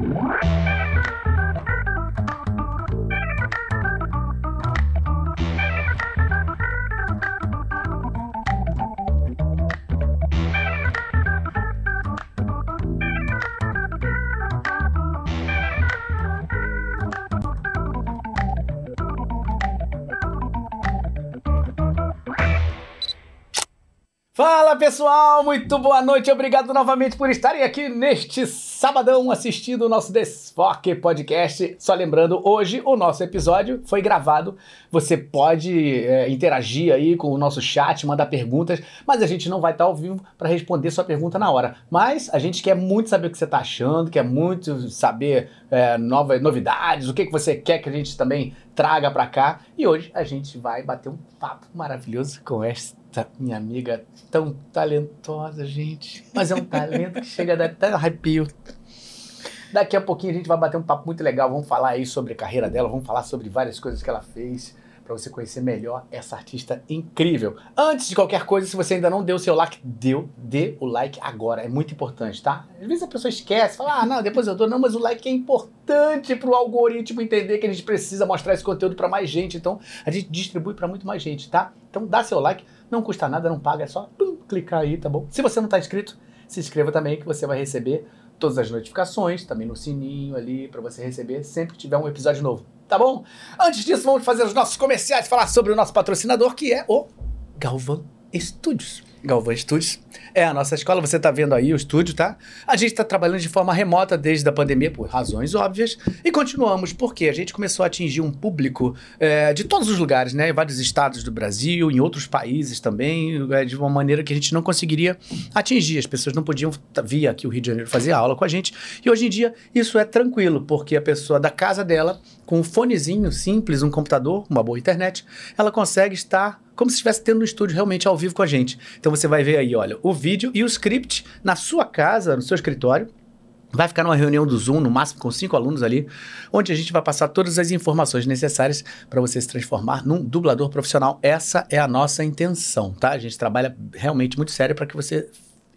What? Fala pessoal, muito boa noite, obrigado novamente por estarem aqui neste sabadão assistindo o nosso Desfoque Podcast. Só lembrando, hoje o nosso episódio foi gravado, você pode é, interagir aí com o nosso chat, mandar perguntas, mas a gente não vai estar ao vivo para responder sua pergunta na hora. Mas a gente quer muito saber o que você está achando, quer muito saber é, novas novidades, o que, que você quer que a gente também traga para cá. E hoje a gente vai bater um papo maravilhoso com esta minha amiga tão talentosa, gente. Mas é um talento que chega a dar até arrepio. Daqui a pouquinho a gente vai bater um papo muito legal. Vamos falar aí sobre a carreira dela, vamos falar sobre várias coisas que ela fez para você conhecer melhor essa artista incrível. Antes de qualquer coisa, se você ainda não deu o seu like, deu, dê o like agora. É muito importante, tá? Às vezes a pessoa esquece, fala, ah, não, depois eu dou. Não, mas o like é importante para o algoritmo entender que a gente precisa mostrar esse conteúdo para mais gente. Então, a gente distribui para muito mais gente, tá? Então, dá seu like. Não custa nada, não paga, é só pum, clicar aí, tá bom? Se você não está inscrito, se inscreva também que você vai receber todas as notificações, também no sininho ali, para você receber sempre que tiver um episódio novo, tá bom? Antes disso, vamos fazer os nossos comerciais, falar sobre o nosso patrocinador, que é o Galvan Studios. Galvão Studios. É a nossa escola, você está vendo aí o estúdio, tá? A gente está trabalhando de forma remota desde a pandemia, por razões óbvias, e continuamos porque a gente começou a atingir um público é, de todos os lugares, né? Em vários estados do Brasil, em outros países também, é, de uma maneira que a gente não conseguiria atingir. As pessoas não podiam vir aqui o Rio de Janeiro fazer aula com a gente. E hoje em dia isso é tranquilo, porque a pessoa da casa dela, com um fonezinho simples, um computador, uma boa internet, ela consegue estar como se estivesse tendo um estúdio realmente ao vivo com a gente. Então você vai ver aí, olha, o vídeo e o script na sua casa, no seu escritório. Vai ficar numa reunião do Zoom, no máximo com cinco alunos ali, onde a gente vai passar todas as informações necessárias para você se transformar num dublador profissional. Essa é a nossa intenção, tá? A gente trabalha realmente muito sério para que você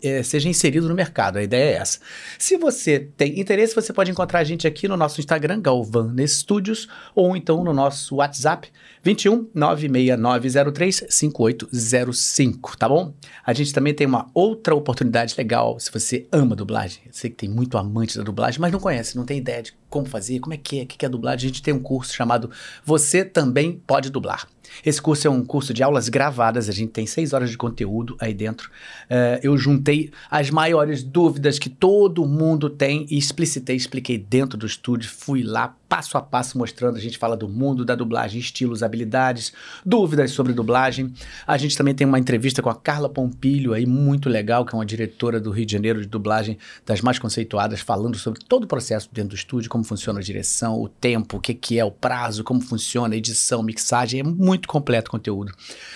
é, seja inserido no mercado. A ideia é essa. Se você tem interesse, você pode encontrar a gente aqui no nosso Instagram, Galvan Studios, ou então no nosso WhatsApp, 21 96903 5805, tá bom? A gente também tem uma outra oportunidade legal se você ama dublagem. Eu sei que tem muito amante da dublagem, mas não conhece, não tem ideia de como fazer, como é que é, o que é dublagem. A gente tem um curso chamado Você Também Pode Dublar. Esse curso é um curso de aulas gravadas, a gente tem seis horas de conteúdo aí dentro. Uh, eu juntei as maiores dúvidas que todo mundo tem e explicitei, expliquei dentro do estúdio, fui lá passo a passo mostrando. A gente fala do mundo da dublagem, estilos, habilidades, dúvidas sobre dublagem. A gente também tem uma entrevista com a Carla Pompilho aí, muito legal, que é uma diretora do Rio de Janeiro de dublagem, das mais conceituadas, falando sobre todo o processo dentro do estúdio, como funciona a direção, o tempo, o que, que é o prazo, como funciona a edição, mixagem. É muito completo o conteúdo.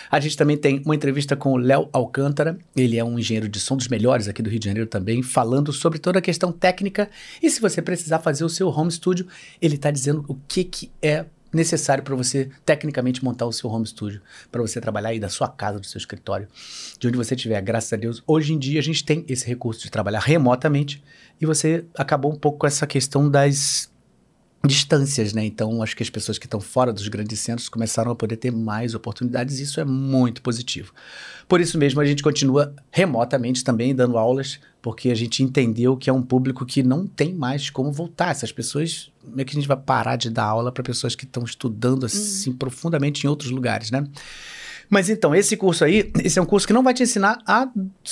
A gente também tem uma entrevista com o Léo Alcântara, ele é um engenheiro de som dos melhores aqui do Rio de Janeiro também, falando sobre toda a questão técnica. E se você precisar fazer o seu home studio, ele está dizendo o que, que é necessário para você tecnicamente montar o seu home studio, para você trabalhar aí da sua casa, do seu escritório, de onde você estiver. Graças a Deus, hoje em dia a gente tem esse recurso de trabalhar remotamente e você acabou um pouco com essa questão das distâncias, né? Então, acho que as pessoas que estão fora dos grandes centros começaram a poder ter mais oportunidades e isso é muito positivo. Por isso mesmo, a gente continua remotamente também dando aulas, porque a gente entendeu que é um público que não tem mais como voltar. Essas pessoas, como é que a gente vai parar de dar aula para pessoas que estão estudando assim uhum. profundamente em outros lugares, né? Mas então, esse curso aí, esse é um curso que não vai te ensinar a.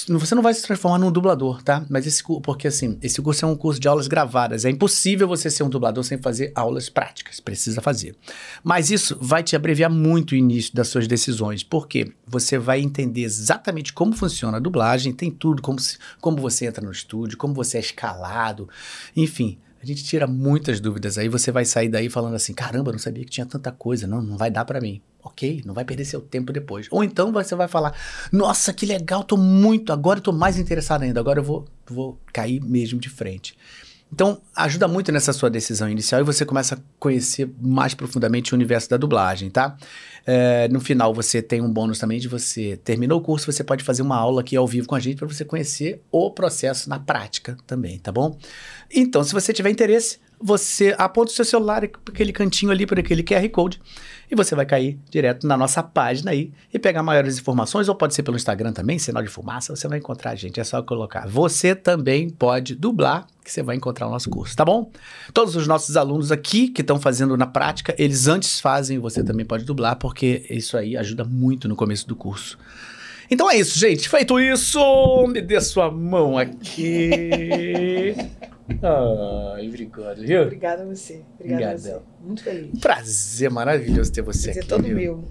Você não vai se transformar num dublador, tá? Mas esse porque assim, esse curso é um curso de aulas gravadas. É impossível você ser um dublador sem fazer aulas práticas. Precisa fazer. Mas isso vai te abreviar muito o início das suas decisões. Porque você vai entender exatamente como funciona a dublagem, tem tudo, como, se, como você entra no estúdio, como você é escalado, enfim. A gente tira muitas dúvidas. Aí você vai sair daí falando assim: caramba, não sabia que tinha tanta coisa. Não, não vai dar para mim. Ok, não vai perder seu tempo depois. Ou então você vai falar: nossa, que legal, tô muito. Agora eu tô mais interessado ainda. Agora eu vou, vou cair mesmo de frente. Então, ajuda muito nessa sua decisão inicial e você começa a conhecer mais profundamente o universo da dublagem, tá? É, no final, você tem um bônus também de você terminou o curso, você pode fazer uma aula aqui ao vivo com a gente para você conhecer o processo na prática também, tá bom? Então, se você tiver interesse, você aponta o seu celular para aquele cantinho ali, para aquele QR Code, e você vai cair direto na nossa página aí e pegar maiores informações, ou pode ser pelo Instagram também, sinal de fumaça, você vai encontrar a gente, é só colocar. Você também pode dublar, que você vai encontrar o nosso curso, tá bom? Todos os nossos alunos aqui que estão fazendo na prática, eles antes fazem, você também pode dublar, porque isso aí ajuda muito no começo do curso. Então é isso, gente. Feito isso, me dê sua mão aqui. Ai, obrigado, viu? Obrigada a você. Obrigada a você. Muito feliz. Prazer maravilhoso ter você Prazer aqui. todo viu? meu.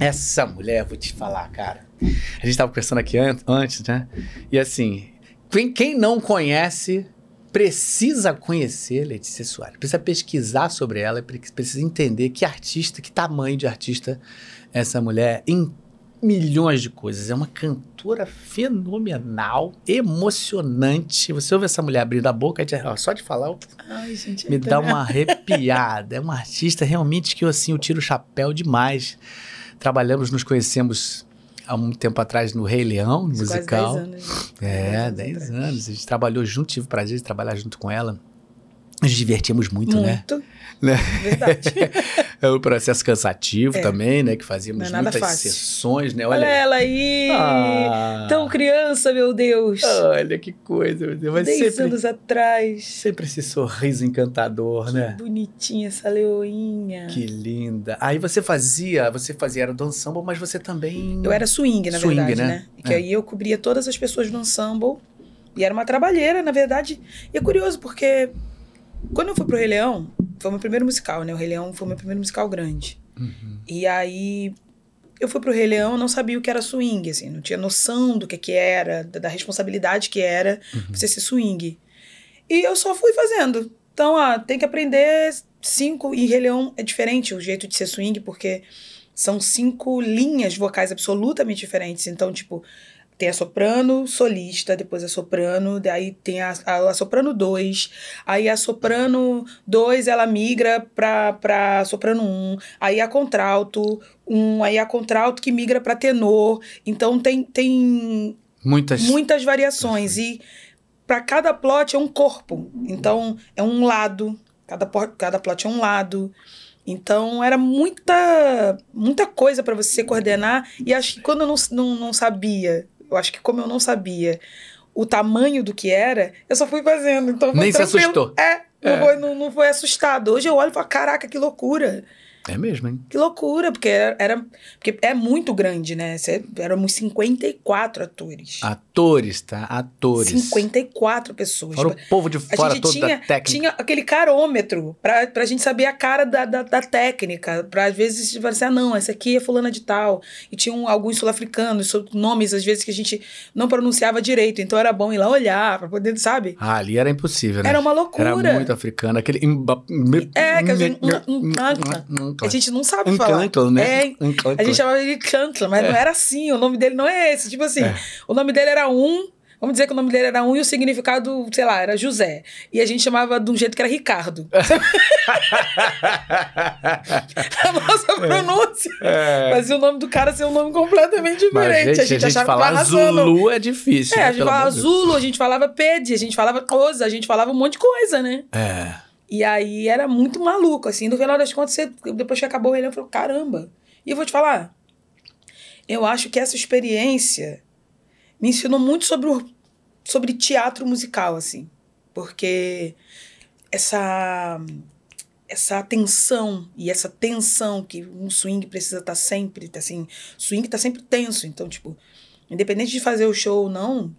Essa mulher, vou te falar, cara. A gente tava conversando aqui an- antes, né? E assim, quem, quem não conhece, precisa conhecer Letícia Soares. Precisa pesquisar sobre ela, pre- precisa entender que artista, que tamanho de artista essa mulher é em milhões de coisas. É uma cantora fenomenal, emocionante. Você ouve essa mulher abrindo a boca, só de falar, eu Ai, gente. me eu tô- dá uma arrepiada. É uma artista realmente que eu, assim, eu tiro o chapéu demais. Trabalhamos, nos conhecemos há um tempo atrás no Rei Leão, no Quase musical. 10 anos. É, 10 anos. A gente trabalhou junto, tive o prazer de trabalhar junto com ela. Nos divertimos muito, né? Muito. Né? Verdade. É um processo cansativo É. também, né? Que fazíamos é muitas fácil. sessões, né? Olha Olha, ela aí. Ah. Tão criança, meu Deus. olha que coisa, meu Deus. Mas 10 sempre, anos atrás. sempre esse sorriso encantador, né? Bonitinha essa leoinha. Que linda. Aí você fazia, você fazia, era do ensemble, mas você também... Eu era swing, na Swing, verdade, né? né? Que É. aí eu cobria todas as pessoas do ensemble. E era uma trabalheira, na verdade. E é curioso, porque quando eu fui pro Rei Leão, foi o meu primeiro musical, né? O Rei Leão foi o meu primeiro musical grande. Uhum. E aí eu fui pro Rei Leão, não sabia o que era swing, assim, não tinha noção do que que era, da, da responsabilidade que era Uhum. você ser swing. E eu só fui fazendo. Então, ah, tem que aprender cinco. E Rei Leão é diferente o jeito de ser swing, porque são cinco linhas vocais absolutamente diferentes. Então, tipo, tem a soprano solista, depois a soprano, daí tem a, a, a soprano 2, aí a soprano 2 ela migra pra, pra soprano 1, um, aí a contralto 1, um, aí a contralto que migra pra tenor. Então tem, tem Muitas... muitas variações e para cada plot é um corpo. Então é um lado, cada, cada plot é um lado. Então era muita muita coisa para você coordenar e acho que quando eu não, não, não sabia, eu acho que como eu não sabia o tamanho do que era, eu só fui fazendo. Então foi Nem se tranquilo. assustou. É, não, É. Foi, não, não foi assustado. Hoje eu olho e falo, caraca, que loucura. É mesmo, hein? Que loucura, porque era, era- porque é muito grande, né? Cê- Éramos 54 atores. Atores, tá? Atores. 54 pessoas. Fora o povo de A fora gente toda tinha, da técnica. tinha aquele carômetro pra, pra gente saber a cara da, da, da técnica. Pra às vezes você assim, ah, não, essa aqui é fulana de tal. E tinham alguns sul-africanos, nomes às vezes que a gente não pronunciava direito. Então era bom ir lá olhar, pra poder, sabe? Ah, ali era impossível, né? Era uma loucura. Era muito africano. Aquele... É, que a gente- A gente não sabe um falar. canto, né? É, Um canto. A gente chamava ele de Cantla, mas não era assim. O nome dele não é esse. Tipo assim, o nome dele era um. Vamos dizer que o nome dele era um e o significado, sei lá, era José. E a gente chamava de um jeito que era Ricardo. a nossa pronúncia. É. Fazia o nome do cara ser um nome completamente Mas, diferente. gente, a gente achava que falar tava arrasando. Zulu é difícil. É, né? a gente falava. Zulu, a gente falava Pede, a gente falava coisa, a gente falava um monte de coisa, né? É. E aí era muito maluco, assim. No final das contas, você, depois que acabou o Rei eu falei, caramba. E eu vou te falar, eu acho que essa experiência me ensinou muito sobre, o, sobre teatro musical, assim. Porque essa, essa atenção e essa tensão que um swing precisa estar sempre, assim, swing tá sempre tenso. Então, tipo, independente de fazer o show ou não,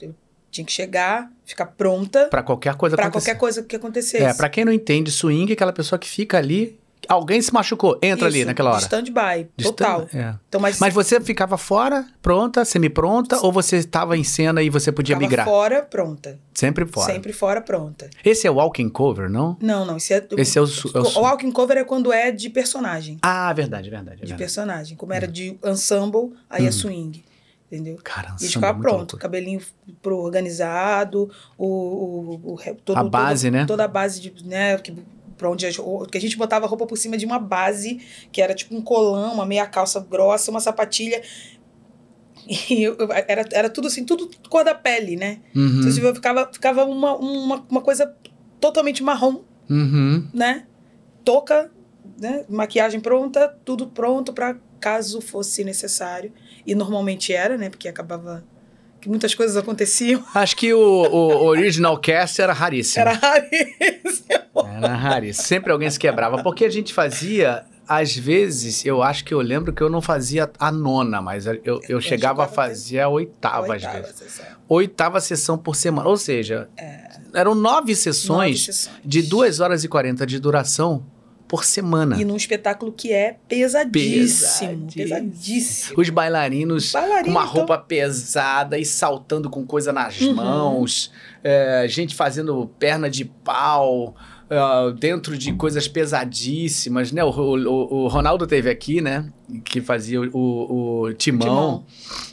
tinha que chegar, ficar pronta Pra qualquer coisa Pra acontecer. qualquer coisa que acontecesse. É, pra quem não entende swing, é aquela pessoa que fica ali, alguém se machucou, entra ali Isso, naquela hora. Stand-by, De total. stand- é. Então, mas, Mas você ficava fora, pronta, semi-pronta, ou você estava em cena e você podia ficava migrar? fora, pronta. Sempre fora. Sempre fora, pronta. Esse é o walking cover, não? Não, não. Esse é, Esse é o su- é o su- walking cover é quando é de personagem. Ah, verdade, verdade. De verdade. personagem. Como era de ensemble, aí Uhum. é swing. Entendeu? Cara, E é muito pronto, louco. cabelinho pro organizado, o, o, o re- todo, A base, todo- né? Toda a base de, né, que, pra onde a, que a gente botava a roupa por cima de uma base, que era tipo um colão, uma meia calça grossa, uma sapatilha. E eu- eu- era, era tudo assim, tudo cor da pele, né? Uhum. Então, você viu, ficava, ficava uma, uma, uma coisa totalmente marrom, Uhum. né? Touca, né? Maquiagem pronta, tudo pronto para caso fosse necessário. E normalmente era, né? Porque acabava que muitas coisas aconteciam. Acho que o, o original cast era raríssimo. Era raríssimo. Era raríssimo. Sempre alguém se quebrava. Porque a gente fazia, às vezes, eu acho que eu lembro que eu não fazia a nona, mas eu, eu, chegava a chegava a fazer a oitava, às Oitava vezes. sessão. Oitava sessão por semana. Ou seja, eram nove sessões Nove sessões. de 2 horas e 40 de duração por semana. E num espetáculo que é pesadíssimo. Pesadíssimo. Pesadíssimo. Os bailarinos Bailarino, com uma então. roupa pesada e saltando com coisa nas Uhum. mãos, é, gente fazendo perna de pau. é, dentro de coisas pesadíssimas, né? O, o- o Ronaldo teve aqui, né? Que fazia o, o- timão. Timão.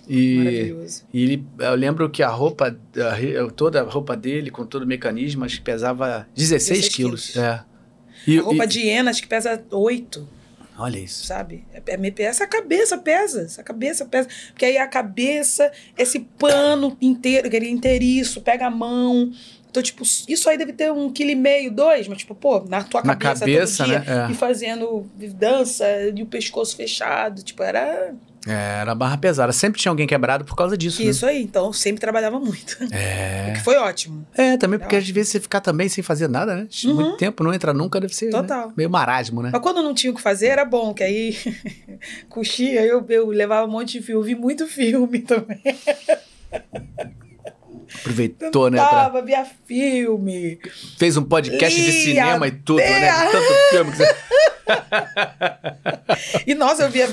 E, Maravilhoso. e ele, eu lembro que a roupa, a toda a roupa dele, com todo o mecanismo, acho que pesava 16, 16 quilos. quilos. É. E, A roupa e- de hiena, acho que pesa oito. Olha isso. sabe? É, é, essa cabeça pesa, essa cabeça pesa. Porque aí a cabeça, esse pano inteiro, aquele inteiriço, pega a mão. Então, tipo, isso aí deve ter um quilo e meio, dois, mas, tipo, pô, na tua Na cabeça, cabeça, todo dia, né? É. e fazendo dança, e o pescoço fechado, tipo, era É, era barra pesada. Sempre tinha alguém quebrado por causa disso. né? isso aí. Então, sempre trabalhava muito. O É. que foi ótimo. É, também porque Eu às vezes você ficar também sem fazer nada, né? Uhum. Muito tempo, não entra nunca, deve ser né? Total. meio marasmo, né? Mas quando não tinha o que fazer, era bom, que aí coxia, eu, eu levava um monte de filme, eu vi muito filme também. Aproveitou, né? pra- via filme. Fez um podcast de Lia cinema e tudo, né? De tanto filme que você... E nossa, eu via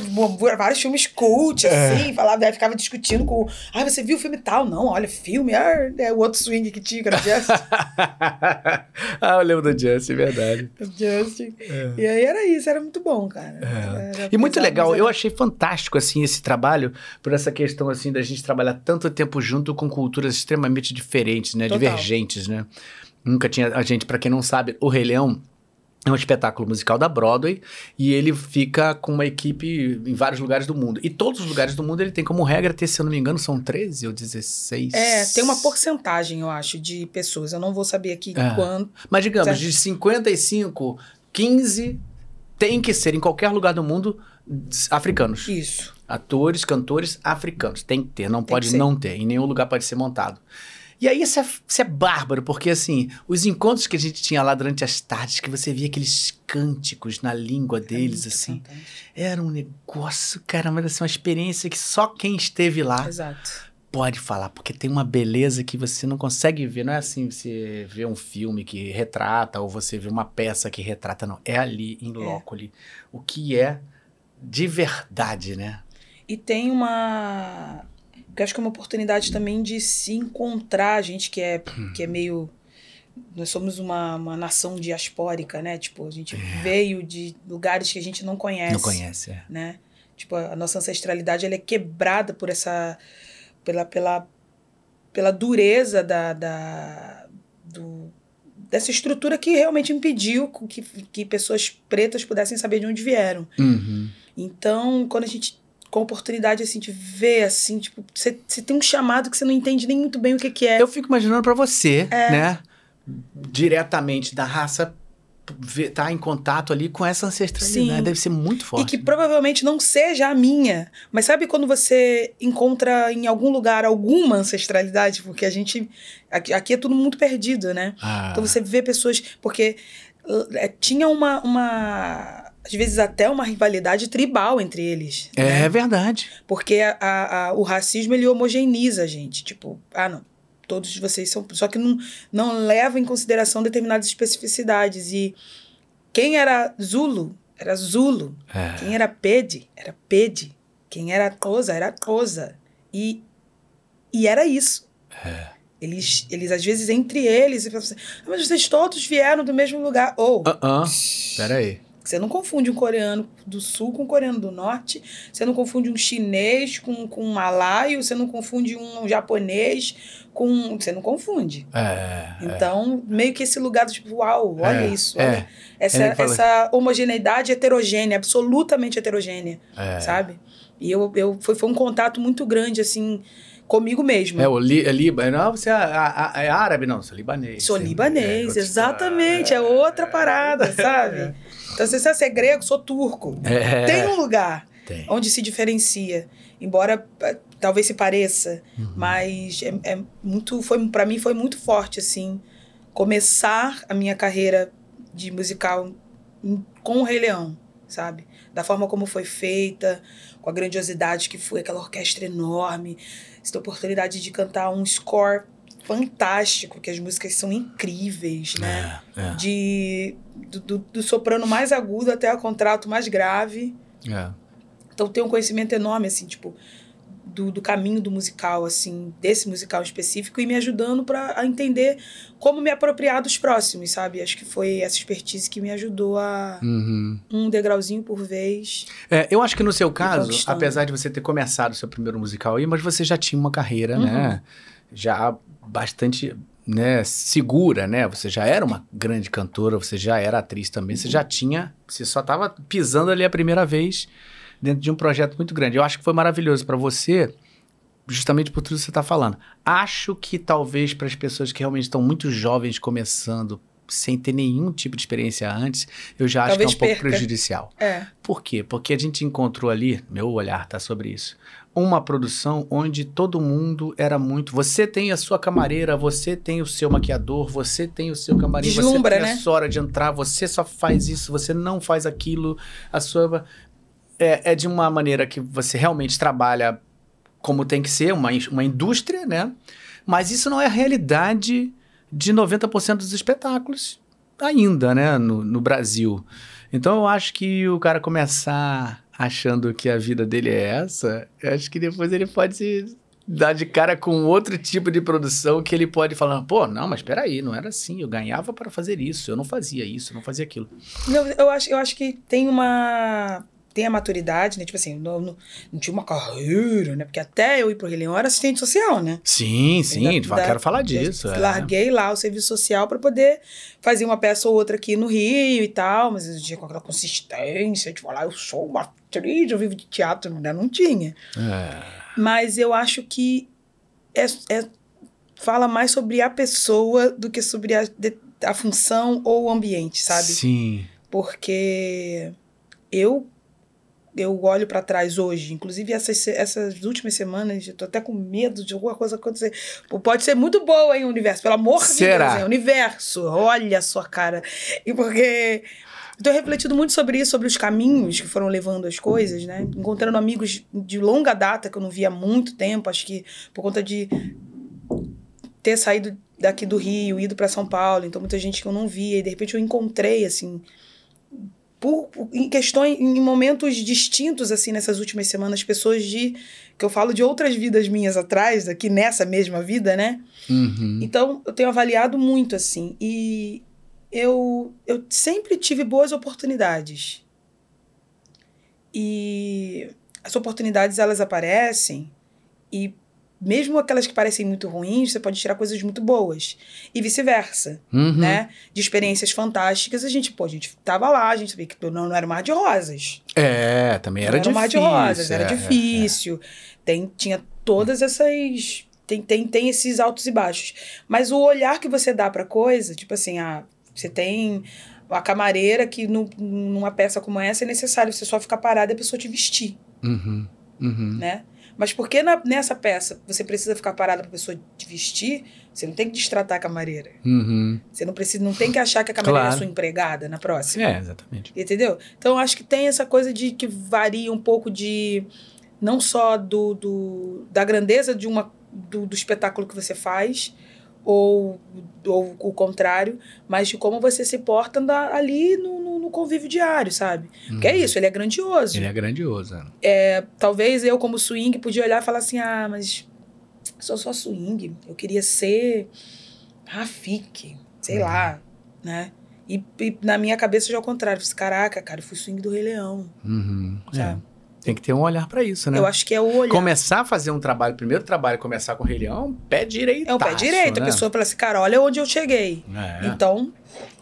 vários filmes cult, É. assim, falava, aí ficava discutindo com. Ah, você viu o filme tal? Não, olha, filme, ah, é o outro swing que tinha, que era o Justin. ah, eu lembro do Jesse, verdade. o Justin. E aí era isso, era muito bom, cara. Era É. E muito legal, eu achei fantástico, assim, esse trabalho, por essa questão, assim, da gente trabalhar tanto tempo junto com culturas extremamente diferentes, né? Total. Divergentes, né? Nunca tinha, a gente, pra quem não sabe, o Rei Leão é um espetáculo musical da Broadway e ele fica com uma equipe em vários lugares do mundo. E todos os lugares do mundo ele tem como regra ter, se eu não me engano, são 13 ou 16. É, tem uma porcentagem, eu acho, de pessoas. Eu não vou saber aqui É. quanto. Mas digamos, Certo. de 55, 15 tem que ser em qualquer lugar do mundo africanos. Isso. Atores, cantores africanos. Tem que ter, não Tem pode não ter. Em nenhum lugar pode ser montado. E aí isso é, isso é bárbaro, porque assim, os encontros que a gente tinha lá durante as tardes, que você via aqueles cânticos na língua deles, É assim, fantástico. era um negócio, cara, mas assim, uma experiência que só quem esteve lá Exato. pode falar, porque tem uma beleza que você não consegue ver. Não é assim você vê um filme que retrata, ou você vê uma peça que retrata, não. É ali, em loco ali. O que é de verdade, né? E tem uma. Eu acho que é uma oportunidade também de se encontrar, a gente que é, que é meio. Nós somos uma, uma nação diaspórica, né? Tipo, a gente veio de lugares que a gente não conhece. Não conhece, é. Né? Tipo, a a nossa ancestralidade ela é quebrada por essa. pela, pela, pela dureza da, da, do, dessa estrutura que realmente impediu que, que pessoas pretas pudessem saber de onde vieram. Uhum. Então, quando a gente com a oportunidade assim de ver assim, tipo, você tem um chamado que você não entende nem muito bem o que que é. Eu fico imaginando pra você, É. né? Diretamente da raça, ver- tá em contato ali com essa ancestralidade. Sim. Deve ser muito E forte. que provavelmente não seja a minha. Mas sabe quando você encontra em algum lugar alguma ancestralidade? Porque a gente. Aqui, aqui é tudo muito perdido, né? Ah, Então você vê pessoas. Porque é, tinha uma, uma. Às vezes até uma rivalidade tribal entre eles. é, né? verdade. Porque a- a- a- o racismo ele homogeneiza a gente. Tipo, ah, não. Todos vocês são. Só que não, não leva em consideração determinadas especificidades. E quem era Zulu, era Zulu. É. Quem era Pede, era Pede. Quem era Cosa, era Cosa. E, e era isso. Eles, eles, às vezes, entre eles, eles falam assim, "Ah, mas vocês todos vieram do mesmo lugar. Ou, Ah, ah. Pera aí. Você não confunde um coreano do sul com um coreano do norte. Você não confunde um chinês com, com um malaio. Você não confunde um japonês com. Você não confunde. É, Então, meio que esse lugar do tipo, uau, olha É, isso. é. Olha essa, essa homogeneidade heterogênea, absolutamente heterogênea, é. sabe? E eu, eu, foi, foi um contato muito grande, assim, comigo mesma. É, o li, é Líbano. Não, você é, a- é árabe? Não, sou libanês. Sou libanês, É, exatamente. É, outra parada, sabe? Então, se você é grego, sou turco. É. Tem um lugar Tem. onde se diferencia. Embora eh, talvez se pareça, Uhum. mas é, é muito, foi para mim foi muito forte assim começar a minha carreira de musical em- com o Rei Leão, sabe? Da forma como foi feita, com a grandiosidade que foi aquela orquestra enorme, essa oportunidade de cantar um score fantástico, que as músicas são incríveis, né? É, é, De do, do- do soprano mais agudo até o contrato mais grave. é. Então tem um conhecimento enorme, assim, tipo, do, do caminho do musical, assim, desse musical específico, e me ajudando para a entender como me apropriar dos próximos, sabe? Acho que foi essa expertise que me ajudou a Uhum. um degrauzinho por vez. É, eu acho que no seu caso, apesar de você ter começado o seu primeiro musical aí, mas você já tinha uma carreira, Uhum. né? Já bastante né, segura, né? Você já era uma grande cantora, você já era atriz também, você já tinha, você só estava pisando ali a primeira vez dentro de um projeto muito grande. Eu acho que foi maravilhoso para você, justamente por tudo que você está falando. Acho que talvez para as pessoas que realmente estão muito jovens começando, sem ter nenhum tipo de experiência antes, eu já acho Talvez que é um pouco perca. prejudicial. É. Por quê? Porque a gente encontrou ali, meu olhar tá sobre isso, uma produção onde todo mundo era muito. Você tem a sua camareira, você tem o seu maquiador, você tem o seu camarim, Deslumbra, você tem né? a sua hora de entrar, você só faz isso, você não faz aquilo. A sua. É, é de uma maneira que você realmente trabalha como tem que ser, uma, uma indústria, né? Mas isso não é a realidade de 90% dos espetáculos ainda, né? No, no Brasil. Então eu acho que o cara começar achando que a vida dele é essa, acho que depois ele pode se dar de cara com outro tipo de produção que ele pode falar, pô, não, mas peraí, não era assim, eu ganhava para fazer isso, eu não fazia isso, eu não fazia aquilo. Não, eu, acho, eu acho que tem uma. Tem a maturidade, né? Tipo assim, não, não, não tinha uma carreira, né? Porque até eu ir pro Rei Leão era assistente social, né? Sim, sim, Ainda- quero falar disso. é. Larguei lá o serviço social para poder fazer uma peça ou outra aqui no Rio e tal, mas eu tinha com aquela consistência de falar, eu sou uma atriz, eu vivo de teatro, ainda não tinha. É. Mas eu acho que é, é- fala mais sobre a pessoa do que sobre a, de- a função ou o ambiente, sabe? Sim. Porque eu eu olho pra trás hoje, inclusive essas, essas últimas semanas, eu tô até com medo de alguma coisa acontecer. Pode ser muito boa, hein, universo? Pelo amor Será? de Deus, hein? Universo, olha a sua cara. E porque eu refletindo muito sobre isso, sobre os caminhos que foram levando as coisas, né? Encontrando amigos de longa data que eu não via há muito tempo, acho que por conta de ter saído daqui do Rio, ido para São Paulo, então muita gente que eu não via, e de repente eu encontrei, assim, por, em questões, em momentos distintos, assim, nessas últimas semanas, pessoas de, que eu falo de outras vidas minhas atrás, aqui nessa mesma vida, né? Uhum. Então, eu tenho avaliado muito, assim, e eu, eu sempre tive boas oportunidades. E as oportunidades, elas aparecem, e mesmo aquelas que parecem muito ruins, você pode tirar coisas muito boas. E vice-versa, Uhum. né? De experiências fantásticas, a gente, pô, a gente tava lá, a gente sabia que não, não era um mar de rosas. É, também era não era um mar difícil. de rosas, era é, difícil. Tem, tinha todas essas. Tem, tem, tem esses altos e baixos. Mas o olhar que você dá pra coisa, tipo assim, ah, você tem a camareira que no, numa peça como essa é necessário você só ficar parada e a pessoa te vestir, é. Uhum. Uhum. né? Mas porque na- nessa peça você precisa ficar parada pra pessoa te vestir, você não tem que destratar a camareira. Uhum. Você não precisa, não tem que achar que a camareira Claro. é sua empregada na próxima. É, exatamente. Entendeu? Então, acho que tem essa coisa de que varia um pouco de. Não só do, do da grandeza de uma, do, do espetáculo que você faz, ou, ou o contrário, mas de como você se porta ali no, no convívio diário, sabe? Porque é isso, ele é grandioso. Ele é grandioso. né? É, talvez eu, como swing, podia olhar e falar assim: ah, mas sou só swing, eu queria ser Rafik, sei Uhum. lá, né? E, e na minha cabeça já é o contrário. Eu falei, caraca, cara, eu fui swing do Rei Leão. Uhum. É. Sabe? Tem que ter um olhar pra isso, né? Eu acho que é o olhar. Começar a fazer um trabalho, primeiro trabalho, começar com o Rei Leão, pé direito. É o pé direito. A pessoa fala assim, cara, olha onde eu cheguei. É. Então,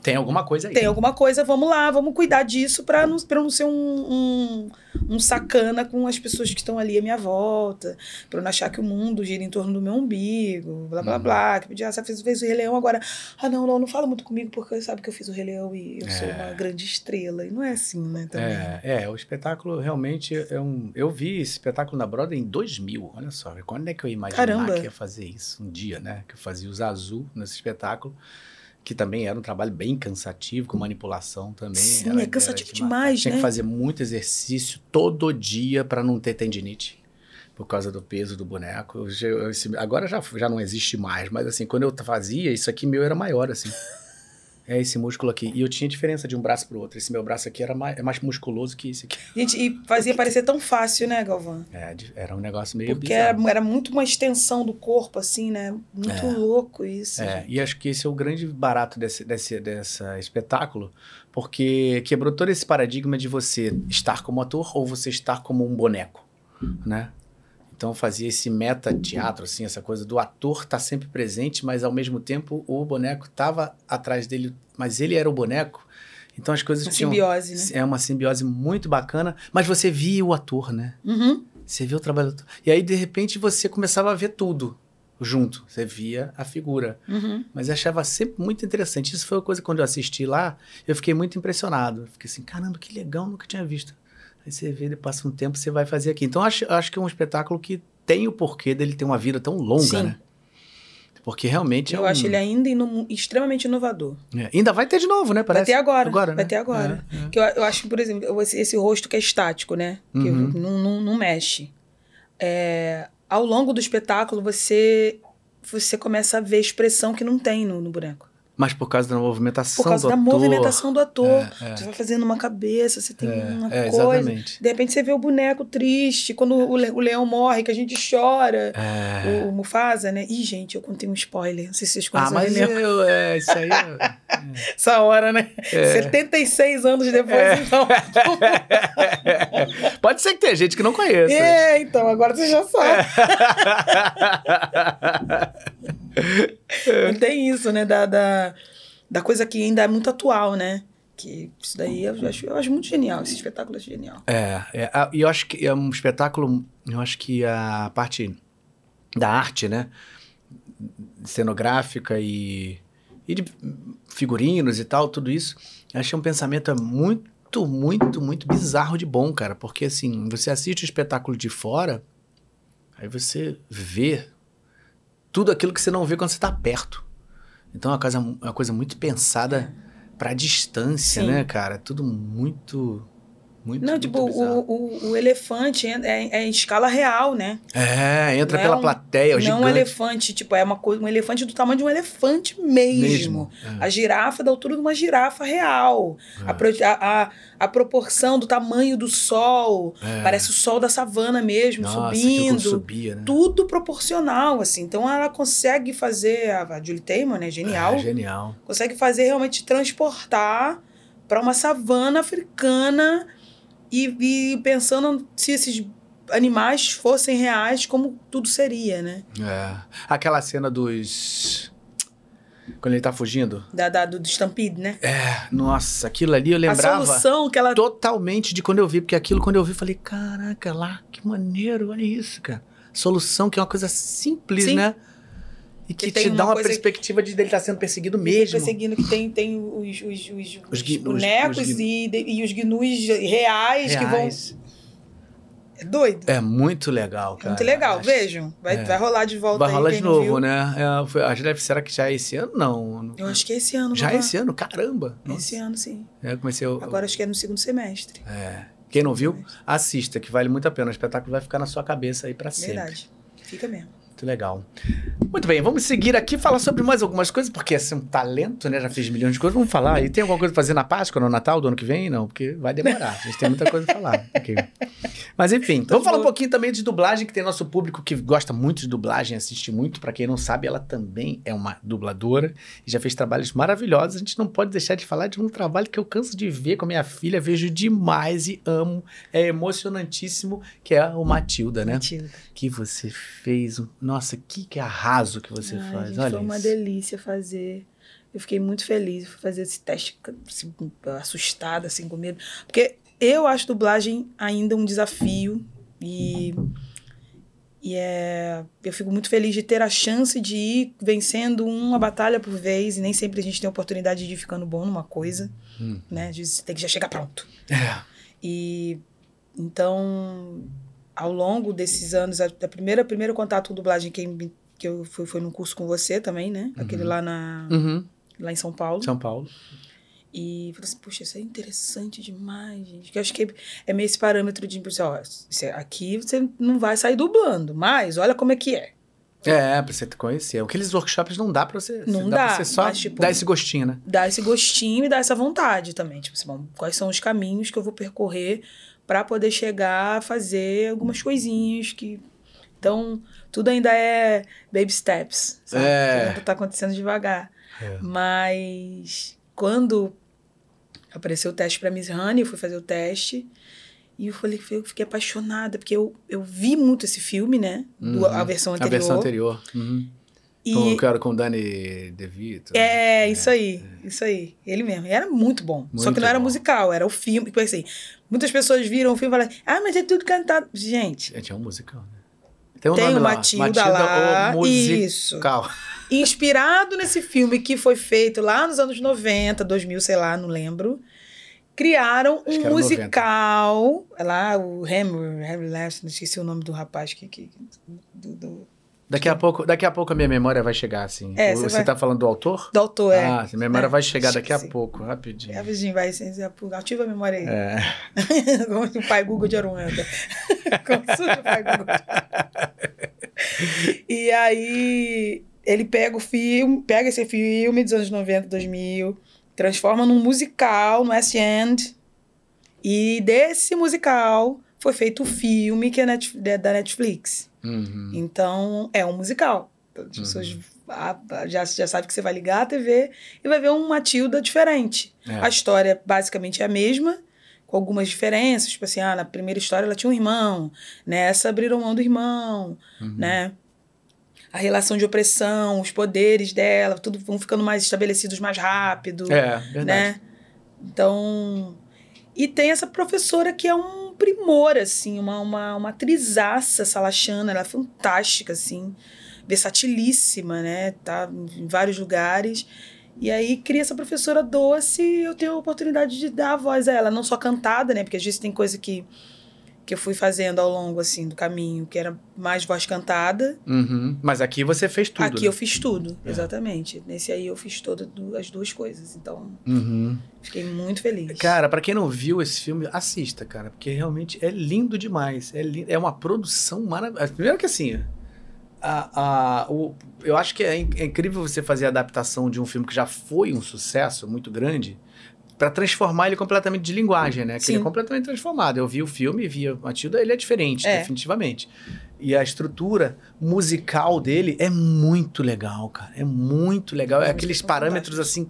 Tem alguma coisa aí. tem alguma coisa, vamos lá, vamos cuidar disso pra não, pra não ser um, um, um sacana com as pessoas que estão ali à minha volta, pra eu não achar que o mundo gira em torno do meu umbigo, blá blá Uhum. blá. Que podia, ah, você fez, fez o Rei Leão agora. Ah, não, não, não fala muito comigo porque sabe que eu fiz o Rei Leão e eu sou É. uma grande estrela. E não é assim, né? Também. É, é, o espetáculo realmente é um. Eu vi esse espetáculo na Broadway em 2000. Olha só, quando é que eu ia imaginar Caramba. que ia fazer isso um dia, né? Que eu fazia os azul nesse espetáculo, que também era um trabalho bem cansativo, com manipulação também. Sim, Era- é cansativo era de matar. demais, Tinha né? que fazer muito exercício todo dia para não ter tendinite. Por causa do peso do boneco. Eu eu- agora já, já não existe mais, mas assim, quando eu fazia, isso aqui meu era maior, assim. É esse músculo aqui. E eu tinha diferença de um braço pro outro. Esse meu braço aqui era mais, é mais musculoso que esse aqui. Gente, e fazia parecer tão fácil, né, Galvão? É, era um negócio meio Porque era, bizarro. era muito uma extensão do corpo, assim, né? Muito É. louco isso. É, gente. e acho que esse é o grande barato desse, desse dessa espetáculo, porque quebrou todo esse paradigma de você estar como ator ou você estar como um boneco, né? Então fazia esse meta-teatro, assim, essa coisa do ator estar sempre presente, mas ao mesmo tempo o boneco estava atrás dele, mas ele era o boneco. Então as coisas Uma tinham... simbiose, né? É uma simbiose muito bacana, mas você via o ator, né? Uhum. Você via o trabalho do ator. E aí, de repente, você começava a ver tudo junto. Você via a figura. Uhum. Mas achava sempre muito interessante. Isso foi uma coisa que quando eu assisti lá, eu fiquei muito impressionado. Eu Fiquei assim, caramba, que legal, nunca tinha visto. Aí você vê, passa um tempo, você vai fazer aqui. Então, acho, acho que é um espetáculo que tem o porquê dele ter uma vida tão longa, Sim. né? Porque realmente é Eu um... acho ele ainda ino- extremamente inovador. É, Ainda vai ter de novo, né? Vai Parece. ter agora. Agora, vai né? ter agora. É, é. Que eu, eu acho que, por exemplo, esse, esse rosto que é estático, né? Que Uhum. não, não, não mexe. É, ao longo do espetáculo, você você começa a ver expressão que não tem no, no boneco. Mas por causa da movimentação Por causa do da ator. movimentação do ator. É, é. Você vai fazendo uma cabeça, você tem uma É, coisa. exatamente. De repente você vê o boneco triste, quando o, o leão morre, que a gente chora. É. O Mufasa, né? Ih, gente, eu contei um spoiler. Não sei se vocês Ah, conhecem mas o Rei Leão. eu, é, isso aí. é- Essa hora, né? É. 76 anos depois, É. então. Pode ser que tenha gente que não conheça. É, então, agora você já sabe. Não tem isso, né? Da, da, da coisa que ainda é muito atual, né? Que isso daí eu acho, eu acho muito genial. Esse espetáculo é genial. É, é, e eu acho que é um espetáculo. Eu acho que a parte da arte, né? Cenográfica e, e de figurinos e tal, tudo isso, eu achei um pensamento muito, muito, muito bizarro de bom, cara. Porque assim, você assiste o espetáculo de fora, aí você vê tudo aquilo que você não vê quando você tá perto. Então é uma coisa, uma coisa muito pensada pra distância, Sim. né, cara? Tudo muito. Muito, Não, muito tipo, o, o, o elefante é, é, é em escala real, né? É, entra Não é pela um- plateia, o não um gigante. elefante, tipo, é uma coisa, um elefante do tamanho de um elefante mesmo. Mesmo, é. A girafa da altura de uma girafa real. A, pro- a, a, a proporção do tamanho do sol. É. Parece o sol da savana mesmo, Nossa, subindo. subia, né? Tudo proporcional, assim. Então ela consegue fazer, a, Julie Taymor, né? Genial. É, genial. consegue fazer realmente transportar para uma savana africana e, e pensando se esses animais fossem reais, como tudo seria, né? É. Aquela cena dos. Quando ele tá fugindo. Da, da- do, do Stampede, né? É, nossa, aquilo ali eu A lembrava solução que ela. totalmente de quando eu vi, porque aquilo quando eu vi, eu falei, caraca, lá, que maneiro, olha isso, cara. Solução que é uma coisa simples, Sim. né? E que, Que te dá uma coisa- perspectiva de dele estar sendo perseguido mesmo. Perseguindo que tem, tem os, os, os, os gui- os- bonecos e, e os gnus reais, que vão. Reais. É doido. É muito legal, É cara. muito legal, Acho- vejam. Vai, É. vai rolar de volta Vai aí. rolar quem de novo, viu. né? É, foi- acho deve, será que já é esse ano? Não. Eu acho que é esse ano. Já é esse ano? Caramba! lá. Esse ano, sim. É, eu comecei. Eu, Agora acho que é no segundo semestre. é. Quem não viu, assista, que vale muito a pena. O espetáculo vai ficar na sua cabeça aí pra sempre. Verdade. Fica mesmo. Muito legal. Muito bem, vamos seguir aqui e falar sobre mais algumas coisas, porque é um talento, né? Já fiz milhões de coisas. Vamos falar. E tem alguma coisa pra fazer na Páscoa, no Natal, do ano que vem? Não, porque vai demorar. A gente tem muita coisa pra falar. Ok. Mas enfim, vamos falar um pouquinho também de dublagem, que tem nosso público que gosta muito de dublagem, assiste muito. Pra quem não sabe, ela também é uma dubladora e já fez trabalhos maravilhosos. A gente não pode deixar de falar de um trabalho que eu canso de ver com a minha filha, vejo demais e amo. É emocionantíssimo, que é o Matilda, né? Matilda. Que você fez. um- Nossa, que, que arraso que você Ai, faz. gente, Olha foi uma isso. delícia fazer. Eu fiquei muito feliz por fazer esse teste, assim, assustada, assim, com medo. Porque eu acho dublagem ainda um desafio e, e é, eu fico muito feliz de ter a chance de ir vencendo uma batalha por vez e nem sempre a gente tem a oportunidade de ir ficando bom numa coisa, Hum. né? Às vezes você tem que já chegar pronto. É. E então, ao longo desses anos, a, a primeira primeiro contato com dublagem que, me- que eu fui foi num curso com você também, né? Aquele lá na Uhum. lá em São Paulo. São Paulo. E falei assim, puxa, isso é interessante demais, gente. Que eu acho que é meio esse parâmetro de assim, ó, isso é- aqui você não vai sair dublando, mas olha como é que é. É, pra você conhecer. Aqueles workshops não dá pra você. Não dá. pra dá, você só mas, tipo, dar esse gostinho, né? Dá esse gostinho e dá essa vontade também. Tipo assim, bom, quais são os caminhos que eu vou percorrer para poder chegar a fazer algumas coisinhas que. Então, tudo ainda é baby steps. Sabe? É. Tudo tá acontecendo devagar. É. Mas quando apareceu o teste para Miss Honey, eu fui fazer o teste. E eu falei, eu fiquei apaixonada, porque eu, eu vi muito esse filme, né? Do- Uhum. a versão anterior. A versão anterior. Uhum. E Com, que era com o Dani DeVito. é, isso aí, isso aí. Ele mesmo. E era muito bom. Só Muito que não era bom. musical, era o filme. Tipo assim, muitas pessoas viram o filme e falaram, ah, mas é tudo cantado. Gente, Gente, é um musical, né? Tem um Tem o lá. Matilda lá, o isso. musical. inspirado nesse filme que foi feito lá nos anos 90, 2000, sei lá, não lembro. Criaram Acho um musical. Lá, o Henry Last, não esqueci o nome do rapaz que. que do, do, Daqui a, pouco, daqui a pouco a minha memória vai chegar, assim. É, você vai- tá falando do autor? do autor, é. Ah, a memória É, vai chegar daqui a esqueci. pouco, rapidinho. É, Virgin, vai, ativa a memória aí. É. Como o pai Google de Aruanda. Consulta o pai Google. E aí, ele pega o filme, pega esse filme dos anos 90, 2000, transforma num musical no West End. E desse musical foi feito o filme que é da Netflix. Uhum. Então, é um musical. As pessoas ah, já, já sabem que você vai ligar a TV e vai ver um Matilda diferente. É. A história basicamente é a mesma, com algumas diferenças. Tipo assim, ah, na primeira história ela tinha um irmão, nessa abriram mão do irmão, Uhum. né? A relação de opressão, os poderes dela, tudo vão ficando mais estabelecidos mais rápido, É, verdade. né? Então. E tem essa professora que é um primor, assim, uma, uma, uma atrizaça salachana, ela é fantástica, assim, versatilíssima, né? Tá em vários lugares. E aí cria essa professora doce e eu tenho a oportunidade de dar a voz a ela, não só cantada, né? Porque às vezes tem coisa que, que eu fui fazendo ao longo, assim, do caminho, que era mais voz cantada. Uhum. Mas aqui você fez tudo. Aqui né? eu fiz tudo, É. exatamente. Nesse aí eu fiz todas as duas coisas. Então, Uhum. fiquei muito feliz. Cara, pra quem não viu esse filme, assista, cara, porque realmente é lindo demais. É, li- é uma produção maravilhosa. Primeiro que assim, a, a, o, eu acho que é, é incrível você fazer a adaptação de um filme que já foi um sucesso muito grande pra transformar ele completamente de linguagem, né? Que ele é Sim. completamente transformado. Eu vi o filme, vi a Matilda, ele é diferente, É. definitivamente. E a estrutura musical dele é muito legal, cara. É muito legal. É aqueles são parâmetros assim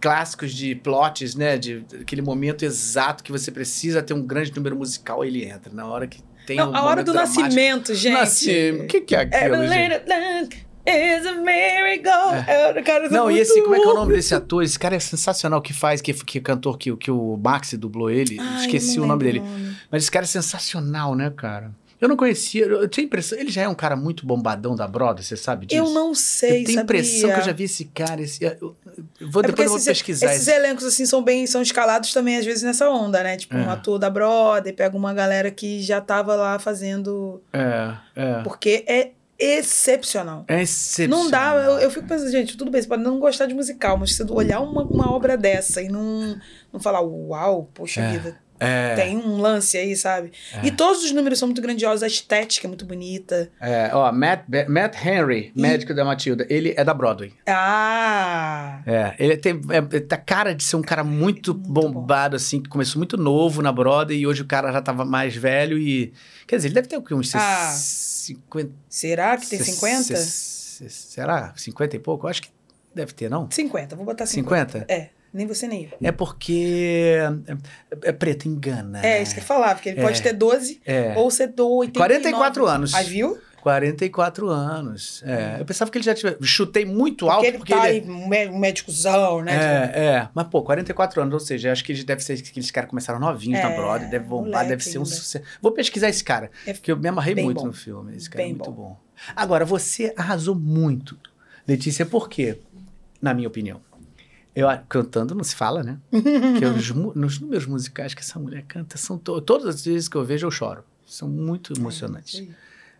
clássicos de plots, né? De aquele momento exato que você precisa ter um grande número musical, ele entra. Na hora que tem Não, um a hora do dramático. nascimento, gente. Nascimento. O que, que é aquilo, Every gente? Is a miracle. É. Cara, Não, e esse, como é que é o nome desse ator? Esse cara é sensacional que faz, que, que cantor que, que o Maxi dublou ele. Ai, Esqueci o nome dele. nome. Mas esse cara é sensacional, né, cara? Eu não conhecia, eu tinha impressão, ele já é um cara muito bombadão da Broadway, você sabe disso? Eu não sei, Eu tenho a impressão sabia? que eu já vi esse cara, esse, eu, eu vou, É depois eu vou esses, pesquisar esses esse. elencos assim são bem são escalados também às vezes nessa onda, né? Tipo, um É. ator da Broadway pega uma galera que já tava lá fazendo É, é. porque é excepcional. É excepcional. Não dá, eu, eu fico pensando, gente, tudo bem, você pode não gostar de musical, mas você olhar uma, uma obra dessa e não, não falar, uau, poxa É. vida, É. Tem um lance aí, sabe? E todos os números são muito grandiosos, a estética é muito bonita. É, ó, Matt, Matt Henry, médico da Matilda, ele é da Broadway. Ah! É, ele tem é, ele tá cara de ser um cara muito, Muito bombado, assim, que começou muito novo na Broadway e hoje o cara já tava mais velho e... Quer dizer, ele deve ter o quê? Uns Ah. 50... Será que tem 50? Será? 50 e pouco? Eu acho que deve ter, não? 50, vou botar 50. 50? É, nem você nem eu. É porque é, é preto, engana. É, né? isso que eu falar, porque ele É. pode ter 12 É. ou ser do 89. 44 anos. Aí viu? 44 anos. É, eu pensava que ele já tivesse. Chutei muito alto Porque ele porque tá ele. aí, um mé- médicozão, né? É, é, mas pô, 44 anos, ou seja, acho que ele deve ser aqueles caras que começaram novinhos na É, Broadway, deve bombar, deve ser um ainda. sucesso. Vou pesquisar esse cara, É porque eu me amarrei muito bom. no filme. Esse cara é Bem muito bom. bom. Agora, você arrasou muito, Letícia, por quê? Na minha opinião. Eu, cantando não se fala, né? Porque os nos números musicais que essa mulher canta, são to todas as vezes que eu vejo eu choro. São muito emocionantes. Sim.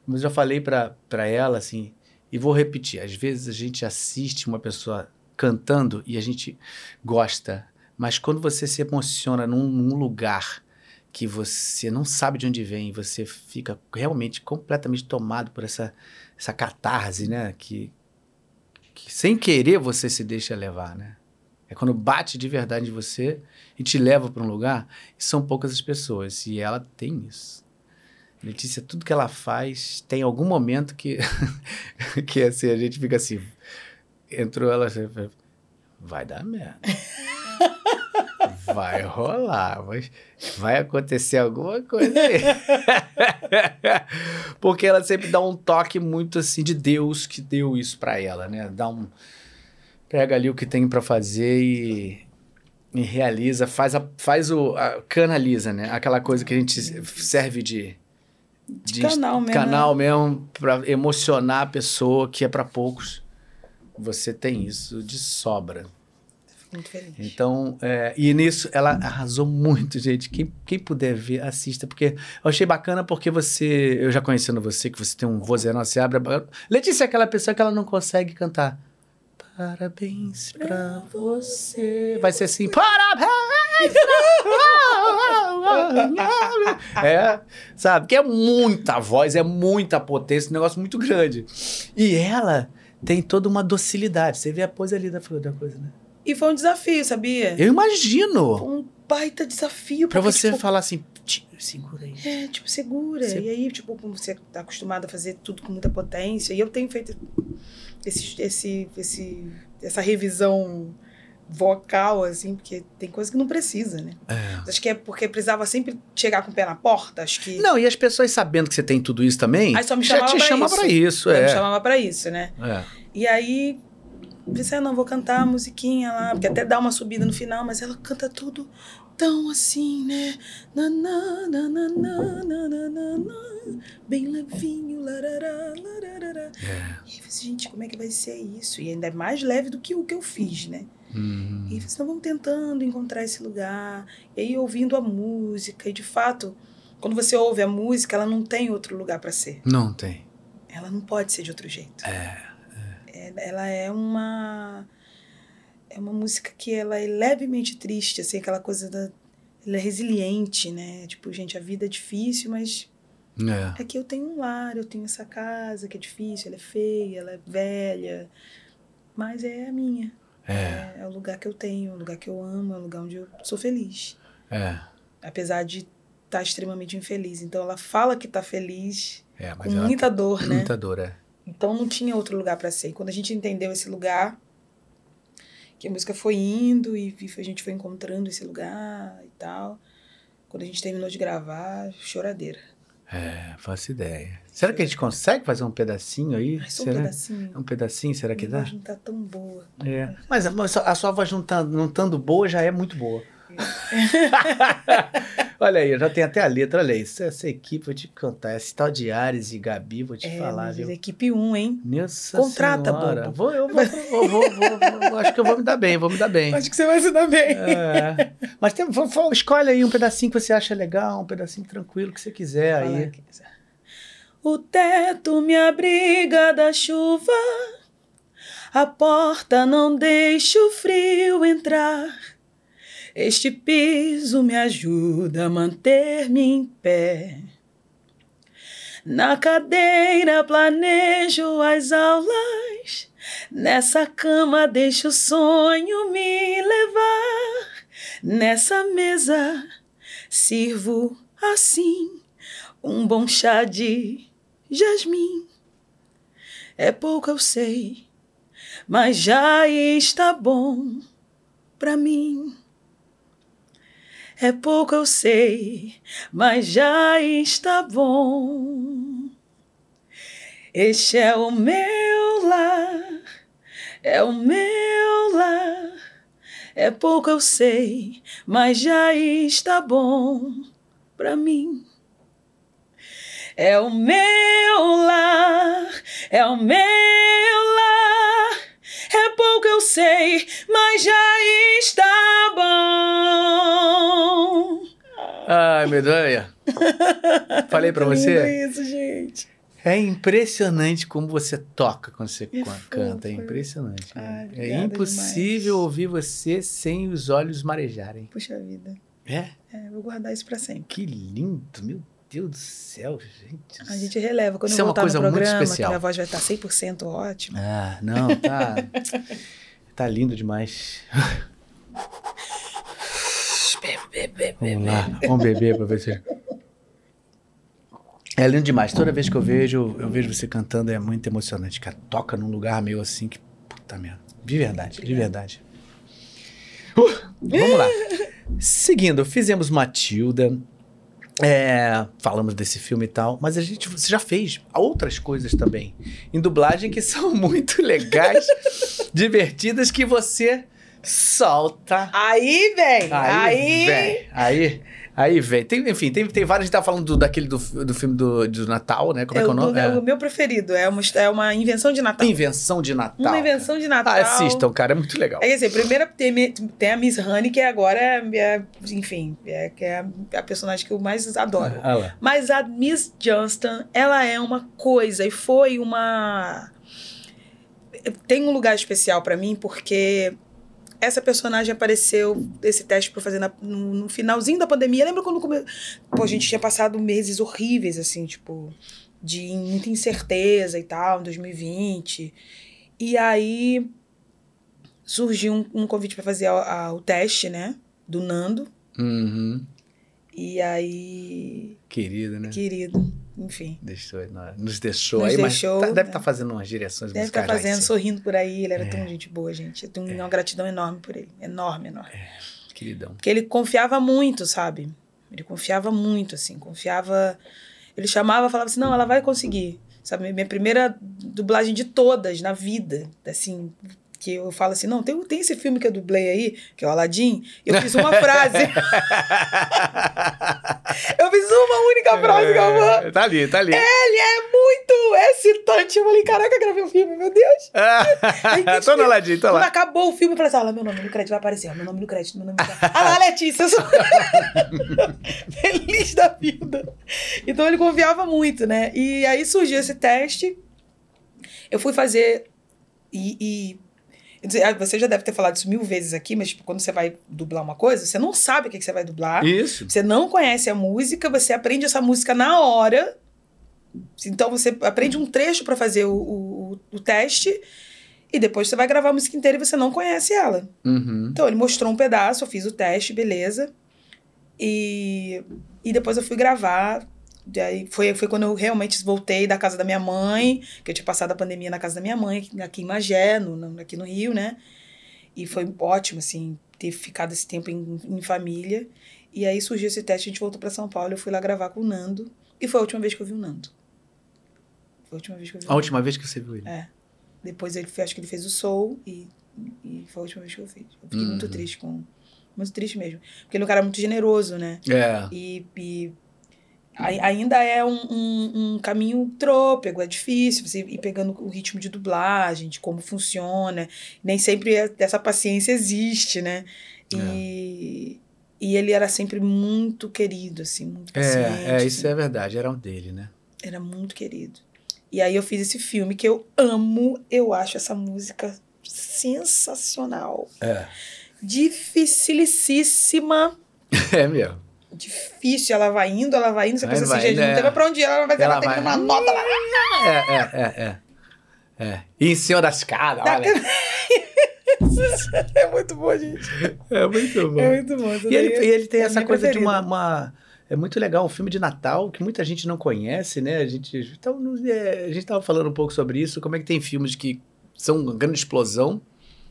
Mas eu já falei pra pra ela, assim, e vou repetir. Às vezes a gente assiste uma pessoa cantando e a gente gosta, mas quando você se emociona num, num lugar que você não sabe de onde vem, você fica realmente completamente tomado por essa, essa catarse, né? Que, que sem querer você se deixa levar, né? É quando bate de verdade em você e te leva para um lugar, e são poucas as pessoas, e ela tem isso. Letícia, tudo que ela faz, tem algum momento que, que assim, a gente fica assim. Entrou ela, assim, vai dar merda. Vai rolar, mas vai acontecer alguma coisa aí. Porque ela sempre dá um toque muito assim de Deus que deu isso pra ela, né? Dá um pega ali o que tem pra fazer e, e realiza, faz a, faz o a- canaliza, né? Aquela coisa que a gente serve de De canal mesmo, canal mesmo para emocionar a pessoa que é pra poucos. Você tem isso de sobra. Muito feliz. Então, é, e nisso ela arrasou muito, gente. Quem, quem puder ver, assista, porque eu achei bacana porque você, eu já conhecendo você, que você tem um vozeirão, você abre a... Letícia é aquela pessoa que ela não consegue cantar. Parabéns pra você. Vai ser assim, parabéns pra É, sabe? Que é muita voz, é muita potência, um negócio muito grande. E ela tem toda uma docilidade. Você vê a pose ali da flor da coisa, né? E foi um desafio, sabia? Eu imagino. Foi um baita desafio. Pra você tipo, falar assim, "Tch, segura aí. É, tipo, segura. Você- E aí, tipo, como você tá acostumado a fazer tudo com muita potência. E eu tenho feito esse, esse, esse, essa revisão vocal, assim, porque tem coisa que não precisa, né? É. Acho que é porque precisava sempre chegar com o pé na porta, acho que... Não, e as pessoas sabendo que você tem tudo isso também... Aí só me chamava já te pra chama isso. pra isso, é. Já me chamava pra isso, né? É. E aí, pensei, ah, não, vou cantar a musiquinha lá, porque até dá uma subida no final, mas ela canta tudo tão assim, né? Na, na, na, na, na, na, na, na bem levinho, larará, larará. É. E eu falei, gente, como é que vai ser isso? E ainda é mais leve do que o que eu fiz, né? Uhum. E eles vamos tentando encontrar esse lugar. E aí ouvindo a música. E de fato, quando você ouve a música, ela não tem outro lugar para ser. Não tem. Ela não pode ser de outro jeito. É. É, ela é uma é uma música que ela é levemente triste, assim, aquela coisa da ela é resiliente, né? Tipo, gente, a vida é difícil, mas É. é que eu tenho um lar, eu tenho essa casa que é difícil, ela é feia, ela é velha, mas é a minha. É. É, é o lugar que eu tenho, é o lugar que eu amo, é o lugar onde eu sou feliz. É. Apesar de estar extremamente infeliz. Então ela fala que tá feliz É, com muita dor, né? muita dor, é. Então não tinha outro lugar para ser. E Quando a gente entendeu esse lugar, que a música foi indo e a gente foi encontrando esse lugar e tal. Quando a gente terminou de gravar, choradeira. É, faço ideia. Será que a gente consegue fazer um pedacinho aí? Ai, só um será? pedacinho. Um pedacinho, será que dá? voz não tá tão boa. É. Mas, mas a sua voz não tá- não estando boa já é muito boa. olha aí, eu já tenho até a letra, olha aí. Essa, equipe, vou te contar. Esse tal de Ares e Gabi, vou te É, falar, viu? equipe 1, hein? Nossa Contrata, senhora. bobo. Vou, eu vou, vou, vou, vou, acho que eu vou me dar bem, vou me dar bem. Acho que você vai se dar bem. É. Mas tem, escolhe aí um pedacinho que você acha legal, um pedacinho tranquilo que você quiser Fala aí. aqui. O teto me abriga da chuva, a porta não deixa o frio entrar. Este piso me ajuda a manter-me em pé. Na cadeira planejo as aulas, nessa cama deixo o sonho me levar. Nessa mesa sirvo assim um bom chá de jasmim. É pouco eu sei, mas já está bom pra mim. É pouco eu sei, mas já está bom. Este é o meu lar, é o meu lar. É pouco eu sei, mas já está bom pra mim. É o meu lar, é o meu lar. É pouco eu sei, mas já está bom. Ai, medonha. Falei pra Muito você. isso, gente. É impressionante como você toca quando você É canta. É impressionante. Ai, é impossível demais. ouvir você sem os olhos marejarem. Puxa vida. É? É, vou guardar isso pra sempre. Que lindo, meu Deus do céu, gente. A gente releva. Quando Isso é eu uma voltar coisa no muito programa, que especial. minha voz vai estar 100% ótima. Ah, não, tá. tá lindo demais. Vamos lá, vamos beber pra ver se. É lindo demais. Toda vez que eu vejo, eu vejo você cantando, é muito emocionante, cara. Toca num lugar meio assim que. Puta merda. De verdade, de verdade. Uh, vamos lá. Seguindo, fizemos Matilda. É, falamos desse filme e tal, mas a gente você já fez outras coisas também em dublagem que são muito legais, divertidas que você solta Aí, vem! Aí, vem. Aí, aí, vem. Tem, enfim, tem, tem vários. A gente tá falando do, daquele do, do filme do, do Natal, né? Como é, É que é o, o nome? do- é o meu preferido. É uma, é uma invenção de Natal. Invenção de Natal. Uma invenção de Natal. Ah, assistam, cara. É muito legal. É assim, primeiro tem, tem a Miss Honey, que agora é, é, enfim, é, que é a personagem que eu mais adoro. Ah. Mas a Miss Johnston, ela é uma coisa e foi uma. Tem um lugar especial pra mim porque essa personagem apareceu esse teste pra fazer na- no, no finalzinho da pandemia. Lembra quando come... Pô, a gente tinha passado meses horríveis, assim, tipo, de muita incerteza e tal, em 2020. E aí surgiu um, um convite pra fazer a- a- o teste, né? Do Nando. Uhum. E aí. Querido, né? Querido, enfim. Deixou, nos deixou Nos aí, deixou, mas tá- deve né? estar fazendo umas direções Deve estar musicais. lá em fazendo, sorrindo por aí. Ele era É. tão gente boa, gente. Eu tenho uma gratidão enorme por ele. Enorme, enorme. Queridão. Porque ele confiava muito, sabe? Ele confiava muito, assim. Confiava. Ele chamava, falava assim: não, ela vai conseguir. Sabe? Minha primeira dublagem de todas na vida. Assim. Que eu falo assim: não, tem, tem esse filme que eu dublei aí, que é o Aladdin. Eu fiz uma frase. eu fiz uma única frase, Galvão. É, Tá ali, tá ali. Ele é muito excitante. Eu falei, caraca, gravei um filme, meu Deus. Aí, tô no ladinho, tô Quando lá. acabou o filme, eu falei assim, olha, meu nome no crédito vai aparecer, meu nome no crédito, meu nome no crédito. Ah lá, Letícia. sou- Feliz da vida. Então ele confiava muito, né? E aí surgiu esse teste. Eu fui fazer e... e- você já deve ter falado isso mil vezes aqui, mas tipo, quando você vai dublar uma coisa, você não sabe o que, que você vai dublar. Isso. Você não conhece a música, você aprende essa música na hora. Então você aprende um trecho para fazer o, o, o teste. E depois você vai gravar a música inteira e você não conhece ela. Uhum. Então ele mostrou um pedaço, eu fiz o teste, beleza. E, e depois eu fui gravar. E aí foi, foi quando eu realmente voltei da casa da minha mãe, que eu tinha passado a pandemia na casa da minha mãe, aqui em Magé, no, no- aqui no Rio, né? E foi ótimo, assim, ter ficado esse tempo em, em família. E aí surgiu esse teste, a gente voltou para São Paulo, eu fui lá gravar com o Nando. E foi a última vez que eu vi o Nando. Foi a última vez que eu vi o A última vez que você viu ele. É. Depois ele, acho que ele fez o Soul e, e foi a última vez que eu fiz. Eu fiquei muito Uhum. triste com. Muito triste mesmo. Porque ele é um cara muito generoso, né? É. E, e ainda é um, um, um caminho trôpego, é difícil você ir pegando o ritmo de dublagem, de como funciona. Nem sempre é- essa paciência existe, né? E, e ele era sempre muito querido, assim, muito paciente. É, é, isso assim. é verdade. Era um dele, né? Era muito querido. E aí eu fiz esse filme que eu amo, eu acho essa música sensacional. É. dificilíssima. É mesmo. Difícil, ela vai indo, ela vai indo, você Vai, pensa assim, vai, gente, né? não tem mais pra onde ir, ela vai, ela Ela tem vai. uma nota lá. É, é, é, é. É. E em cima da escada, olha. é muito bom, gente. É muito bom. É muito bom. E ele, e ele tem é essa coisa de preferida. uma, uma- É muito legal, um filme de Natal que muita gente não conhece, né? A gente, então, é, a gente tava falando um pouco sobre isso, como é que tem filmes que são uma grande explosão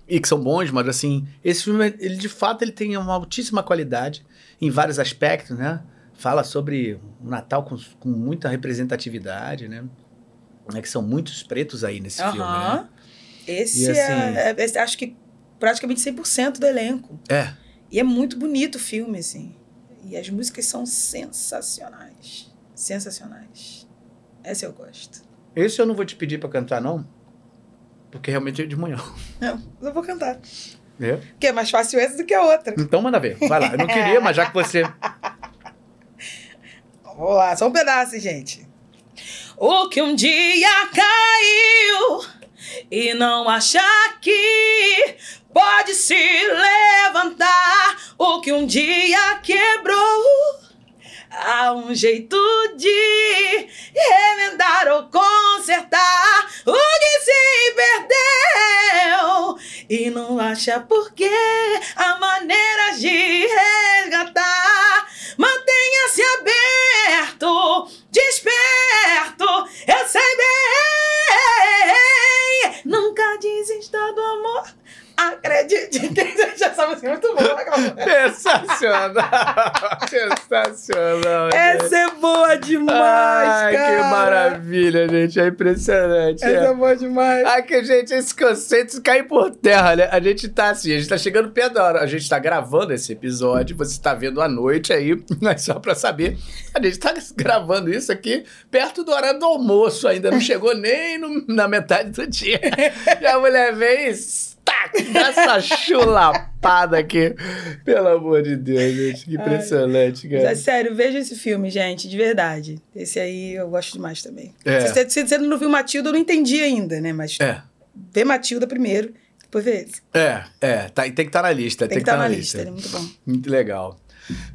e que são bons, mas assim, esse filme, ele de fato ele tem uma altíssima qualidade em vários aspectos, né? Fala sobre o Natal com, com muita representatividade, né? É que são muitos pretos aí nesse filme, né? Esse E assim- é, é- esse- Acho que praticamente 100% do elenco. É. E é muito bonito o filme, assim. E as músicas são sensacionais. Sensacionais. Essa eu gosto. Esse eu não vou te pedir pra cantar, não, porque realmente é de manhã. Não, eu vou cantar. É. Porque é mais fácil essa do que a outra. Então manda ver. Vai lá. Eu não queria, mas já que você. Vamos lá, só um pedaço, gente. O que um dia caiu e não achar que pode se levantar. O que um dia quebrou. Há um jeito de remendar ou consertar o que se perdeu e não acha por que a maneira de resgatar. Mantenha-se aberto, desperto, eu sei bem. Acredite que já música é muito né, Sensacional! Sensacional! Essa é boa demais, Ai, cara. que maravilha, gente. É impressionante. Essa é É. boa demais. Ai, que, gente, esse conceito cai por terra, né? A gente tá assim, a gente tá chegando perto da hora. A gente tá gravando esse episódio, você tá vendo à noite aí, mas só pra saber. A gente tá gravando isso aqui perto do horário do almoço, ainda não chegou nem no- na metade do dia. E a mulher vem tac, dá essa chulapada aqui. Pelo amor de Deus, gente. Que impressionante, Mas cara. é sério, veja esse filme, gente, de verdade. Esse aí eu gosto demais também. É. Se, você, se você não viu Matilda, eu não entendi ainda, né? Mas É. vê Matilda primeiro, depois vê esse. É, é, tá, tem que estar na lista. Tem, que estar na lista, ele é muito bom. Muito legal.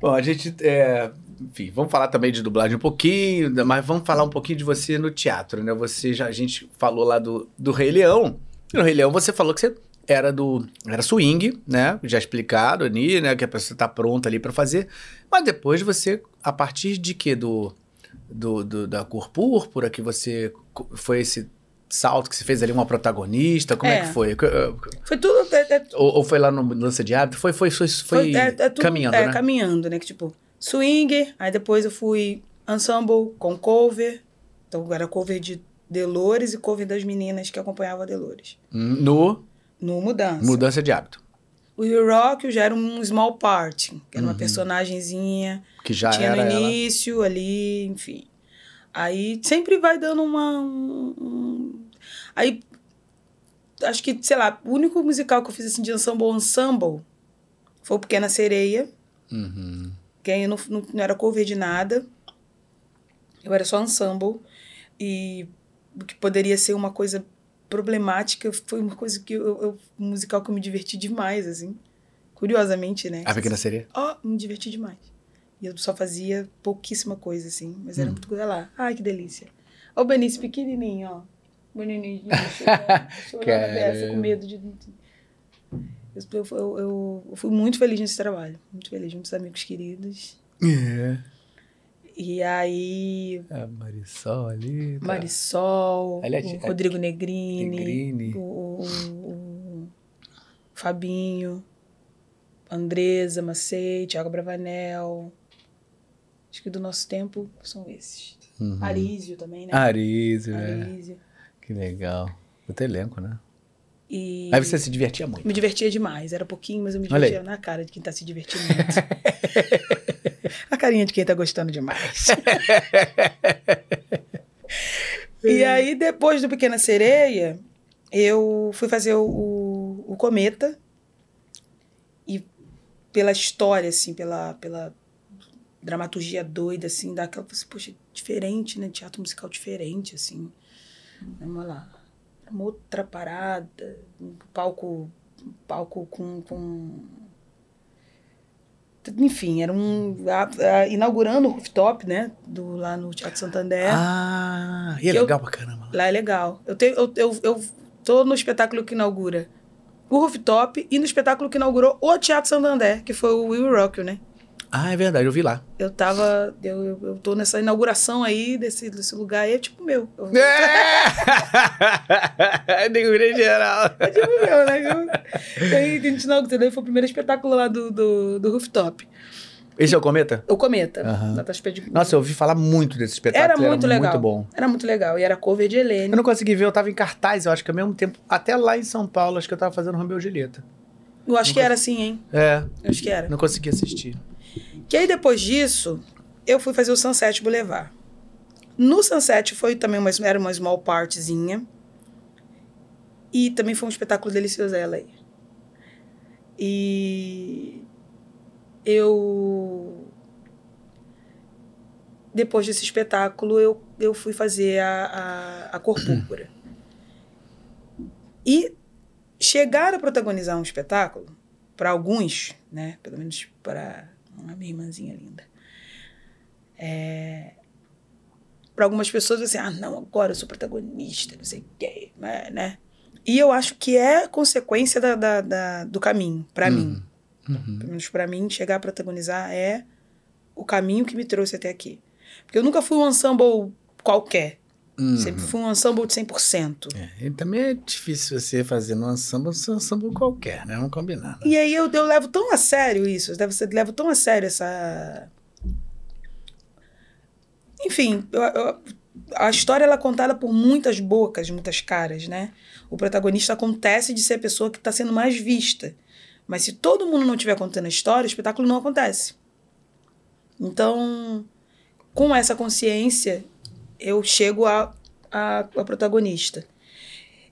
Bom, a gente. é, enfim, vamos falar também de dublagem um pouquinho, mas vamos falar um pouquinho de você no teatro, né? Você já, a gente falou lá do, do Rei Leão. E no Rei Leão você falou que você era do. Era swing, né? Já explicado ali, né? Que a pessoa tá pronta ali pra fazer. Mas depois você, a partir de quê? Do, do, do- da cor púrpura, que você. Foi esse salto que você fez ali uma protagonista? Como é, É. que foi? Foi tudo. É, é, Ou, ou foi lá no Lança de Hábito? Foi, foi, foi, foi, é- é tudo- caminhando, é, né? caminhando, né? Que tipo, swing, aí depois eu fui ensemble com cover. Então era cover de Delores e cover das meninas que acompanhavam a Delores. Hum, No No Mudança. Mudança de Hábito. O You Rock eu já era um small part, que era uma Uhum. personagenzinha. Que já tinha no era ela. início ali, enfim. Aí sempre vai dando uma. um- um- Aí. Acho que, sei lá, o único musical que eu fiz assim de ensemble ensemble foi o Pequena Sereia, Uhum. que aí eu não, não, não era cover de nada. Eu era só ensemble. E o que poderia ser uma coisa problemática foi uma coisa que eu, eu- musical que eu me diverti demais, assim. Curiosamente, né? A Pequena Sereia? Ó, me diverti demais. E eu só fazia pouquíssima coisa, assim. Mas era Hum. muito coisa lá. Ai, que delícia. Ó o Benício pequenininho, ó. Bonitinho, chorando, dessa, com medo de... Eu, eu, eu- eu fui muito feliz nesse trabalho. Muito feliz, muitos amigos queridos. É. E aí, A Marisol ali. tá. Marisol, Ali é- o é- Rodrigo Negrini, Negrini. O, o- o Fabinho, Andresa Macei, Thiago Bravanel. Acho que do nosso tempo são esses. Uhum. Arísio também, né? Arísio, é. Arísio. Que legal. Outro elenco, né? E Aí você se divertia muito. me divertia demais. Era pouquinho, mas eu me divertia na cara de quem tá se divertindo muito. A carinha de quem tá gostando demais. e aí, depois do Pequena Sereia, eu fui fazer o, o, o Cometa. E pela história, assim, pela, pela dramaturgia doida, assim, daquela, assim, poxa, diferente, né? Teatro musical diferente, assim. Vamos lá. Uma outra parada, um palco, um palco com, com Enfim, era um. a- a- inaugurando o rooftop, né? Do, lá no Teatro Santander. Ah, e é Que eu- legal pra caramba. Lá é legal. Eu, tenho, eu, eu, eu tô no espetáculo que inaugura o rooftop e no espetáculo que inaugurou o Teatro Santander, que foi o Will Rock, né? Ah, é verdade, eu vi lá. Eu tava. Eu, eu, eu tô nessa inauguração aí desse, desse lugar aí, é tipo meu. Eu- É! Negurei geral. É tipo meu, né? Eu- E aí, a gente inaugurou, daí foi o primeiro espetáculo lá do, do, do rooftop. Esse é o Cometa? O Cometa. Da de- Nossa, eu ouvi falar muito desse espetáculo. Era muito legal. muito bom. Era muito legal. E era cover de Eu Helene. não consegui ver, eu tava em cartaz, eu acho que ao mesmo tempo, até lá em São Paulo, acho que eu tava fazendo Romeu e Julieta. Eu acho que era assim, hein? É, Eu acho que era. não consegui assistir. Que aí depois disso, eu fui fazer o Sunset Boulevard. No Sunset foi também uma, era uma small partzinha. E também foi um espetáculo delicioso ela aí. E eu depois desse espetáculo eu, eu fui fazer a, a, a cor púrpura. E chegar a protagonizar um espetáculo, para alguns, né? Pelo menos para a minha irmãzinha linda. É, para algumas pessoas, assim, ah, não, agora eu sou protagonista, não sei o quê, né, né? E eu acho que é consequência da, da- da- do caminho, para mim. Uhum. Pelo menos para mim, chegar a protagonizar é o caminho que me trouxe até aqui. Porque eu nunca fui um ensemble qualquer. Uhum. Sempre fui um ensemble de 100%. É, e também é difícil você fazer num samba, um samba qualquer, né? Vamos combinar. né? E aí eu, eu levo tão a sério isso, ser, levo tão a sério essa. Enfim, eu- eu- a história ela é contada por muitas bocas, muitas caras, né? O protagonista acontece de ser a pessoa que está sendo mais vista. Mas se todo mundo não estiver contando a história, o espetáculo não acontece. Então, com essa consciência, eu chego a, a, a protagonista.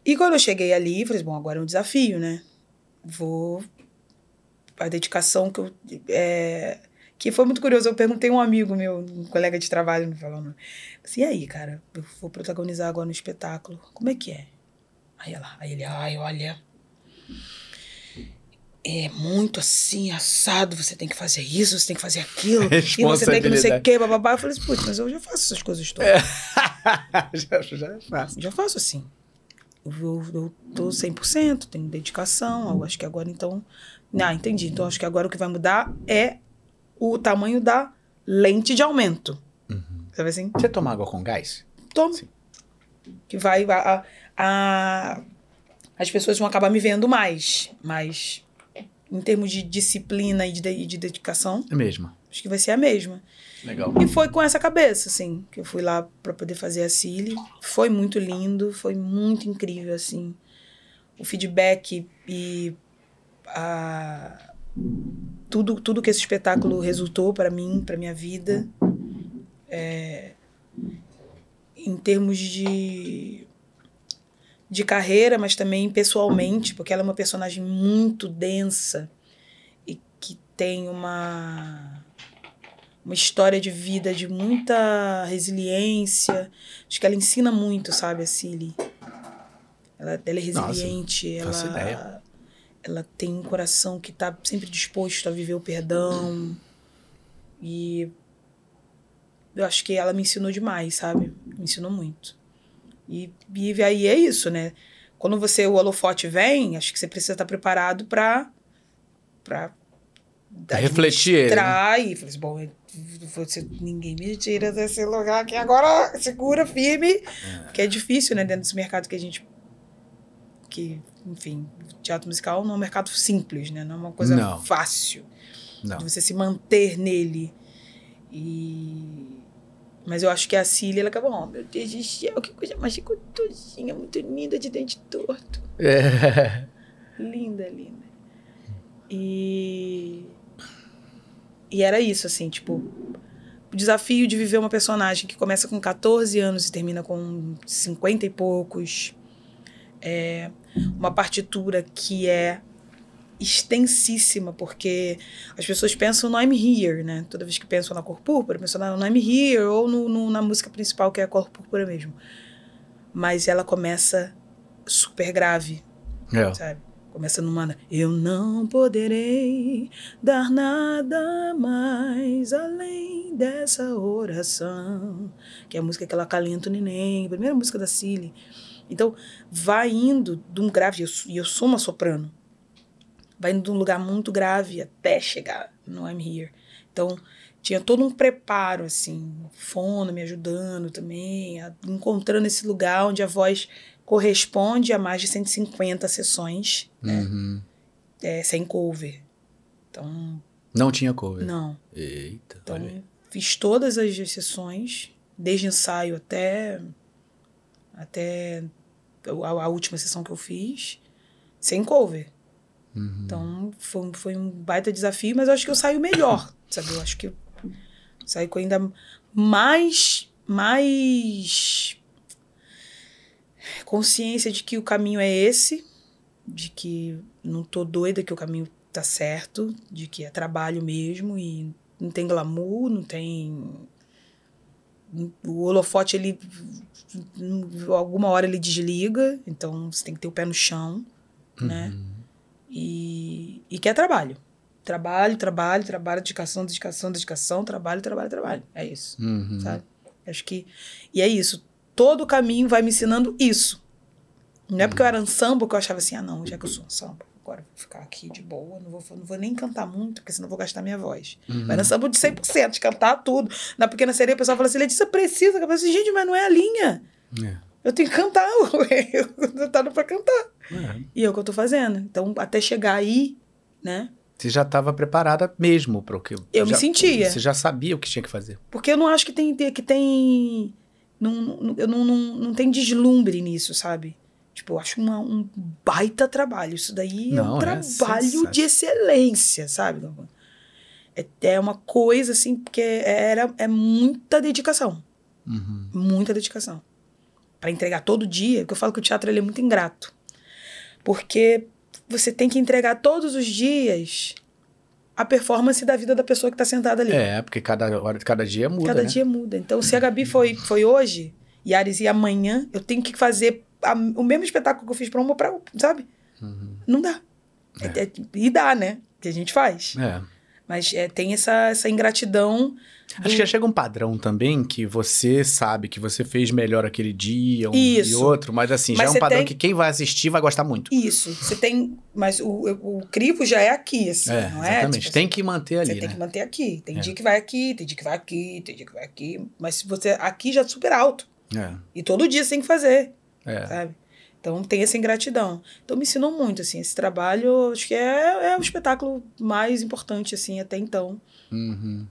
E quando eu cheguei ali, falei, bom, agora é um desafio, né? Vou. A dedicação que eu. É... Que foi muito curioso. Eu perguntei a um amigo meu, um colega de trabalho, não falando. Assim, e aí, cara, eu vou protagonizar agora no espetáculo. Como é que é? Aí ela, aí ele, ai, olha. É muito assim, assado, você tem que fazer isso, você tem que fazer aquilo, e você tem que não sei o quê, bababá. Eu falei assim, putz, mas eu já faço essas coisas todas. já, já é fácil. Já faço assim. Eu, eu, eu tô 100%, tenho dedicação. Eu acho que agora, então. Ah, entendi. Então, acho que agora o que vai mudar é o tamanho da lente de aumento. Sabe assim? Você toma água com gás? Toma. Sim. Que vai. A, a- as pessoas vão acabar me vendo mais. Mas, em termos de disciplina e de, de- de dedicação, É mesmo. acho que vai ser a mesma. Legal. E foi com essa cabeça, assim, que eu fui lá para poder fazer a Cile. Foi muito lindo, foi muito incrível, assim. O feedback e a... tudo, tudo que esse espetáculo resultou para mim, para minha vida. É, Em termos de de carreira, mas também pessoalmente, porque ela é uma personagem muito densa e que tem uma uma história de vida de muita resiliência. Acho que ela ensina muito, sabe, a Cilly. Ela, ela é Nossa, resiliente, faço ela, ideia. ela tem um coração que está sempre disposto a viver o perdão. E eu acho que ela me ensinou demais, sabe? Me ensinou muito. E, e aí é isso, né? Quando você o holofote vem, acho que você precisa estar preparado para para Pra refletir ele, né? e falei assim, bom, você, ninguém me tira desse lugar aqui agora, segura firme, que é difícil, né, dentro desse mercado que a gente que, enfim, teatro musical não é um mercado simples, né? Não é uma coisa Não. fácil Não. de você se manter nele. E mas eu acho que a Cília, ela acabou, oh, meu Deus do céu, que coisa mais gostosinha, muito linda de dente torto. É. Linda, linda. E. E era isso, assim, tipo. O desafio de viver uma personagem que começa com 14 anos e termina com 50 e poucos. É uma partitura que é extensíssima, porque as pessoas pensam no I'm Here, né? Toda vez que pensam na cor púrpura, pensam no I'm Here ou no, no- na música principal, que é a cor púrpura mesmo. Mas ela começa super grave, É. sabe? Começa numa. Eu não poderei dar nada mais além dessa oração. Que é a música que ela calenta o neném, a primeira música da Cilly. Então, vai indo de um grave, e eu, eu sou uma soprano, vai indo de um lugar muito grave até chegar no I'm Here. Então, tinha todo um preparo, assim, fono me ajudando também, a, encontrando esse lugar onde a voz corresponde a mais de 150 sessões, né? Uhum. É, sem cover. Então, Não tinha cover. não. Eita, Então, olha aí. fiz todas as sessões, desde ensaio até até a, a última sessão que eu fiz, sem cover. Uhum. Então, foi, foi um baita desafio, mas eu acho que eu saio melhor, sabe? Eu acho que eu saio com ainda mais, mais consciência de que o caminho é esse, de que não tô doida que o caminho tá certo, de que é trabalho mesmo e não tem glamour, não tem o holofote ele alguma hora ele desliga, então você tem que ter o pé no chão, né? E, e que é trabalho. Trabalho, trabalho, trabalho, dedicação, dedicação, dedicação, trabalho, trabalho, trabalho. É isso, Uhum. sabe? Acho que. E é isso. Todo o caminho vai me ensinando isso. Não é porque eu era um samba que eu achava assim, ah, não, já que eu sou um samba, agora eu vou ficar aqui de boa, não vou, não vou nem cantar muito, porque senão eu vou gastar minha voz. Uhum. Mas na samba de 100%, de cantar tudo. Na Pequena Sereia, o pessoal fala assim, Letícia precisa. Eu falo assim, gente, mas não é a linha. É. Eu tenho que cantar, eu tô pra cantar. É. E é o que eu tô fazendo. Então, até chegar aí, né? Você já estava preparada mesmo para o que Eu me já- sentia. Você já sabia o que tinha que fazer. Porque eu não acho que tem. Que tem não, eu não, não, não tem deslumbre nisso, sabe? Tipo, eu acho uma, um baita trabalho. Isso daí é Não, um é trabalho de excelência, sabe? É, é uma coisa assim, porque era, é muita dedicação. Uhum. Muita dedicação. Pra entregar todo dia, porque eu falo que o teatro ele é muito ingrato. Porque você tem que entregar todos os dias a performance da vida da pessoa que tá sentada ali. É, porque cada hora, cada dia muda, Cada né? dia muda. Então, se a Gabi foi, foi hoje e a Ares ia amanhã, eu tenho que fazer a- o mesmo espetáculo que eu fiz pra uma pra outra, sabe? Uhum. Não dá. É- é- e dá, né? Que a gente faz. É. Mas é, tem essa, essa ingratidão. Acho que já chega um padrão também que você sabe que você fez melhor aquele dia um e Isso. outro, mas assim, Mas já é um padrão tem- que quem vai assistir vai gostar muito. Isso. Você tem. Mas o, o crivo já é aqui, assim, É, não é? exatamente. Tipo, tem que manter ali, Você tem né? que manter aqui. Tem É. dia que vai aqui, tem dia que vai aqui, tem dia que vai aqui. Mas se você. Aqui já é super alto. É, E todo dia você tem que fazer. é. sabe? Então tem essa ingratidão. Então me ensinou muito, assim, esse trabalho, acho que é, é o espetáculo mais importante, assim, até então, Uhum.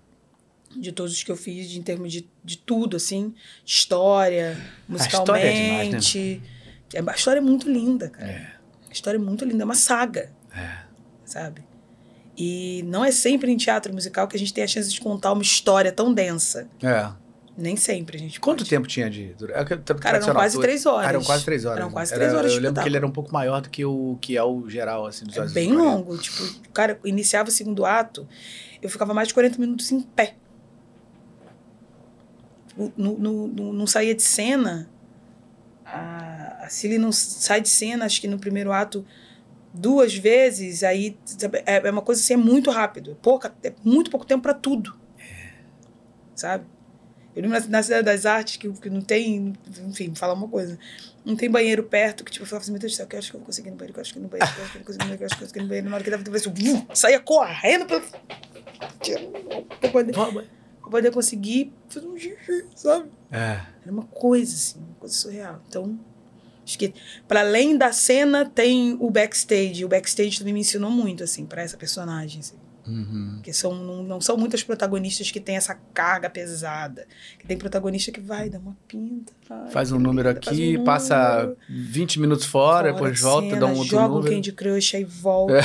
de todos os que eu fiz, de, em termos de, de tudo, assim, história, história é demais, né? musicalmente. É, a história é muito linda, cara. É. A história é muito linda, é uma saga, É. sabe? E não é sempre em teatro musical que a gente tem a chance de contar uma história tão densa. É. Nem sempre a gente Quanto pode. tempo tinha de é Cara, eram quase três horas. Eram quase três horas. Eram quase Era- três horas de Eu lembro que ele era um pouco maior do que o que é o geral, assim, dos É bem do longo. Tipo, cara iniciava o segundo ato, eu ficava mais de 40 minutos em pé. No, no, no- não saía de cena. A, a Cilly não sai de cena, acho que no primeiro ato, duas vezes. Aí é, é uma coisa assim, é muito rápido. Pouca, é muito pouco tempo para tudo. Sabe? Eu lembro na, Cidade das Artes, que, que não tem. Enfim, falar uma coisa. Não tem banheiro perto, que tipo, eu falava assim, meu Deus do céu, que eu acho que eu vou conseguir ir no banheiro, que eu acho que no banheiro, que eu acho que eu vou conseguir ir no banheiro, que eu acho que eu vou conseguir ir no banheiro. Na hora que dava tempo, eu assim, saía correndo pra, pra, poder, pra poder conseguir fazer um xixi, sabe? É. Era uma coisa, assim, uma coisa surreal. Então, acho que para além da cena tem o backstage. O backstage também me ensinou muito, assim, para essa personagem, assim. Uhum. Porque são, não, não são muitas protagonistas que têm essa carga pesada. Que tem protagonista que vai dar uma pinta. ai, Faz um que número um aqui, número, passa 20 minutos fora, depois de volta, cena, dá um outro joga número. um Candy Crush aí volta.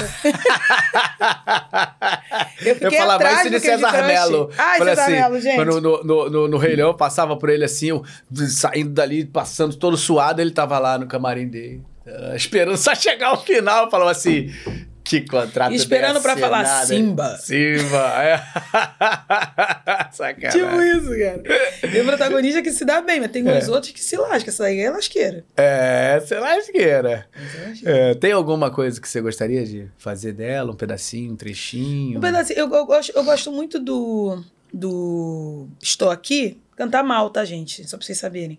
eu Eu fiquei falava isso de César. Melo. Ai, César assim, Melo, gente. No, no, no, no Rei Leão eu passava por ele assim, eu, saindo dali, passando todo suado, ele tava lá no camarim dele, ah, esperando só chegar ao final. Eu falava assim: Que contrato Esperando pra falar? Simba. Simba. É. Sacanagem. Tipo isso, cara. Tem o protagonista que se dá bem, mas tem uns outros que se lasca. Essa daí é lasqueira. É, lasqueira. Essa é lasqueira. É, tem alguma coisa que você gostaria de fazer dela? Um pedacinho, um trechinho? Um pedacinho. Eu, eu, gosto, eu gosto muito do, do Estou Aqui. Cantar mal, tá, gente? Só pra vocês saberem.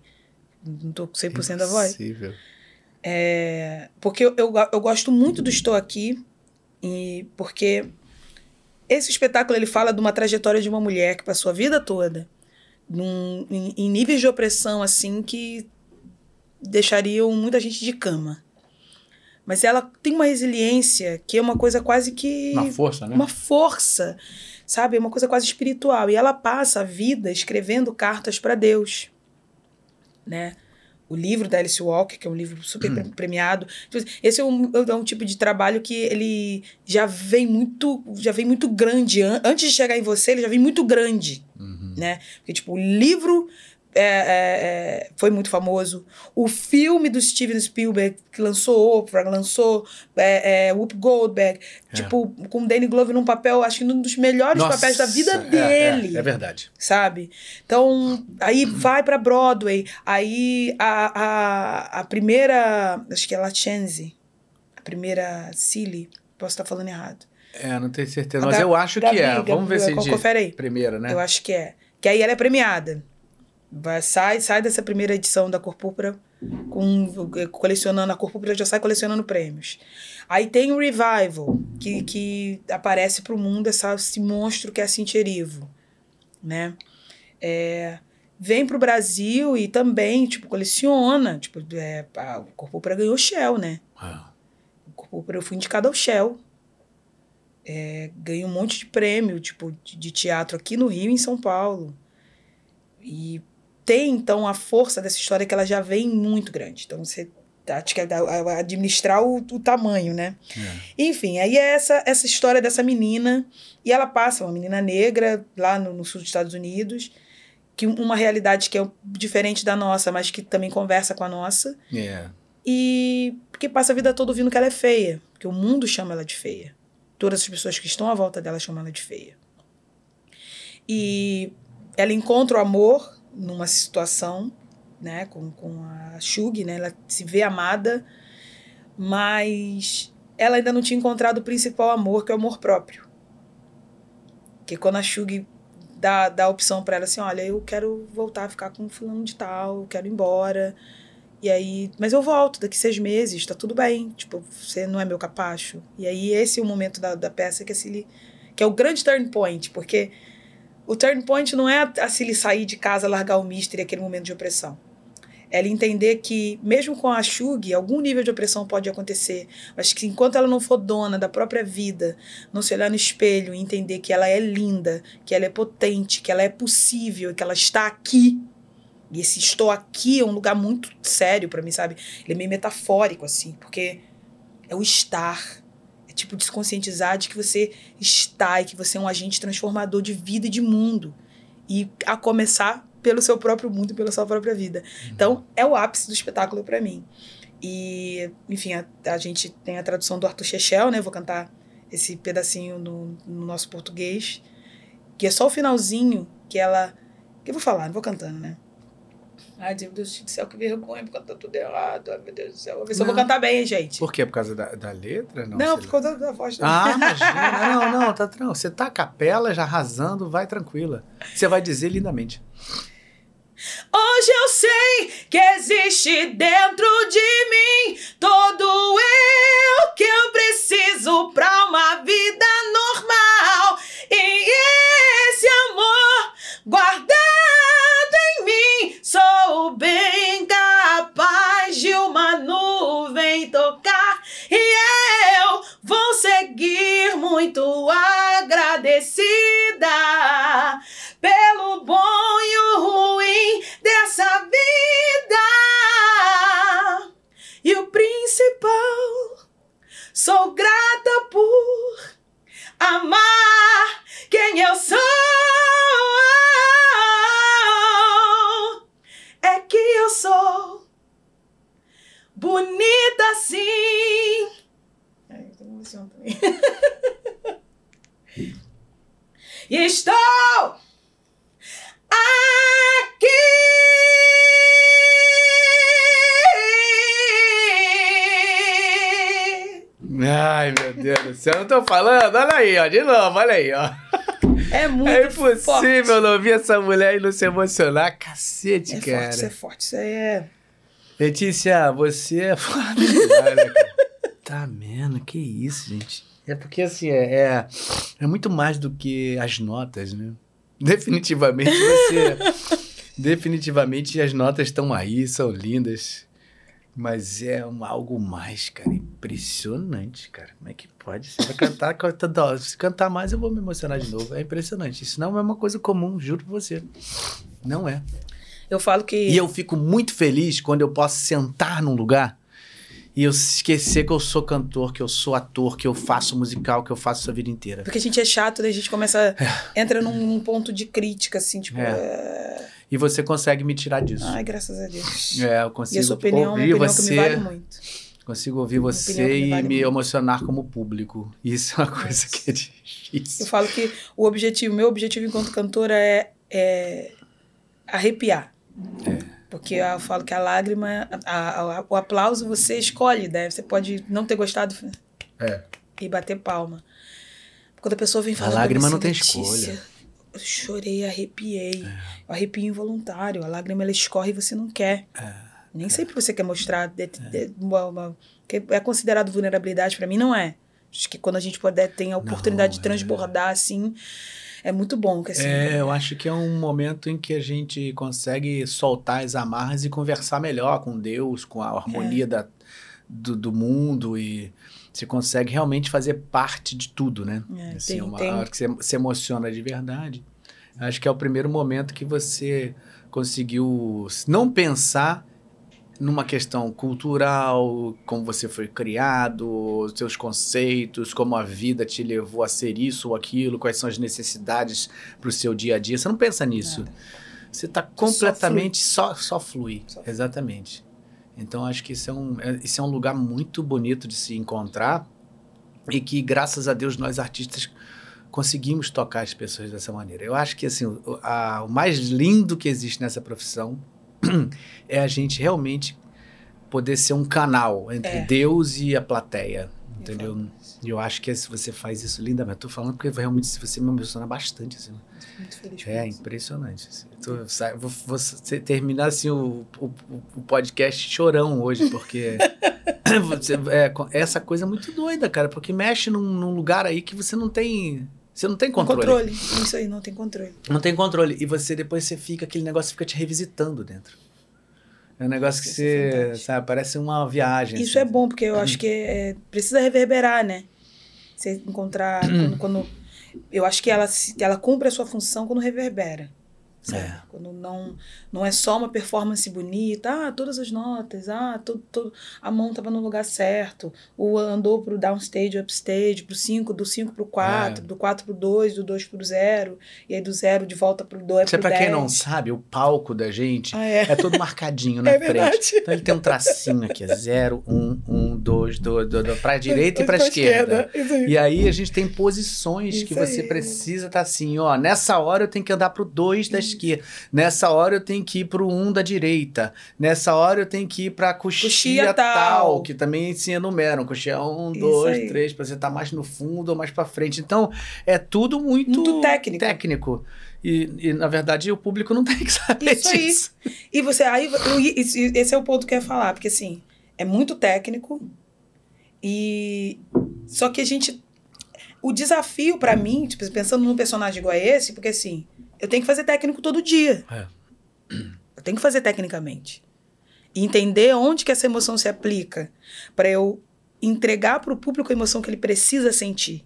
Não tô com 100% da voz. Impossível. É, porque eu, eu, eu gosto muito do Estou Aqui, e porque esse espetáculo ele fala de uma trajetória de uma mulher que passou a vida toda num, em, em níveis de opressão assim que deixariam muita gente de cama. Mas ela tem uma resiliência que é uma coisa quase que Uma força, né? uma força, sabe? É uma coisa quase espiritual. E ela passa a vida escrevendo cartas para Deus, né? O livro da Alice Walker, que é um livro super pre- premiado. Tipo assim, Esse é um, é um tipo de trabalho que ele já vem muito, já vem muito grande. An- Antes de chegar em você, ele já vem muito grande, Uhum. né? Porque, tipo, o livro é, é, é, foi muito famoso. O filme do Steven Spielberg, que lançou Oprah, lançou é, é, Whoop Goldberg, É. tipo, com o Danny Glover num papel, acho que num dos melhores Nossa, papéis da vida é, é, dele É, verdade. sabe? Então, aí vai pra Broadway, aí a, a, a primeira, acho que é Lachenzi, a primeira Cilly, posso estar falando errado. É, não tenho certeza. A Mas Ga- eu acho que é. Gabi, Vamos ver se co- de confere aí. primeira, né? Eu acho que é. Que aí ela é premiada. Vai, sai, sai dessa primeira edição da Cor Púrpura com, colecionando, a Cor Púrpura já sai colecionando prêmios. Aí tem o Revival, que, que aparece pro mundo essa, esse monstro que é Erivo, né? É, vem pro Brasil e também, tipo, coleciona. Tipo, é, a, o Cor Púrpura ganhou Shell, né? Ah, O Cor Púrpura eu fui indicada ao Shell. É, ganhei um monte de prêmio, tipo, de, de teatro aqui no Rio e em São Paulo. E tem, então, a força dessa história que ela já vem muito grande. Então, você acho que é da- a- administrar o, o tamanho, né? é. Enfim, aí é essa, essa história dessa menina, e ela passa, uma menina negra, lá no, no sul dos Estados Unidos, que uma realidade que é diferente da nossa, mas que também conversa com a nossa, É. e que passa a vida toda ouvindo que ela é feia, porque o mundo chama ela de feia. Todas as pessoas que estão à volta dela chamam ela de feia. E ela encontra o amor numa situação, né, com, com a Shug, né, ela se vê amada, mas ela ainda não tinha encontrado o principal amor, que é o amor próprio. Que quando a Shug dá, dá a opção para ela assim, olha, eu quero voltar a ficar com fulano de tal, eu quero ir embora, e aí, mas eu volto daqui seis meses, tá tudo bem. Tipo, você não é meu capacho. E aí, esse é o momento da, da peça que a Cilly, que é o grande turn point, porque o turn point não é a, Cilly sair de casa, largar o mister aquele momento de opressão. É ela entender que, mesmo com a Shug, algum nível de opressão pode acontecer, mas que enquanto ela não for dona da própria vida, não se olhar no espelho e entender que ela é linda, que ela é potente, que ela é possível, que ela está aqui, e esse estou aqui é um lugar muito sério pra mim, sabe? Ele é meio metafórico, assim, porque é o estar. Tipo de se conscientizar de que você está e que você é um agente transformador de vida e de mundo. E a começar pelo seu próprio mundo e pela sua própria vida. Então, é o ápice do espetáculo pra mim. E, enfim, a, a gente tem a tradução do Arthur Chechel, né? Vou cantar esse pedacinho no, no nosso português. Que é só o finalzinho que ela. Que eu vou falar, não vou cantando, né? Ai, meu Deus do céu, que vergonha, porque tá tudo errado. Ai, meu Deus do céu. Vou ver se eu vou cantar bem, gente. Por quê? Por causa da, da letra? Não, Não, por causa da voz. Ah, imagina. Não, não, tá tranquilo. Você tá a capela já arrasando, vai tranquila. Você vai dizer lindamente. Hoje eu sei que existe dentro de mim todo eu que eu preciso pra uma vida normal. E esse amor guardado sou bem capaz de uma nuvem tocar. E eu vou seguir muito agradecida pelo bom e o ruim dessa vida. E o principal, sou grata por amar quem eu sou. Que eu sou bonita assim. Ai, eu também. Estou aqui. Ai, meu Deus do céu, não tô falando? Olha aí, ó, de novo, olha aí, ó. É muito É impossível forte. não ouvir essa mulher e não se emocionar. Cacete, É cara. forte, isso é forte. Isso aí é. Letícia, você é foda né, cara? Tá vendo? Que isso, gente. É porque, assim, é, é, é muito mais do que as notas, né? Definitivamente você... definitivamente as notas estão aí, são lindas. Mas é um, algo mais, cara. Impressionante, cara. Como é que pode? Você vai cantar, canta- se cantar mais eu vou me emocionar de novo. É impressionante. Isso não é uma coisa comum, juro pra você. Não é. Eu falo que. E eu fico muito feliz quando eu posso sentar num lugar e eu esquecer que eu sou cantor, que eu sou ator, que eu faço musical, que eu faço a vida inteira. Porque a gente é chato, daí a gente começa. Entra num, num ponto de crítica, assim, tipo. É. é, E você consegue me tirar disso. Ai, graças a Deus. É, eu e consigo a sua opinião é ouvir opinião você, que me vale muito. consigo ouvir Uma você me e vale me muito. emocionar como público. Isso é uma coisa que é Eu difícil. falo que o objetivo, meu objetivo enquanto cantora é, é arrepiar. Porque eu falo que a lágrima, a- a- o aplauso você escolhe, né? Você pode não ter gostado É. e bater palma. Quando a pessoa vem A falar pra lágrima não tem "Letícia, escolha." Eu chorei, arrepiei. Eu arrepio involuntário. A lágrima ela escorre e você não quer. Nem sempre você quer mostrar. de- de- uma- uma- que é considerado vulnerabilidade, pra mim não é. Acho que quando a gente puder, tem a oportunidade de é. transbordar assim, é muito bom. Que, assim, É, eu acho que é um momento em que a gente consegue soltar as amarras e conversar melhor com Deus, com a É. harmonia da, do, do mundo e você consegue realmente fazer parte de tudo, né? É, assim, tem- uma tem- hora que você se emociona de verdade. Acho que é o primeiro momento que você conseguiu não pensar numa questão cultural, como você foi criado, seus conceitos, como a vida te levou a ser isso ou aquilo, quais são as necessidades para o seu dia a dia. Você não pensa nisso. Você está completamente só, só flui. Só flui. Exatamente. Então acho que isso é, um, é- isso é um lugar muito bonito de se encontrar e que, graças a Deus, nós artistas conseguimos tocar as pessoas dessa maneira. Eu acho que assim, o, a- o mais lindo que existe nessa profissão é a gente realmente poder ser um canal entre É. Deus e a plateia. Entendeu? E eu acho que se você faz isso lindamente. Tô falando porque realmente se você me emociona bastante. Assim. Muito feliz É impressionante. assim. Tô- vou, terminar assim, o, o, o podcast chorão hoje, porque você- é, essa coisa é muito doida, cara, porque mexe num, num lugar aí que você não tem. Você não tem controle. Controle. Isso aí, não tem controle. Não tem controle. E você depois você fica, aquele negócio fica te revisitando dentro. É um negócio que é você, verdade. sabe, parece uma viagem. Isso assim. é bom, porque eu acho que é- precisa reverberar, né? Você encontrar. quando, quando- eu acho que ela, ela cumpre a sua função quando reverbera. É. Quando não, não é só uma performance bonita, ah, todas as notas, ah, todo, todo, a mão estava no lugar certo, o andou pro downstage, upstage, pro 5, do 5 pro 4, É. do 4 pro 2, do 2 pro 0, e aí do 0 de volta pro 2 Isso é pro pra quem 10. não sabe, o palco da gente Ah, é. é todo marcadinho na É frente. verdade. Então ele tem um tracinho aqui, 0, 1, 1, 2, 2, 2, pra direita e pra Pra esquerda. Isso aí. E aí a gente tem posições Isso que você aí. precisa estar assim, ó, nessa hora eu tenho que andar pro 2 da esquerda, nessa hora eu tenho que ir pro 1 um da direita, nessa hora eu tenho que ir pra coxia, Coxia tal, tal. que também se enumeram, coxia 1, Isso 2, aí. 3, pra você estar mais no fundo ou mais pra frente. Então, é tudo muito, Muito técnico. técnico. E, e, na verdade, o público não tem que saber Isso aí. disso. E você, aí, eu- esse esse é o ponto que eu ia falar, porque assim, é muito técnico e só que a gente o desafio pra mim, tipo, pensando num personagem igual a esse, porque assim, eu tenho que fazer técnico todo dia. É. Eu tenho que fazer tecnicamente. E entender onde que essa emoção se aplica pra eu entregar pro público a emoção que ele precisa sentir.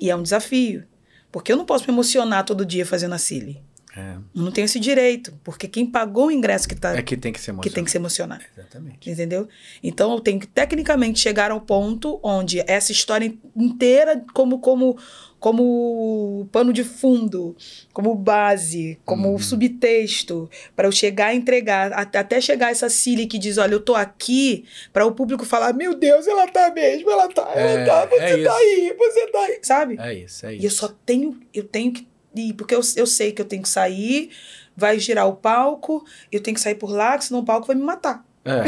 E é um desafio, porque eu não posso me emocionar todo dia fazendo a Silly. É. Eu não tenho esse direito, porque quem pagou o ingresso que, tá, É que tem que ser que emocionante. tem que se emocionar. Exatamente. Entendeu? Então eu tenho que tecnicamente chegar ao ponto onde essa história inteira, como, como, como pano de fundo, como base, como Uhum. subtexto, para eu chegar e entregar, at- até chegar essa Cília que diz: olha, eu tô aqui, para o público falar: meu Deus, ela tá mesmo, ela tá, ela É, tá, você é tá aí, você tá aí, sabe? É isso, é isso. E eu só tenho, eu tenho que ir, porque eu, eu sei que eu tenho que sair, vai girar o palco, eu tenho que sair por lá, que senão o palco vai me matar. É?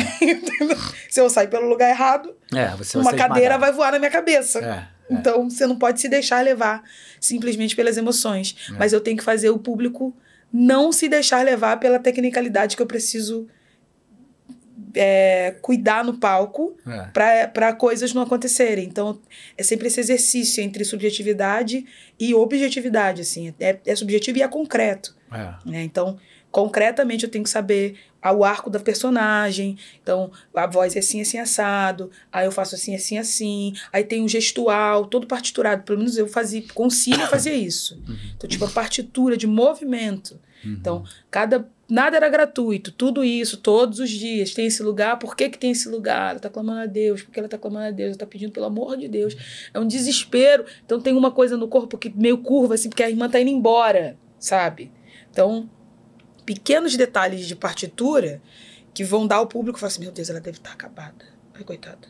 Se eu sair pelo lugar errado, é uma vai cadeira esmagado. vai voar na minha cabeça. É, é. Então você não pode se deixar levar simplesmente pelas emoções. É. Mas eu tenho que fazer o público não se deixar levar pela tecnicalidade que eu preciso é, cuidar no palco É. para coisas não acontecerem. Então, é sempre esse exercício entre subjetividade e objetividade, assim. É, é subjetivo e é concreto, É. né? Então, concretamente eu tenho que saber ah, o arco da personagem. Então, a voz é assim, assim, assado. Aí eu faço assim, assim, assim. Aí tem um gestual, todo partiturado. Pelo menos eu fazia, consigo fazer isso. Então, tipo, a partitura de movimento. Uhum. Então, cada nada era gratuito, tudo isso, todos os dias, tem esse lugar, por que, que tem esse lugar? Ela tá clamando a Deus, porque ela tá clamando a Deus, ela tá pedindo pelo amor de Deus. É um desespero. Então tem uma coisa no corpo que meio curva, assim, porque a irmã tá indo embora, sabe? Então, pequenos detalhes de partitura que vão dar ao público e falar assim, meu Deus, ela deve estar acabada. Ai, coitada.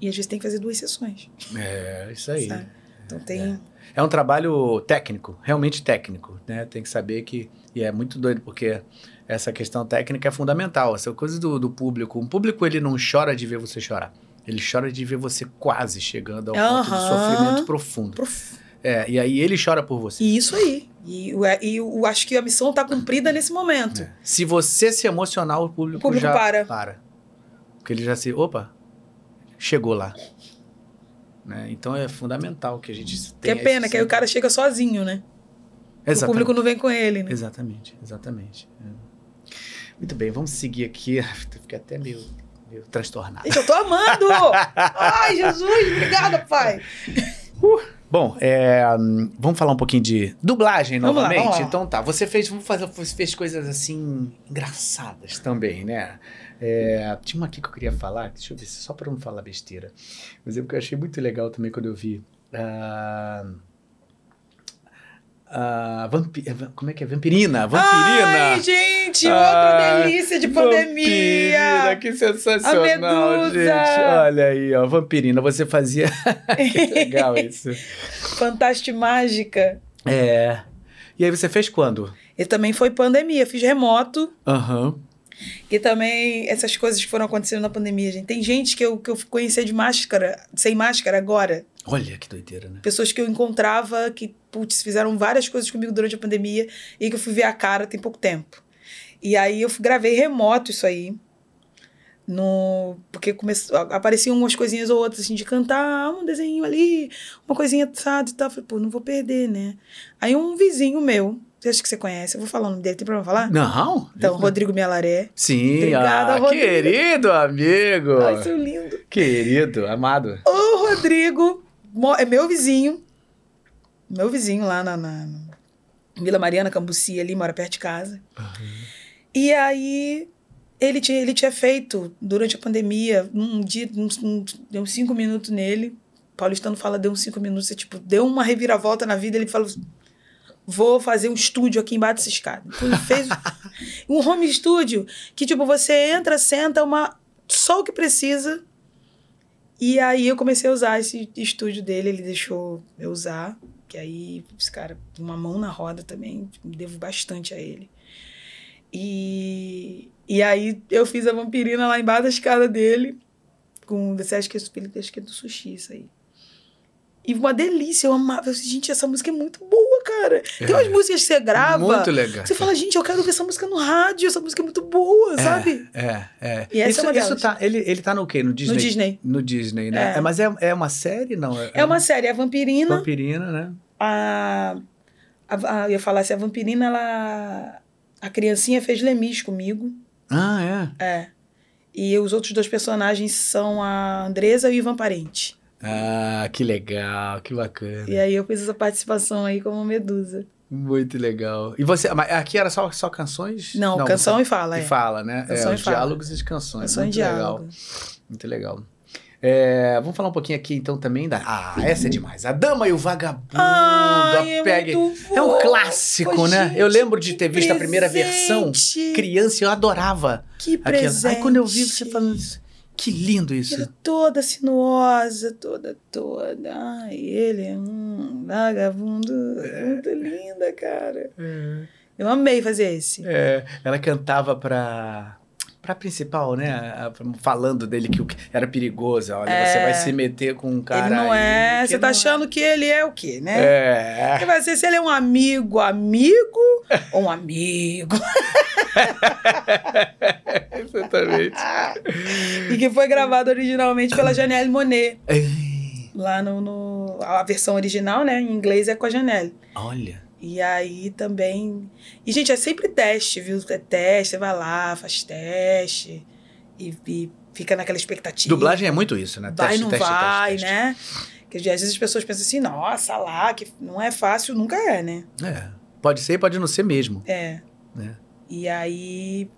E às vezes tem que fazer duas sessões. É, isso aí. sabe? Então tem. É um trabalho técnico, realmente técnico, né? Tem que saber que. E é muito doido, porque essa questão técnica é fundamental. Essa coisa do, do público. Um público, ele não chora de ver você chorar. Ele chora de ver você quase chegando ao ponto de sofrimento profundo. Prof- É, e aí ele chora por você. E isso aí. E, o- e eu acho que a missão tá cumprida nesse momento. É. Se você se emocionar, o público, O público já para. para. Porque ele já se. Opa, chegou lá. Né? Então é fundamental que a gente Que tenha é pena, que aí o cara chega sozinho, né? O Exatamente. público não vem com ele, né? Exatamente, exatamente. É. Muito bem, vamos seguir aqui. Fiquei até meio, meio transtornado. Gente, eu tô amando! Ai, Jesus, obrigada, pai. Bom, é, vamos falar um pouquinho de dublagem Vamos lá, novamente? vamos lá. Então tá, você fez, vamos fazer, você fez coisas assim engraçadas também, né? É, tinha uma aqui que eu queria falar, deixa eu ver, só para não falar besteira. Mas é porque eu achei muito legal também quando eu vi. Ah, ah, vampi- é, como é que é? Vampirina! Vampirina! Ai, gente, Ah, outra delícia de pandemia. Vampirina, que sensacional, gente. Olha aí, ó, Vampirina, você fazia. que legal isso. Fantástica mágica. É. E aí você fez quando? E também foi pandemia, fiz remoto. Aham. E também essas coisas que foram acontecendo na pandemia, gente. Tem gente que eu, que eu conhecia de máscara, sem máscara agora. Olha que doideira, né? Pessoas que eu encontrava que, putz, fizeram várias coisas comigo durante a pandemia e que eu fui ver a cara tem pouco tempo. E aí eu gravei remoto isso aí. No, porque começou, apareciam umas coisinhas ou outras assim de cantar, um desenho ali, uma coisinha sabe, e tal. Eu Falei, pô, não vou perder, né? Aí um vizinho meu, você acha que você conhece? Eu vou falar o nome dele, tem problema falar? Não? Então, Rodrigo Mialaré. Sim, Obrigada, ah, Rodrigo. querido amigo. Ai, seu lindo. Querido, amado. O Rodrigo é meu vizinho. Meu vizinho lá na, na- Vila Mariana, Cambuci, ali, mora perto de casa. E aí, ele tinha, ele tinha feito, durante a pandemia, um dia, uns, uns- deu uns cinco minutos nele. Paulistano fala, deu uns cinco minutos, você, tipo, deu uma reviravolta na vida, ele falou, vou fazer um estúdio aqui embaixo dessa escada. Então, ele fez um home studio, que, tipo, você entra, senta, uma, só o que precisa, e aí eu comecei a usar esse estúdio dele, ele deixou eu usar, que aí, esse cara, uma mão na roda também, devo bastante a ele. E, e aí eu fiz a vampirina lá embaixo da escada dele, com, você acha que é, acho que é do sushi isso aí. E uma delícia, eu amava. Eu falei, gente, essa música é muito boa, cara. Tem umas músicas que você grava. Muito legal. Você fala, gente, eu quero ouvir essa música no rádio, essa música é muito boa, sabe? É, é. E essa isso, é uma isso tá, ele, ele tá no quê? No Disney? No Disney. No Disney, né? É. É, mas é, é uma série, não? É uma série, a vampirina. Vampirina, né? a, a, a- eu ia falar assim, a vampirina, ela. A criancinha fez lemis comigo. Ah, é? É. E os outros dois personagens são a Andresa e o Ivan Parente. Ah, que legal, que bacana. E aí eu fiz essa participação aí como Medusa. Muito legal. E você, aqui era só, só canções? Não, canção você- e fala, E é. fala, né? Canção é, e os fala. diálogos e canções. Canção e Muito legal. diálogo. Muito legal. É, vamos falar um pouquinho aqui então também da. Ah, essa é demais. A Dama e o Vagabundo. Ai, a é Peg. É um clássico, né? Eu gente, lembro de ter visto a primeira versão presente. criança e eu adorava. Que presente. Aí quando eu vi você falando isso, que lindo isso. Ele toda sinuosa, toda, toda. Ai, ele é um vagabundo. Muito linda, cara. Eu amei fazer esse. É, ela cantava pra. Pra principal, né? Falando dele que que era perigoso. Olha, você É. vai se meter com um cara. ele não aí é. que Você tá não achando que ele é o quê, né? É. Porque vai ser se ele é um amigo, amigo ou um amigo. Exatamente. e que foi gravado originalmente pela Janelle Monet. Lá no, no- A versão original, né? Em inglês é com a Janelle. Olha. E aí também. E, gente, é sempre teste, viu? É teste, você vai lá, faz teste e, e fica naquela expectativa. Dublagem é muito isso, né? vai, Teste, não teste, vai, teste, né? Porque às vezes as pessoas pensam assim, nossa, lá, que não é fácil, nunca é, né? É. Pode ser e pode não ser mesmo. É. Né? E aí.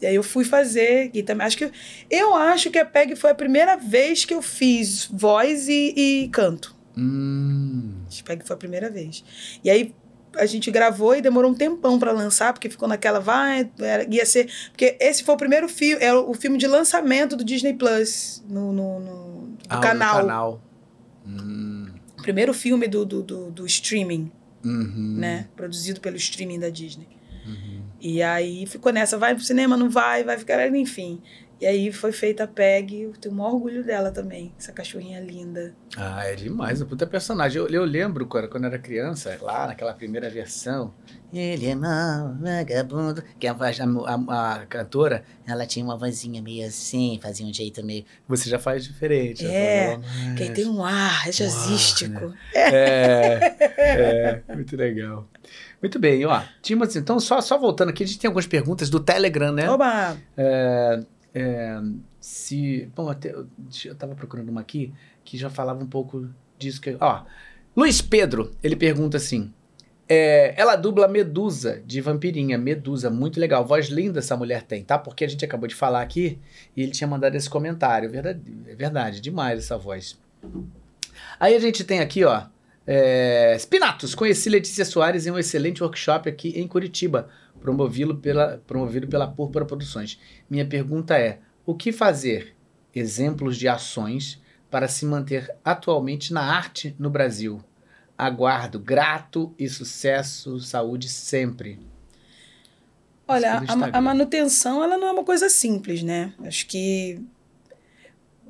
E aí eu fui fazer. E também, acho que. Eu acho que a PEG foi a primeira vez que eu fiz voz e, e canto. Hum. Acho que PEG foi a primeira vez. E aí a gente gravou e demorou um tempão pra lançar, porque ficou naquela, vai, era- ia ser. Porque esse foi o primeiro filme, é o filme de lançamento do Disney Plus no, no, no- do Ah, o canal. canal. Hum. O primeiro filme do, do, do, do streaming, Uhum. né? Produzido pelo streaming da Disney. E aí ficou nessa, vai pro cinema, não vai, vai ficar, enfim. E aí foi feita a PEG, eu tenho o maior orgulho dela também, essa cachorrinha linda. Ah, é demais, um puta personagem. Eu, eu lembro quando, quando era criança, lá naquela primeira versão. Ele é mau, vagabundo. Que a, a, a, cantora, ela tinha uma vozinha meio assim, fazia um jeito meio. Você já faz diferente. já É, fala mais. Que aí tem um ar, é jazzístico. É, é, muito legal. Muito bem, ó. Tínhamos, então, só, só voltando aqui, a gente tem algumas perguntas do Telegram, né? Oba! É, é, se. Bom, até, eu tava procurando uma aqui que já falava um pouco disso. Que, ó, Luiz Pedro, ele pergunta assim. é, ela dubla Medusa, de Vampirinha. Medusa, muito legal. Voz linda essa mulher tem, tá? Porque a gente acabou de falar aqui e ele tinha mandado esse comentário. Verdade, é verdade, demais essa voz. Aí a gente tem aqui, ó. É, Spinatus, conheci Letícia Soares em um excelente workshop aqui em Curitiba, promovido pela, promovido pela Púrpura Produções. Minha pergunta é: o que fazer? Exemplos de ações para se manter atualmente na arte no Brasil. Aguardo grato e sucesso, saúde sempre. Olha, a, a manutenção ela não é uma coisa simples, né? Acho que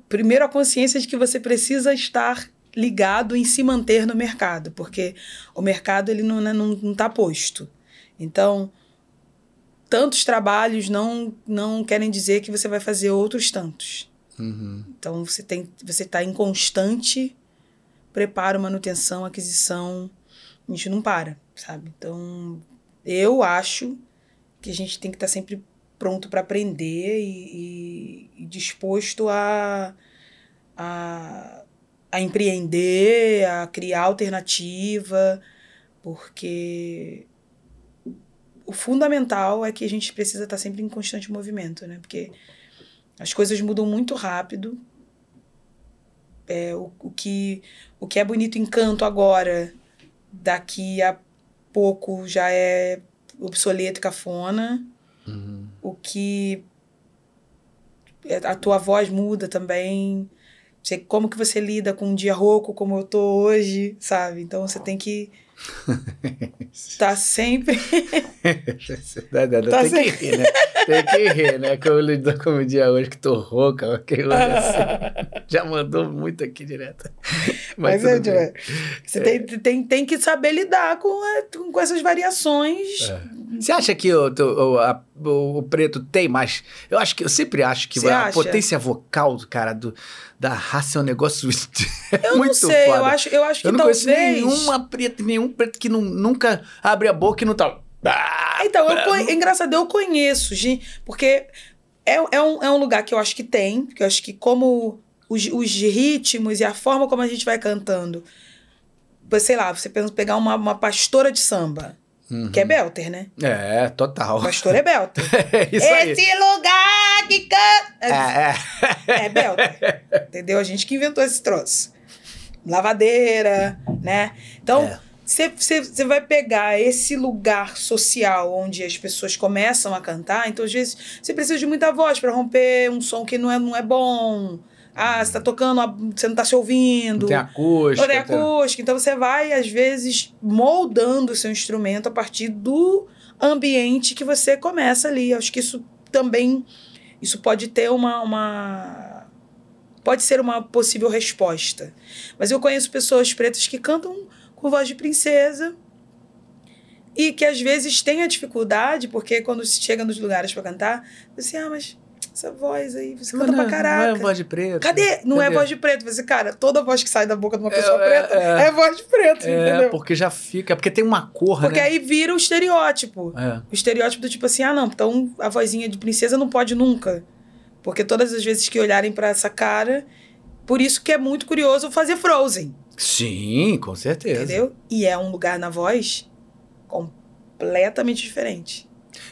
primeiro a consciência de que você precisa estar ligado em se manter no mercado, porque o mercado ele não, né, não, não tá posto. Então, tantos trabalhos não não querem dizer que você vai fazer outros tantos. Uhum. Então você tem você está em constante preparo, manutenção, aquisição. A gente não para, sabe? Então eu acho que a gente tem que estar sempre pronto para aprender e, e- e disposto a, a, a empreender, a criar alternativa, porque o fundamental é que a gente precisa estar sempre em constante movimento, né? Porque as coisas mudam muito rápido. É, o, o, que, o que é bonito em canto agora, daqui a pouco já é obsoleto e cafona. Uhum. O que é, a tua voz muda também. Você, como que você lida com um dia rouco como eu tô hoje, sabe? Então você tem que estar sempre dá. Tá Tem que rir, né? Tem que rir, né? Como eu lido com o dia hoje, que tô rouca, olho assim. Já mandou muito aqui direto. Mas, Mas, é, bem. você tem, tem, tem que saber lidar com, a- com essas variações. É. Você acha que o, o, a- o- preto tem mais? Eu acho que eu sempre acho que a potência vocal, cara, do, da raça é um negócio Eu muito não sei, foda. eu acho, eu acho que Eu não talvez. conheço nenhuma preta, nenhum preto que não, nunca abre a boca e não tá. Ah, Então, eu é engraçado, eu conheço, gente, porque é, é, um, é um lugar que eu acho que tem, que eu acho que como os, os ritmos e a forma como a gente vai cantando sei lá, você pensa pegar uma, uma pastora de samba, Uhum. que é belter, né? É, total. Pastor é belter. É isso aí. Esse lugar que canta. É, é. É belter. Entendeu? A gente que inventou esse troço. Lavadeira, né? Então, É. você vai pegar esse lugar social onde as pessoas começam a cantar. Então, às vezes, você precisa de muita voz para romper um som que não é, não é bom. Ah, você tá tocando, você não tá se ouvindo. Não tem acústica. Ou tem acústica. Então você vai, às vezes, moldando o seu instrumento a partir do ambiente que você começa ali. Acho que isso também. Isso pode ter uma. uma pode ser uma possível resposta. Mas eu conheço pessoas pretas que cantam com voz de princesa. E que às vezes têm a dificuldade, porque quando se chega nos lugares para cantar, você, ah, mas essa voz aí, você canta não, pra caraca. Não é voz de preto. Cadê? Não é Cadê? voz de preto. Você, cara, toda voz que sai da boca de uma pessoa É, preta é, é, voz de preto, É, entendeu? porque já fica. Porque tem uma cor, Porque né? aí vira o estereótipo. É. O estereótipo do tipo assim, ah, não, então a vozinha de princesa não pode nunca. Porque todas as vezes que olharem pra essa cara, por isso que é muito curioso fazer Frozen, Sim, com certeza. entendeu? E é um lugar na voz completamente diferente.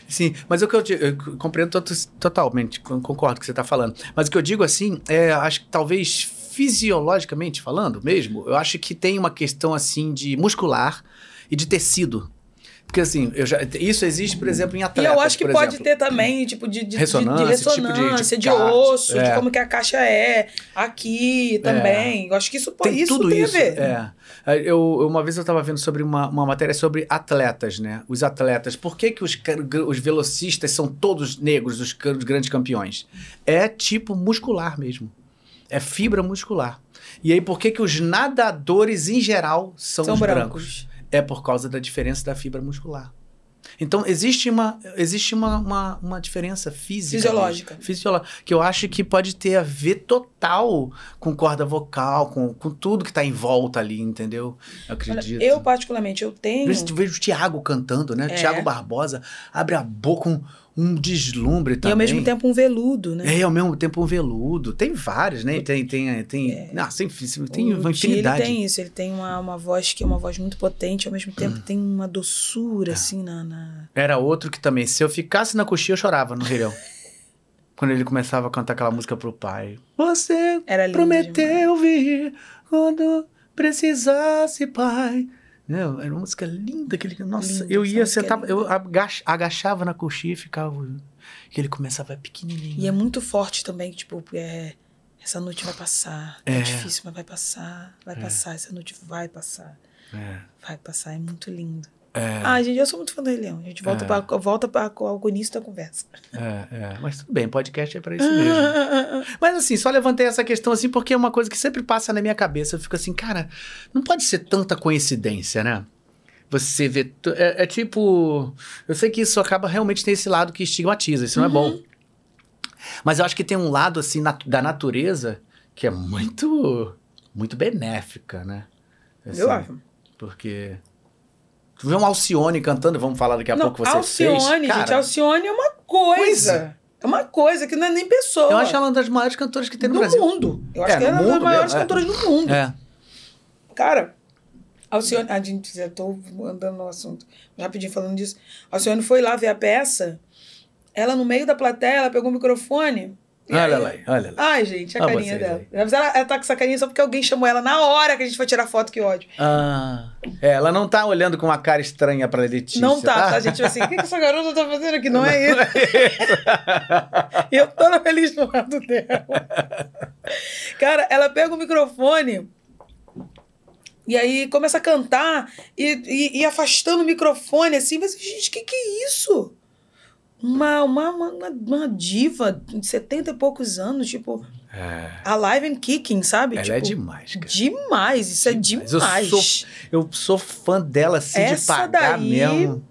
Sim, mas o que eu, digo- eu compreendo to- totalmente, con- concordo com o que você está falando. Mas o que eu digo assim, é, acho que talvez fisiologicamente falando mesmo, eu acho que tem uma questão assim de muscular e de tecido. Porque assim, já, isso existe, por exemplo, em E atletas, eu acho que pode exemplo. ter também, tipo, de, de, de- Ressonância, de, tipo de- de ressonância, osso, é. de como que a caixa é, aqui também. Eu acho que isso pode Tem isso tudo tem isso. a ver. É. Eu, uma vez eu estava vendo sobre uma, uma matéria sobre atletas, né? Os atletas. Por que, que os, os velocistas são todos negros, os, os grandes campeões? É tipo muscular mesmo. É fibra muscular. E aí, por que, que os nadadores, em geral, são, São os brancos? brancos. É por causa da diferença da fibra muscular. Então, existe uma, existe uma, uma, uma diferença física. Fisiológica. Fisiológica. Que eu acho que pode ter a ver total com corda vocal, com, com tudo que está em volta ali, entendeu? Eu acredito. eu, particularmente, eu tenho. Vejo, vejo o Tiago cantando, né? É. Tiago Barbosa abre a boca um, um deslumbre E também. ao mesmo tempo um veludo, né? É, ao mesmo tempo um veludo. Tem vários, né? Tem, tem, tem, não, tem, tem O uma Ti, ele infinidade. tem isso, ele tem uma, uma voz que é uma voz muito potente, ao mesmo Hum. tempo tem uma É. doçura, assim, na, na- Era outro que também, se eu ficasse na coxinha, eu chorava no Rilhão. Quando ele começava a cantar aquela música pro pai. Você prometeu vir quando precisasse, pai. Não, era uma música linda. Que ele, nossa, Linda, eu ia é sentar, eu agacha- agachava na coxinha e ficava. E ele começava pequenininho. E é muito forte também, que, tipo, é, essa noite vai passar. É, É. difícil, mas vai passar. Vai passar, essa noite vai passar. É, Vai passar, é muito lindo. É, Ah, gente, eu sou muito fã do Rei Leão. A gente volta, É. pra, volta pra, ao início da conversa. é, é. Mas tudo bem, podcast é pra isso mesmo. Mas assim, só levantei essa questão assim porque é uma coisa que sempre passa na minha cabeça. Eu fico assim, cara, não pode ser tanta coincidência, né? Você vê. É, é tipo. Eu sei que isso acaba realmente ter esse lado que estigmatiza, isso não é bom. Mas eu acho que tem um lado assim da natureza que é muito. muito benéfica, né? Assim, Eu acho. Porque. Tu vê um Alcione cantando, vamos falar daqui a não, pouco que você Alcione, fez. gente, Cara, Alcione é uma coisa. Coisa. É uma coisa que não é nem pessoa. eu acho ela uma das maiores cantoras que tem no, Brasil. mundo. Eu acho É, que ela é uma das maiores mesmo, é. cantoras do mundo. É. Cara, Alcione. A gente já tô andando no assunto. Rapidinho falando disso. Alcione foi lá ver a peça. Ela, no meio da plateia, ela pegou o microfone. Olha aí- lá, olha lá. Ai, gente, a Ah, carinha dela. aí. Ela, ela tá com essa carinha só porque alguém chamou ela na hora que a gente foi tirar foto, que ódio. Ah, é, ela não tá olhando com uma cara estranha pra Letícia. não tá, tá? A gente assim, o que, que essa garota tá fazendo aqui? Não é isso. E eu toda feliz do lado dela. Cara, ela pega o microfone e aí começa a cantar e, e, e afastando o microfone assim. Mas, gente, que que é isso? Uma, uma, uma, uma diva de 70 e poucos anos, tipo, É, alive and kicking, sabe? ela tipo, é demais, cara. Demais, isso é Demais. demais. Eu sou- Eu sou fã dela, assim, de Essa pagar daí- mesmo.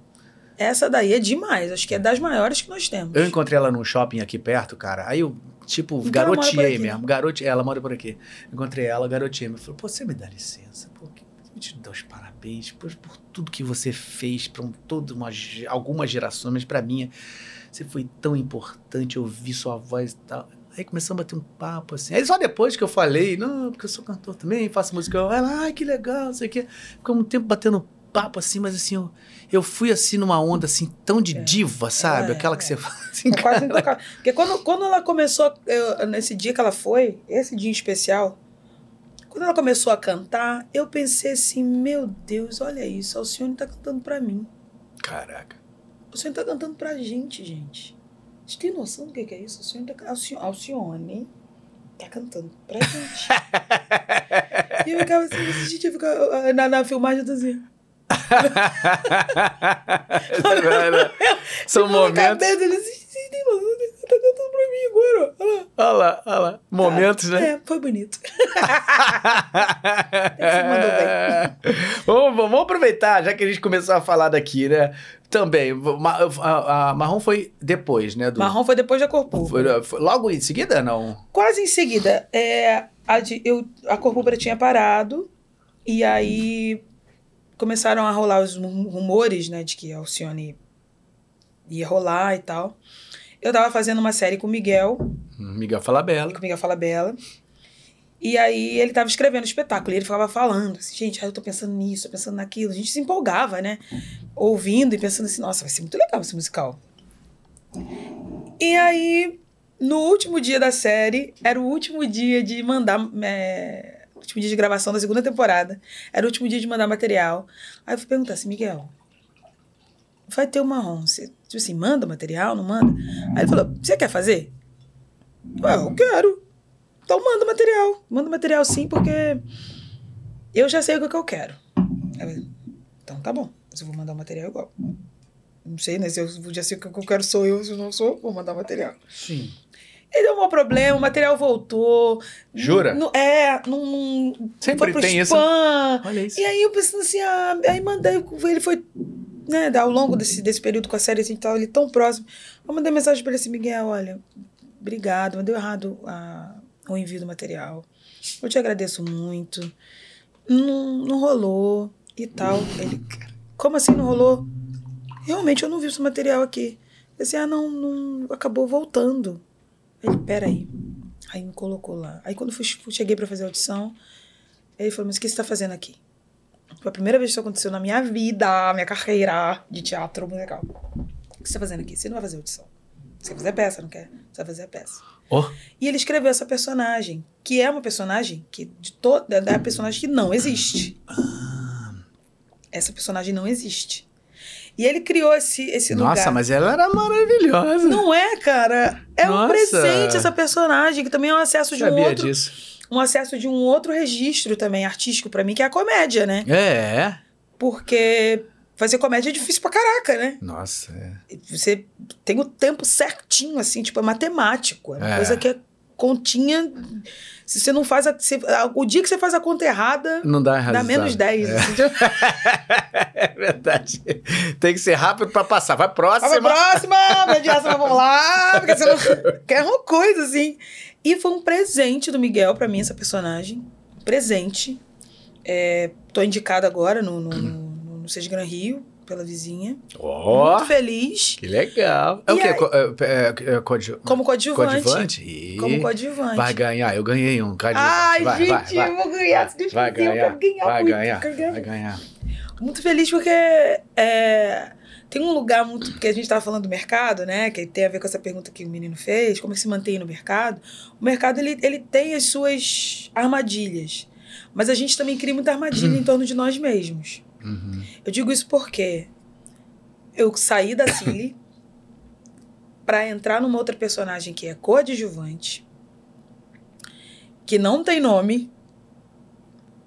Essa daí é demais, acho que é das maiores que nós temos. Eu encontrei ela num shopping aqui perto, cara. Aí eu, tipo, Então garoteei mesmo. Garote, ela mora por aqui. Encontrei ela, garoteei. Me falou, pô, você me dá licença? Pô, que- te dou os parabéns por, por tudo que você fez para um, uma, algumas gerações, mas pra mim, você foi tão importante ouvir sua voz e tal. Aí começamos a bater um papo, assim. Aí só depois que eu falei, não, porque eu sou cantor também, faço música. Ela, ai, que legal, não sei o quê. Ficamos um tempo batendo papo, assim, mas assim, eu, eu fui assim numa onda, assim, tão de É. diva, sabe? É, Aquela que é. você fala assim, É quase. Porque quando, quando ela começou, eu- nesse dia que ela foi, esse dia em especial, quando ela começou a cantar, eu pensei assim, meu Deus, olha isso, a Alcione tá cantando pra mim. Caraca. A Alcione tá cantando pra gente, gente. Vocês têm noção do que é isso? A Alcione tá, Alci- Alcione tá cantando pra gente. e eu ficava assim, gente, eu ficava, na, na filmagem eu tô assim. São momentos. cabeça, ele assim, "Vocês têm noção do que tá cantando pra mim agora. Olha lá. Olha lá. Momentos, né? É, foi bonito. mandou vamos, vamos aproveitar, já que a gente começou a falar daqui, né? Também, a, a Marrom foi depois, né? Do, Marrom foi depois da cor púrpura. foi, foi logo em seguida, não? Quase em seguida, é, a, de- eu, a cor púrpura tinha parado, e aí começaram a rolar os rum- rumores, né, de que a Alcione ia rolar e tal. Eu tava fazendo uma série com o Miguel, Miguel Falabella. com Miguel Fala Bela. E aí ele tava escrevendo o espetáculo e ele ficava falando, assim, gente, ah, eu tô pensando nisso, tô pensando naquilo. A gente se empolgava, né? Ouvindo e pensando assim, nossa, vai ser muito legal esse musical. E aí, no último dia da série, era o último dia de mandar. É, último dia de gravação da segunda temporada. Era o último dia de mandar material. Aí eu fui perguntar assim, Miguel, vai ter o marrom. Você, tipo assim, manda material, não manda? Aí ele falou, você quer fazer? Ué, eu quero. Então manda material. Manda material sim, porque eu já sei o que eu quero. Então tá bom, mas eu vou mandar o material igual. Não sei, né? Se eu já sei o que eu quero sou eu, se eu não sou, vou mandar o material. Sim. E deu um problema, o material voltou. Jura? Não, é, não. Sempre foi pro tem isso. spam. Olha isso. E aí eu pensando assim, ah, aí mandei, ele foi, né, ao longo desse, desse período com a série, a gente tava ali tão próximo. Eu mandei mensagem pra ele assim, Miguel, olha, obrigado, deu errado a, o envio do material. Eu te agradeço muito. Não, não rolou e tal. Ele, como assim não rolou? Realmente eu não vi esse material aqui. Eu disse, ah, não, não, acabou voltando. Ele, peraí. Aí me colocou lá. Aí quando fui, cheguei pra fazer a audição, ele falou, mas o que você tá fazendo aqui? Foi a primeira vez que isso aconteceu na minha vida, minha carreira de teatro musical. O que você tá fazendo aqui? Você não vai fazer audição. Você vai fazer peça, não quer? Vai fazer a peça. Oh, E ele escreveu essa personagem, que é uma personagem que de toda da personagem que não existe. Essa personagem não existe. E ele criou esse, esse nossa, lugar. mas ela era maravilhosa. Não é, cara. É um Nossa. presente essa personagem, que também é um acesso de um sabia outro, disso. um acesso de um outro registro também artístico pra mim, que é a comédia, né? É. Porque fazer comédia é difícil pra caraca, né? Nossa, é. Você tem o tempo certinho, assim, tipo, é matemático. É uma É. coisa que é continha. Se você não faz a, se- O dia que você faz a conta errada, Não dá razão. dá menos 10. É. assim. É verdade. Tem que ser rápido pra passar. Vai Vai pra próxima. próxima, mediação, vamos lá, porque você não quer uma coisa, assim. E foi um presente do Miguel pra mim, essa personagem. Presente. É, tô indicada agora no, no, no, no Seja Gran Rio, pela vizinha. Ó, Muito feliz. que legal. É E o quê? aí- Co- é, é, é, coadju- Como coadjuvante. coadjuvante? Ih, Como coadjuvante. Vai ganhar. Eu ganhei um coadjuvante. Ai, vai, gente, vai, vai. eu vou ganhar. Vai eu ganhar, quero ganhar vai muito, ganhar, ganhar vai ganhar. Muito feliz porque é, tem um lugar muito. Porque a gente estava falando do mercado, né? Que tem a ver com essa pergunta que o menino fez: como é que se mantém no mercado? O mercado ele, ele tem as suas armadilhas. Mas a gente também cria muita armadilha em torno de nós mesmos. Uhum. Eu digo isso porque eu saí da Cile para entrar numa outra personagem que é coadjuvante, que não tem nome,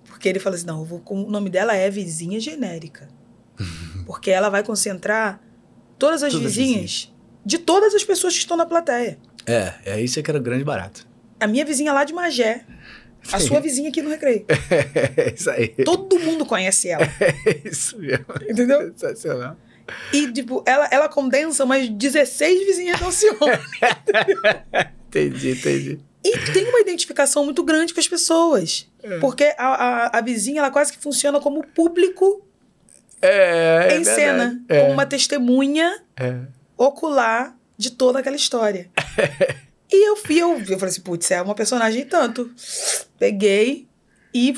porque ele fala assim: não, vou com- o nome dela é vizinha genérica. Porque ela vai concentrar todas as Todas as vizinhas de todas as pessoas que estão na plateia. É, é isso que era o grande barato. A minha vizinha lá de Magé, a sua vizinha aqui no Recreio. É isso aí. Todo mundo conhece ela, É isso mesmo. entendeu? Sensacional. E, tipo, ela, ela condensa umas 16 vizinhas da Alcione. Entendi, entendi. E tem uma identificação muito grande com as pessoas. Porque a, a, a vizinha, ela quase que funciona como público É, é em cena. É, Como uma testemunha é. ocular de toda aquela história. E eu fui, eu, eu falei assim, putz, é uma personagem tanto. Peguei e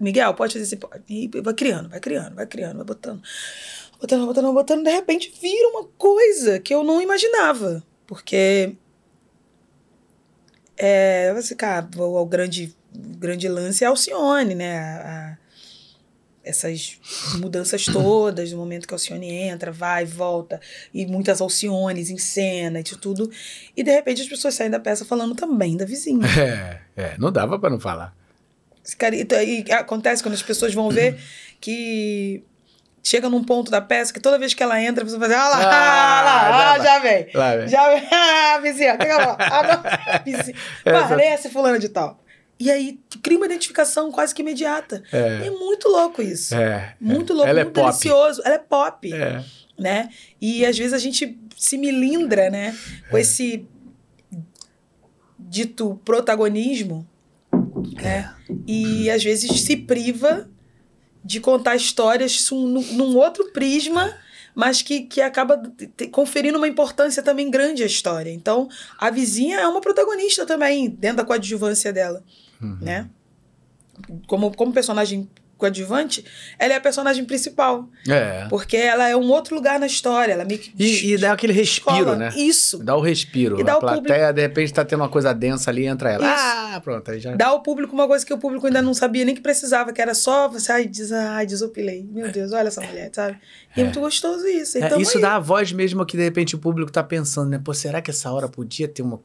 Miguel, pode fazer assim, pode. E vai criando, vai criando, vai criando, vai botando. Botando, botando, botando, de repente vira uma coisa que eu não imaginava. Porque é, você, cara, o, o grande, grande lance é Alcione, né? A, essas mudanças todas, no momento que a Alcione entra, vai, volta, e muitas Alciones em cena e tudo. E de repente as pessoas saem da peça falando também da vizinha. É, é não dava para não falar. E, e acontece quando as pessoas vão ver que chega num ponto da peça que toda vez que ela entra, a pessoa faz, ah lá, ah, lá, ah, já vem. Lá vem. Já vem. Ah, vizinha, pega lá. Ah, vizinha. Parece fulano de tal. E aí cria uma identificação quase que imediata. É, é muito louco isso. É, muito louco, ela é muito é delicioso. Ela é pop. É. Né? E às vezes a gente se milindra, né? Com é. esse dito protagonismo, né? E às vezes se priva de contar histórias num outro prisma mas que, que acaba conferindo uma importância também grande à história. Então, a vizinha é uma protagonista também, dentro da coadjuvância dela uhum. né? Como, como personagem coadjuvante, ela é a personagem principal. É. Porque ela é um outro lugar na história. Ela meio que e, e dá aquele respiro, escola. né? Isso. Dá o respiro. E dá a o plateia, público... de repente, tá tendo uma coisa densa ali, entra ela. Isso. Ah, pronto. Aí já... Dá ao público uma coisa que o público ainda não sabia nem que precisava, que era só você, ai, des, ai desopilei. Meu Deus, olha essa mulher, sabe? E é, é muito gostoso isso. Então, é, isso aí... dá a voz mesmo que, de repente, o público tá pensando, né? Pô, será que essa hora podia ter uma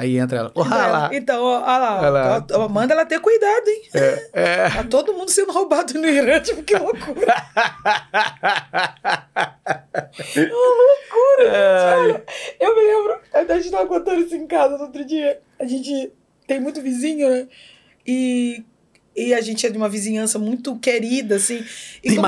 Aí entra ela. Oh, lá. Então, olha lá. Ela... Ó, manda ela ter cuidado, hein? É, é. Tá todo mundo sendo roubado no Irã, tipo, que loucura. que loucura, é. Olha, eu me lembro, a gente tava contando isso em casa no outro dia. A gente tem muito vizinho, né? E e a gente é de uma vizinhança muito querida, assim. E. Como,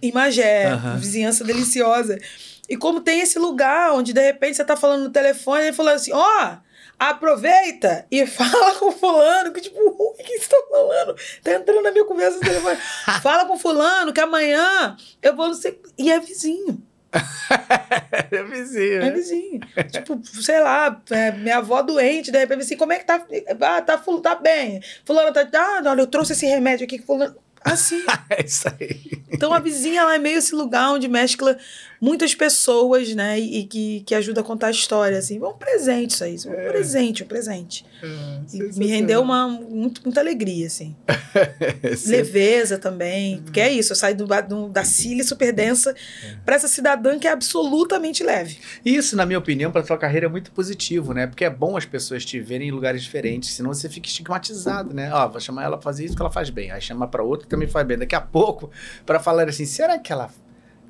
Imagé, uhum. vizinhança deliciosa. E como tem esse lugar onde, de repente, você tá falando no telefone e falando assim, ó, oh, aproveita e fala com fulano, que tipo, o que você tá falando? Tá entrando na minha conversa no telefone. fala com fulano que amanhã eu vou não sei... E é vizinho. é vizinho. É vizinho. tipo, sei lá, é, minha avó doente, de repente assim, como é que tá? Ah, tá, tá bem. Fulano tá. Ah, olha, eu trouxe esse remédio aqui que fulano. Assim. é isso aí. Então a vizinha ela é meio esse lugar onde mescla muitas pessoas, né? E, que, que ajuda a contar a história, assim. Um presente isso aí. Um é. presente, um presente. É, me rendeu uma, muito, muita alegria, assim. Leveza também. Uhum. Porque é isso, eu saio do, do da Cília super densa é. para essa cidadã que é absolutamente leve. Isso, na minha opinião, para sua carreira é muito positivo, né? Porque é bom as pessoas te verem em lugares diferentes, senão você fica estigmatizado, né? Ó, vou chamar ela pra fazer isso que ela faz bem. Aí chama para outro que também faz bem. Daqui a pouco, para falar assim, será que ela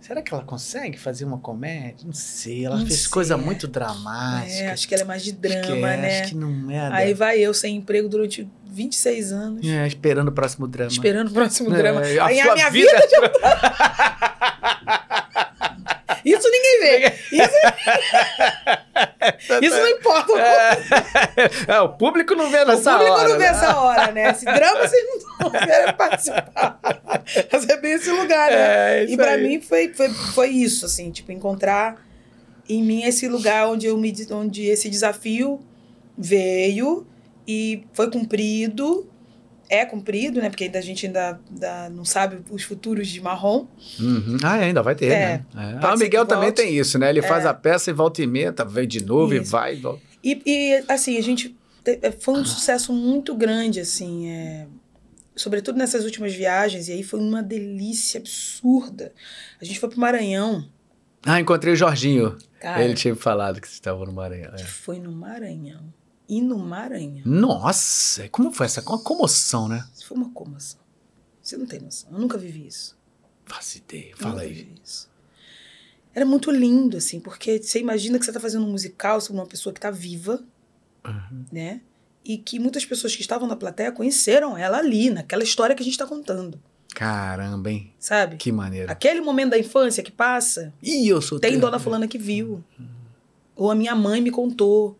Será que ela consegue fazer uma comédia? Não sei. Ela não fez sei. coisa muito dramática. É, acho que ela é mais de drama, acho é, né? Acho que não é. Aí vai eu sem emprego durante 26 anos. É, esperando o próximo drama. Esperando o próximo é, drama. A Aí a minha vida, vida já... Isso ninguém vê. Isso, Isso não importa. É, é, o público não vê nessa hora. O público hora, não vê né? essa hora, né? Esse drama vocês não querem participar. Mas é bem esse lugar, né? É, e para mim foi, foi, foi isso, assim, tipo, encontrar em mim esse lugar onde, eu me, onde esse desafio veio e foi cumprido é cumprido, né? Porque ainda a gente ainda, ainda não sabe os futuros de marrom. Uhum. Ah, ainda vai ter, é, né? É. Ah, o Miguel também tem isso, né? Ele é. faz a peça e volta e meia, tá, vem de novo isso. e vai e volta. E, e, assim, a gente é, foi um sucesso muito grande, assim, é, sobretudo nessas últimas viagens, e aí foi uma delícia absurda. A gente foi pro Maranhão. Ah, encontrei o Jorginho. Cara, Ele tinha falado que você estava no Maranhão. É. Foi no Maranhão e no Maranhão. Nossa, como foi essa uma comoção, né? Foi uma comoção. Você não tem noção. Eu nunca vivi isso. Faço ideia. Fala aí. Era muito lindo, assim, porque você imagina que você está fazendo um musical sobre uma pessoa que está viva, uhum. né? E que muitas pessoas que estavam na plateia conheceram ela ali, naquela história que a gente está contando. Caramba, hein? Sabe? Que maneiro. Aquele momento da infância que passa. Ih, eu sou Tem ter... dona fulana que viu. Uhum. Ou a minha mãe me contou.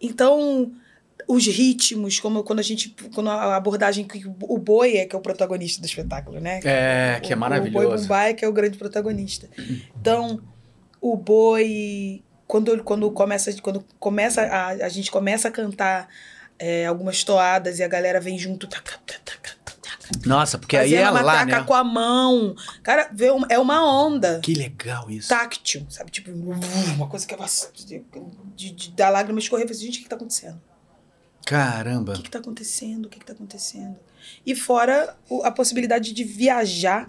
Então, os ritmos, como quando a gente. Quando a abordagem que o boi é que é o protagonista do espetáculo, né? É, que é maravilhoso. O boi Mumbai que é o grande protagonista. Então, o boi quando, quando começa, quando começa a, a gente começa a cantar é, algumas toadas e a galera vem junto. Taca, taca, taca, Nossa, porque aí fazendo é a lá, né? com a mão. Cara, vê um- é uma onda Que legal isso. táctil, sabe? Tipo, uma coisa que é de, de, de dar lágrima escorrer. Falei, gente, o que, que tá acontecendo? Caramba. O que, que tá acontecendo? O que, que tá acontecendo? E fora o- a possibilidade de viajar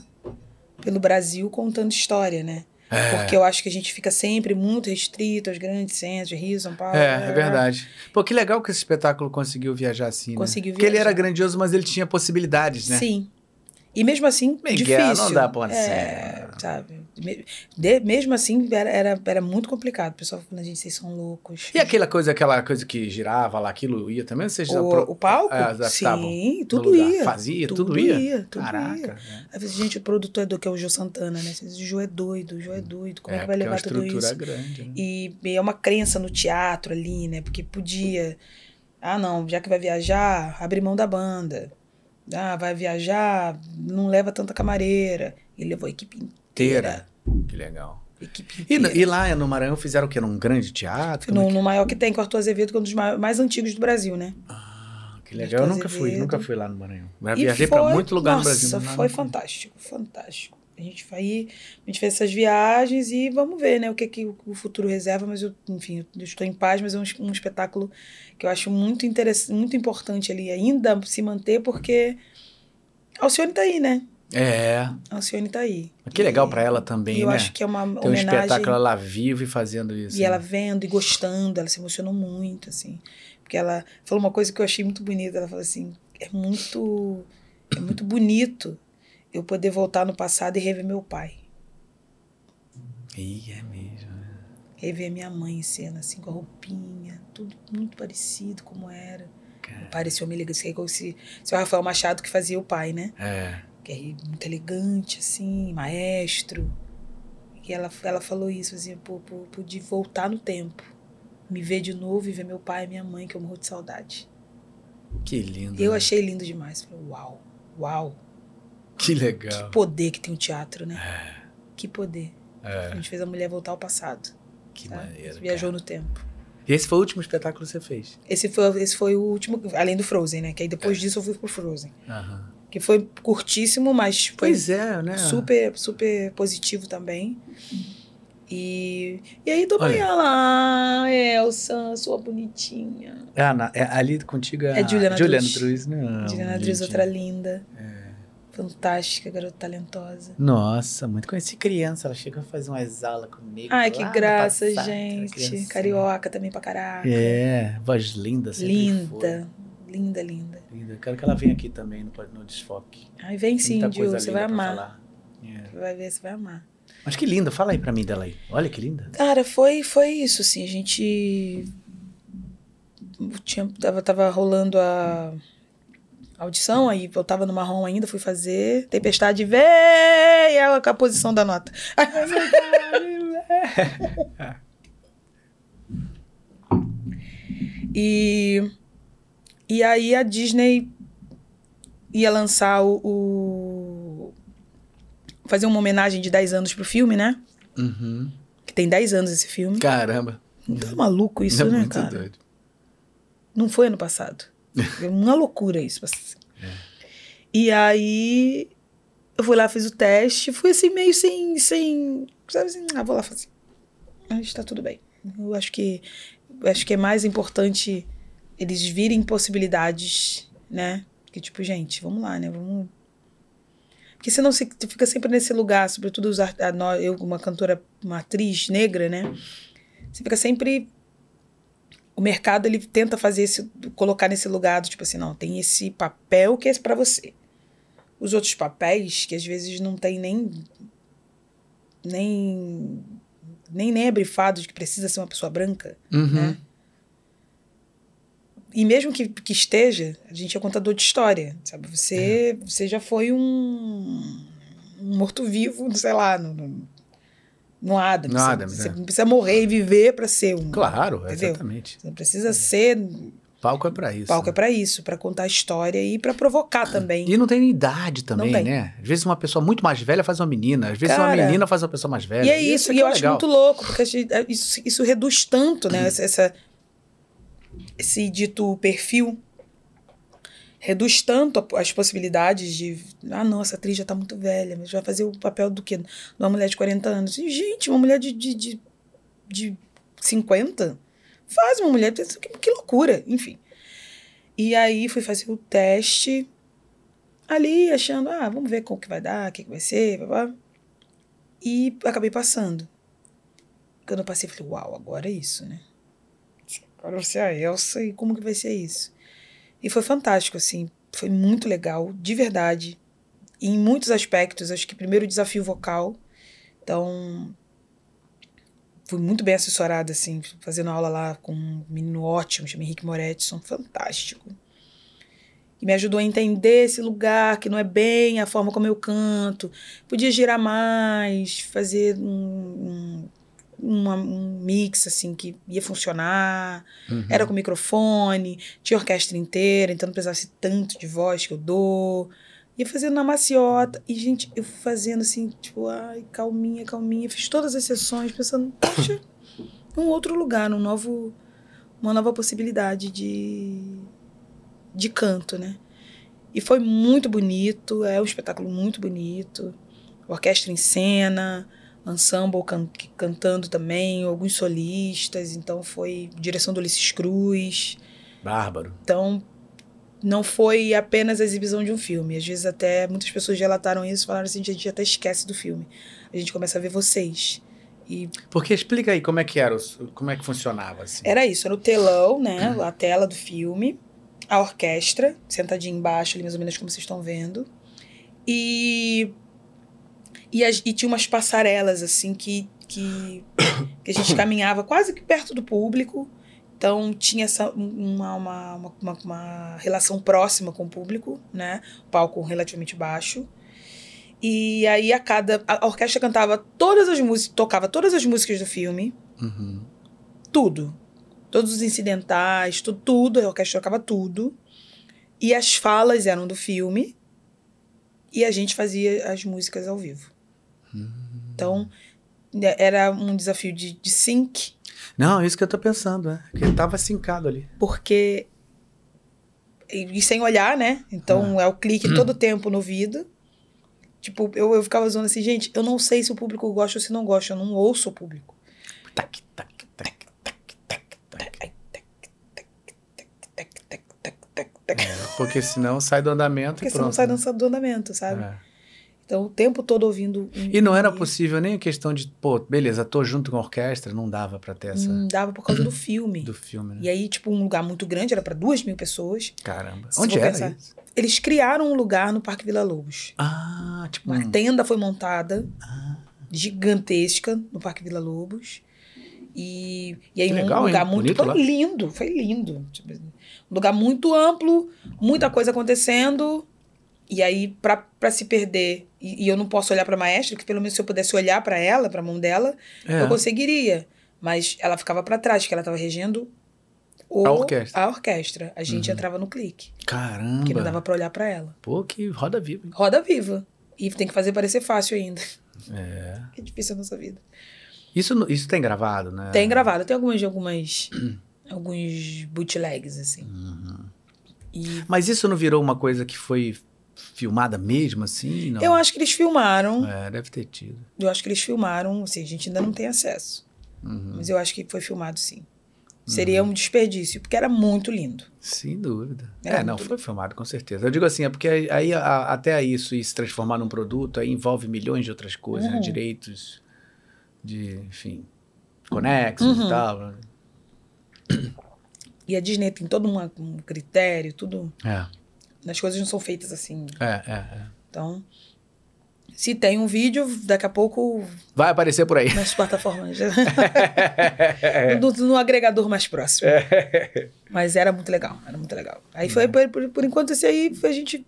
pelo Brasil contando história, né? É. Porque eu acho que a gente fica sempre muito restrito aos grandes centros, Rio, São Paulo. É, é verdade. Pô, que legal que esse espetáculo conseguiu viajar assim, né? Conseguiu Porque ele viajar. era grandioso, mas ele tinha possibilidades, né? Sim. E mesmo assim, Miguel, difícil. não dá pra é, sabe? De- mesmo assim, era, era, era muito complicado. O pessoal falando, gente, vocês são loucos. E aquela coisa, aquela coisa que girava lá, aquilo ia também? Vocês pro- o, o palco? é, Sim, tudo ia. Fazia, tudo, Tudo ia? ia, tudo Caraca. ia. né? Vezes, gente, o produtor é do que é o Jô Santana, né? Vezes, O Jô é doido, o Jô é doido. Como é, que vai porque levar a tudo isso? é grande, né? E é uma crença no teatro ali, né? Porque podia. Ah, não, já que vai viajar, abre mão da banda. Ah, vai viajar, não leva tanta camareira. Ele levou a equipe inteira. Inteira. Que legal. E, e lá no Maranhão fizeram o quê? Num grande teatro? Como é no, que- no maior que tem, com o Arthur Azevedo, que é um dos ma- mais antigos do Brasil, né? Ah, que legal. Eu nunca fui, Azevedo. nunca fui lá no Maranhão. E viajei pra foi- muito lugar nossa, no Brasil. mas lá foi fantástico, fantástico. A gente vai ir, a gente fez essas viagens e vamos ver, né, o que, que o futuro reserva, mas eu, enfim, eu estou em paz, mas é um, um espetáculo que eu acho muito interessante, muito importante ali ainda se manter, porque Alcione tá aí, né? É. A Alcione tá aí. Que legal E- pra ela também, E eu né? acho que é uma Tem um homenagem. espetáculo lá vivo e fazendo isso. E ela né? vendo e gostando, ela se emocionou muito, assim. Porque ela falou uma coisa que eu achei muito bonita. Ela falou assim: é muito, é muito bonito eu poder voltar no passado e rever meu pai. Ih, é mesmo. né? Rever minha mãe em cena, assim, com a roupinha, tudo muito parecido como era. Cara. O pai desse homem se, se o Rafael Machado que fazia o pai, né? É. Que é muito elegante, assim, maestro. E ela, ela falou isso, assim, pô, pô, pude voltar no tempo. Me ver de novo e ver meu pai e minha mãe, que eu morro de saudade. Que lindo. Eu né? achei lindo demais. Falei, uau, uau. Que Que legal. poder que tem o teatro, né? Que poder. É, A gente fez a mulher voltar ao passado. que sabe? maneiro. Viajou cara. no tempo. E esse foi o último espetáculo que você fez? Esse foi, esse foi o último, além do Frozen, né? Que aí depois disso eu fui pro Frozen. Aham. Que foi curtíssimo, mas foi Pois é, né? super, super positivo também. E, e aí do Olha. manhã lá, ah, Elsa, sua bonitinha. É, a Na- é ali contigo é, É Juliana Juliana Druz. Druz, né? Juliana Druz, outra linda. É. Fantástica, garota talentosa. Nossa, muito conheci criança. Ela chegou a fazer umas aulas comigo. Ai, que graça, passado, gente. Carioca também pra caraca. É, voz linda. sempre linda, linda, linda. Linda. Quero que ela venha aqui também no, no Desfoque. Ai, vem sim, Muita Dil, você vai amar. falar. É. Vai ver, você vai amar. Mas que linda, fala aí pra mim dela aí. Olha que linda. Cara, foi, foi isso, assim, a gente tinha, tava, tava rolando a audição, aí eu tava no marrom ainda, fui fazer, tempestade veio com a posição da nota. e, e aí a Disney ia lançar o, o- fazer uma homenagem de 10 anos pro filme, né? Uhum. Que tem 10 anos esse filme. Caramba. Não tá maluco isso, é né, muito cara? doido. Não foi ano passado. É uma loucura isso. assim. E aí eu fui lá, fiz o teste, fui assim meio sem, sem, sabe assim, ah, vou lá fazer. Mas tá tudo bem. Eu acho que acho que é mais importante eles virem possibilidades, né? Que tipo, gente, vamos lá, né? Vamos porque senão você fica sempre nesse lugar, sobretudo os art- eu, uma cantora, uma atriz negra, né? Você fica sempre o mercado ele tenta fazer esse colocar nesse lugar do tipo assim, não, tem esse papel que é para você. Os outros papéis que às vezes não tem nem nem nem nem é brifado de que precisa ser uma pessoa branca, Uhum. né? E mesmo que, que esteja, a gente é contador de história, sabe? Você, você já foi um, um morto-vivo, sei lá, no, no, no Adams. No Você- Adams, você é. não precisa morrer e viver para ser um. Claro, Entendeu? exatamente. Você não precisa ser Palco é pra isso. Palco né? é pra isso, pra contar a história e pra provocar também. E não tem idade também, tem. né? Às vezes uma pessoa muito mais velha faz uma menina, às vezes uma Cara, menina faz uma pessoa mais velha. E é isso, e eu é acho legal. muito louco, porque gente- é, isso, isso reduz tanto, né? Essa, essa- esse dito perfil reduz tanto as possibilidades de. Ah, não, essa atriz já tá muito velha, mas vai fazer o papel do quê? De uma mulher de 40 anos. E, gente, uma mulher de, de, de, de 50 faz uma mulher. Que, que loucura, enfim. E aí fui fazer o teste ali, achando, ah, vamos ver como que vai dar, o que, que vai ser, blá, blá. E acabei passando. Quando eu passei, falei, uau, agora é isso, né? Agora vai ser a Elsa e como que vai ser isso? E foi fantástico, assim. Foi muito legal, de verdade. E em muitos aspectos. Acho que primeiro o desafio vocal. Então, fui muito bem assessorada, assim, fazendo aula lá com um menino ótimo, chama Henrique Moretson, fantástico. E me ajudou a entender esse lugar, que não é bem a forma como eu canto. Podia girar mais, fazer um, um, uma- um mix, assim, que ia funcionar. Uhum. Era com microfone, tinha orquestra inteira, então não precisasse tanto de voz que eu dou. Ia fazendo na maciota. E, gente, eu fui fazendo assim, tipo, ai, calminha, calminha. Fiz todas as sessões pensando, poxa, um outro lugar, um novo, uma nova possibilidade de, de canto, né? E foi muito bonito, é um espetáculo muito bonito. Orquestra em cena, ensemble can- cantando também, alguns solistas, então foi direção do Ulisses Cruz. Bárbaro. Então, não foi apenas a exibição de um filme. Às vezes até muitas pessoas relataram isso, falaram assim, a gente até esquece do filme. A gente começa a ver vocês. E Porque explica aí como é que era, como é que funcionava assim. era isso, era o telão, né? A tela do filme, a orquestra, sentadinha embaixo, ali mais ou menos como vocês estão vendo. E. E, e tinha umas passarelas, assim, que, que, que a gente caminhava quase que perto do público. Então tinha essa, uma, uma, uma, uma- relação próxima com o público, né? Palco relativamente baixo. E aí a cada. A orquestra cantava todas as músicas, tocava todas as músicas do filme Uhum. tudo. Todos os incidentais, tu- tudo, a orquestra tocava tudo. E as falas eram do filme. E a gente fazia as músicas ao vivo. Então, era um desafio de, de sync, Não, é isso que eu tô pensando, né? Porque tava sincado ali. porque. E, e sem olhar, né? Então é o clique todo tempo no ouvido. Tipo, eu, eu ficava zoando assim, gente, eu não sei se o público gosta ou se não gosta, eu não ouço o público. Tac, tac, tac, tac, tac, tac. Tac, tac, tac, tac, tac, tac, tac, tac. Porque senão sai do andamento Porque e você pronto. não sai né? do andamento, sabe? É. Então, o tempo todo ouvindo. um- E não era possível nem a questão de, pô, beleza, tô junto com a orquestra, não dava pra ter essa Não dava por causa do filme. do filme, né? E aí, tipo, um lugar muito grande, era para duas mil pessoas. Caramba. Se Onde era pensar- isso? Eles criaram um lugar no Parque Vila Lobos. Ah, tipo Uma um... tenda foi montada, Ah. gigantesca, no Parque Vila Lobos. E, e aí, Que um legal, lugar hein? muito. Foi lindo, foi lindo. Tipo, um lugar muito amplo, muita coisa acontecendo. E aí, pra, pra se perder, e, e eu não posso olhar pra maestra, que pelo menos se eu pudesse olhar pra ela, pra mão dela, É. eu conseguiria. Mas ela ficava pra trás, porque ela tava regendo o- A orquestra. a orquestra. A gente Uhum. entrava no clique, Caramba. porque não dava pra olhar pra ela. Pô, que roda viva. hein? Roda viva. E tem que fazer parecer fácil ainda. É. Que difícil a nossa vida. Isso, isso tem gravado, né? Tem gravado, tem algumas, algumas alguns bootlegs, assim. Uhum. E Mas isso não virou uma coisa que foi filmada mesmo, assim? Não. eu acho que eles filmaram. É, deve ter tido. Eu acho que eles filmaram, assim, a gente ainda não tem acesso. Uhum. Mas eu acho que foi filmado sim. Seria um desperdício, porque era muito lindo. Sem dúvida. Era é, não, muito foi filmado, com certeza. Eu digo assim, é porque aí, a- até isso e se transformar num produto, aí envolve milhões de outras coisas, né? Uhum. direitos de, enfim, conexos Uhum. e tal. E a Disney tem todo uma- um critério, tudo. É, As coisas não são feitas assim. é, é, é. Então, se tem um vídeo, daqui a pouco Vai aparecer por aí. nas plataformas. no, no agregador mais próximo. Mas era muito legal, era muito legal. Aí foi, por, por, por enquanto, esse aí foi a gente.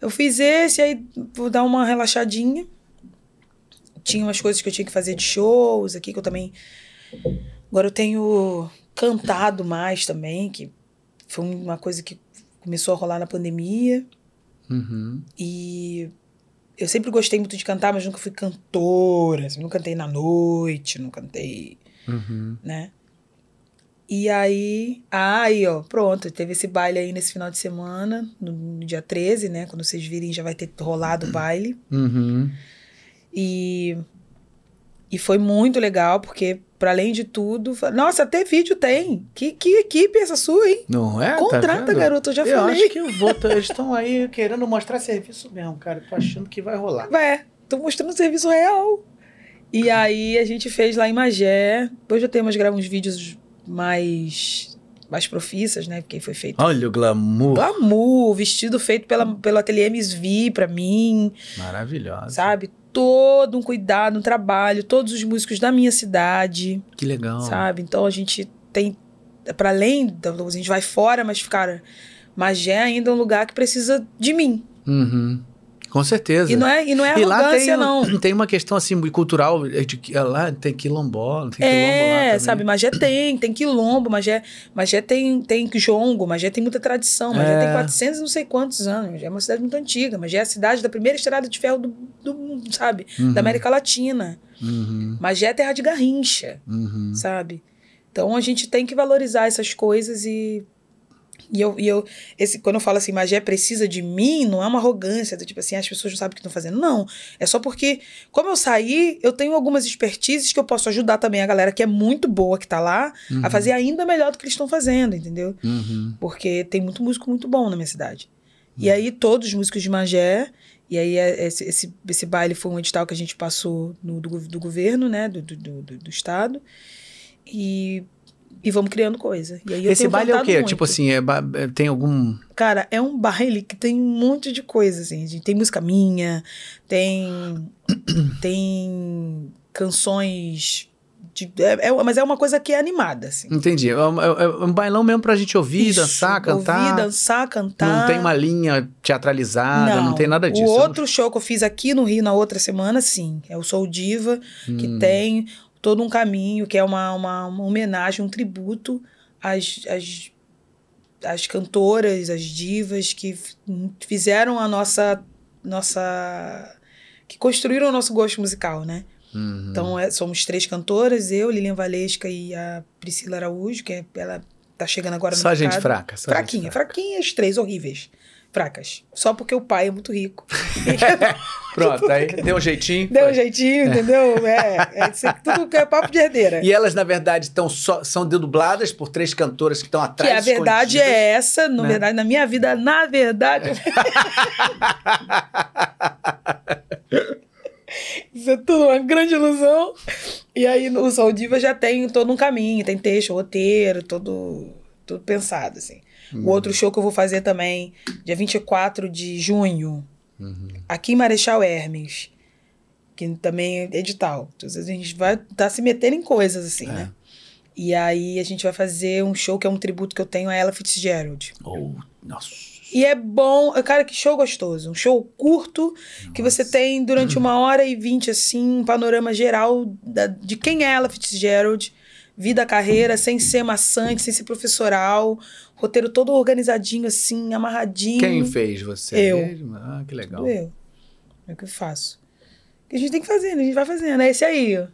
Eu fiz esse, aí vou dar uma relaxadinha. Tinha umas coisas que eu tinha que fazer de shows aqui, que eu também. Agora eu tenho cantado mais também, que foi uma coisa que começou a rolar na pandemia. Uhum. E eu sempre gostei muito de cantar, mas nunca fui cantora. Assim, não cantei na noite, não cantei, Uhum. né? E aí, ah, aí, ó, pronto, teve esse baile aí nesse final de semana, no, no dia 13, né? Quando vocês virem, já vai ter rolado o baile. Uhum. E, e foi muito legal, porque, para além de tudo, nossa, até vídeo tem. Que, que equipe essa sua, hein? Não é? Tá Contrata, vendo? garoto, eu já eu falei. acho que eu vou. Eles estão aí querendo mostrar serviço mesmo, cara. Tô achando que vai rolar. É, tô mostrando serviço real. E aí a gente fez lá em Magé. Depois já temos gravado uns vídeos mais mais profissas, né? Porque foi feito Olha o glamour. glamour, vestido feito pela, pelo ateliê MSV pra mim, Maravilhosa. sabe? Todo um cuidado, um trabalho, todos os músicos da minha cidade, Que legal. sabe? Então a gente tem para além, da- a gente vai fora, mas cara, Magé ainda é um lugar que precisa de mim. Uhum. Com certeza. E não é, e não é E lá arrogância, tem, não. tem uma questão assim cultural, é de que- lá tem quilombola, tem quilombo lá É, sabe, Magé tem, tem quilombo, Magé, Magé tem, tem jongo, Magé tem muita tradição, Magé É. tem 400 e não sei quantos anos, é uma cidade muito antiga, Magé é a cidade da primeira estrada de ferro do, do mundo, sabe, Uhum. da América Latina. Uhum, Magé é terra de garrincha, uhum. sabe? Então a gente tem que valorizar essas coisas e e eu, e eu esse, quando eu falo assim, Magé precisa de mim, não é uma arrogância, do tipo assim, as pessoas não sabem o que estão fazendo. Não. É só porque, como eu saí, eu tenho algumas expertises que eu posso ajudar também a galera que é muito boa que tá lá a fazer ainda melhor do que eles estão fazendo, entendeu? Uhum. Porque tem muito músico muito bom na minha cidade. E aí, todos os músicos de Magé, e aí é- esse, esse, esse baile foi um edital que a gente passou no, do, do governo, né? Do, do, do, do estado. E, e vamos criando coisa. Esse baile é o quê? muito. Tipo assim, é ba- é- tem algum. Cara, é um baile que tem um monte de coisa, assim. gente. Tem música minha, tem. tem canções. De, é, é- mas é uma coisa que é animada, assim. Entendi. É um, é- é um bailão mesmo pra gente ouvir, Isso, dançar, cantar. Ouvir, dançar, cantar. Não tem uma linha teatralizada, não, tem nada disso. O É outro show que eu fiz aqui no Rio na outra semana, sim. É o Soul Diva, que Hum. tem todo um caminho, que é uma, uma, uma homenagem, um tributo às, às, às cantoras, às divas que fizeram a nossa. nossa que construíram o nosso gosto musical, né? Uhum. Então, é- somos três cantoras, eu, Lilian Valesca e a Priscila Araújo, que é, ela tá chegando agora no Só gente mercado. fraca. Só Fraquinha, gente fraca. fraquinhas, três horríveis. Fracas. Só porque o pai é muito rico. Pronto, aí deu um jeitinho. Deu um jeitinho, entendeu? É, é aqui tudo que é papo de herdeira. E elas, na verdade, tão só, são dubladas por três cantoras que estão Que atrás. a verdade é essa, na né? verdade, na minha vida, na verdade. Isso é tudo uma grande ilusão. E aí o Diva já tem todo um caminho, tem texto, roteiro, todo, tudo pensado, assim. O outro show que eu vou fazer também, dia 24 de junho, aqui em Marechal Hermes, que também é edital. Então, a gente vai tá se metendo em coisas, assim, É. né? E aí a gente vai fazer um show que é um tributo que eu tenho a Ella Fitzgerald. Oh, nossa. E é bom, cara, que show gostoso. Um show curto, que você tem durante uma hora e vinte, assim, um panorama geral da- de quem é ela, Fitzgerald, vida, carreira, sem ser maçante, sem ser professoral, roteiro todo organizadinho, assim, amarradinho. Quem fez você? Eu. mesmo? Ah, que legal. Tudo eu. É o que eu faço. O que a gente tem que fazer, a gente vai fazendo. É esse aí, ó.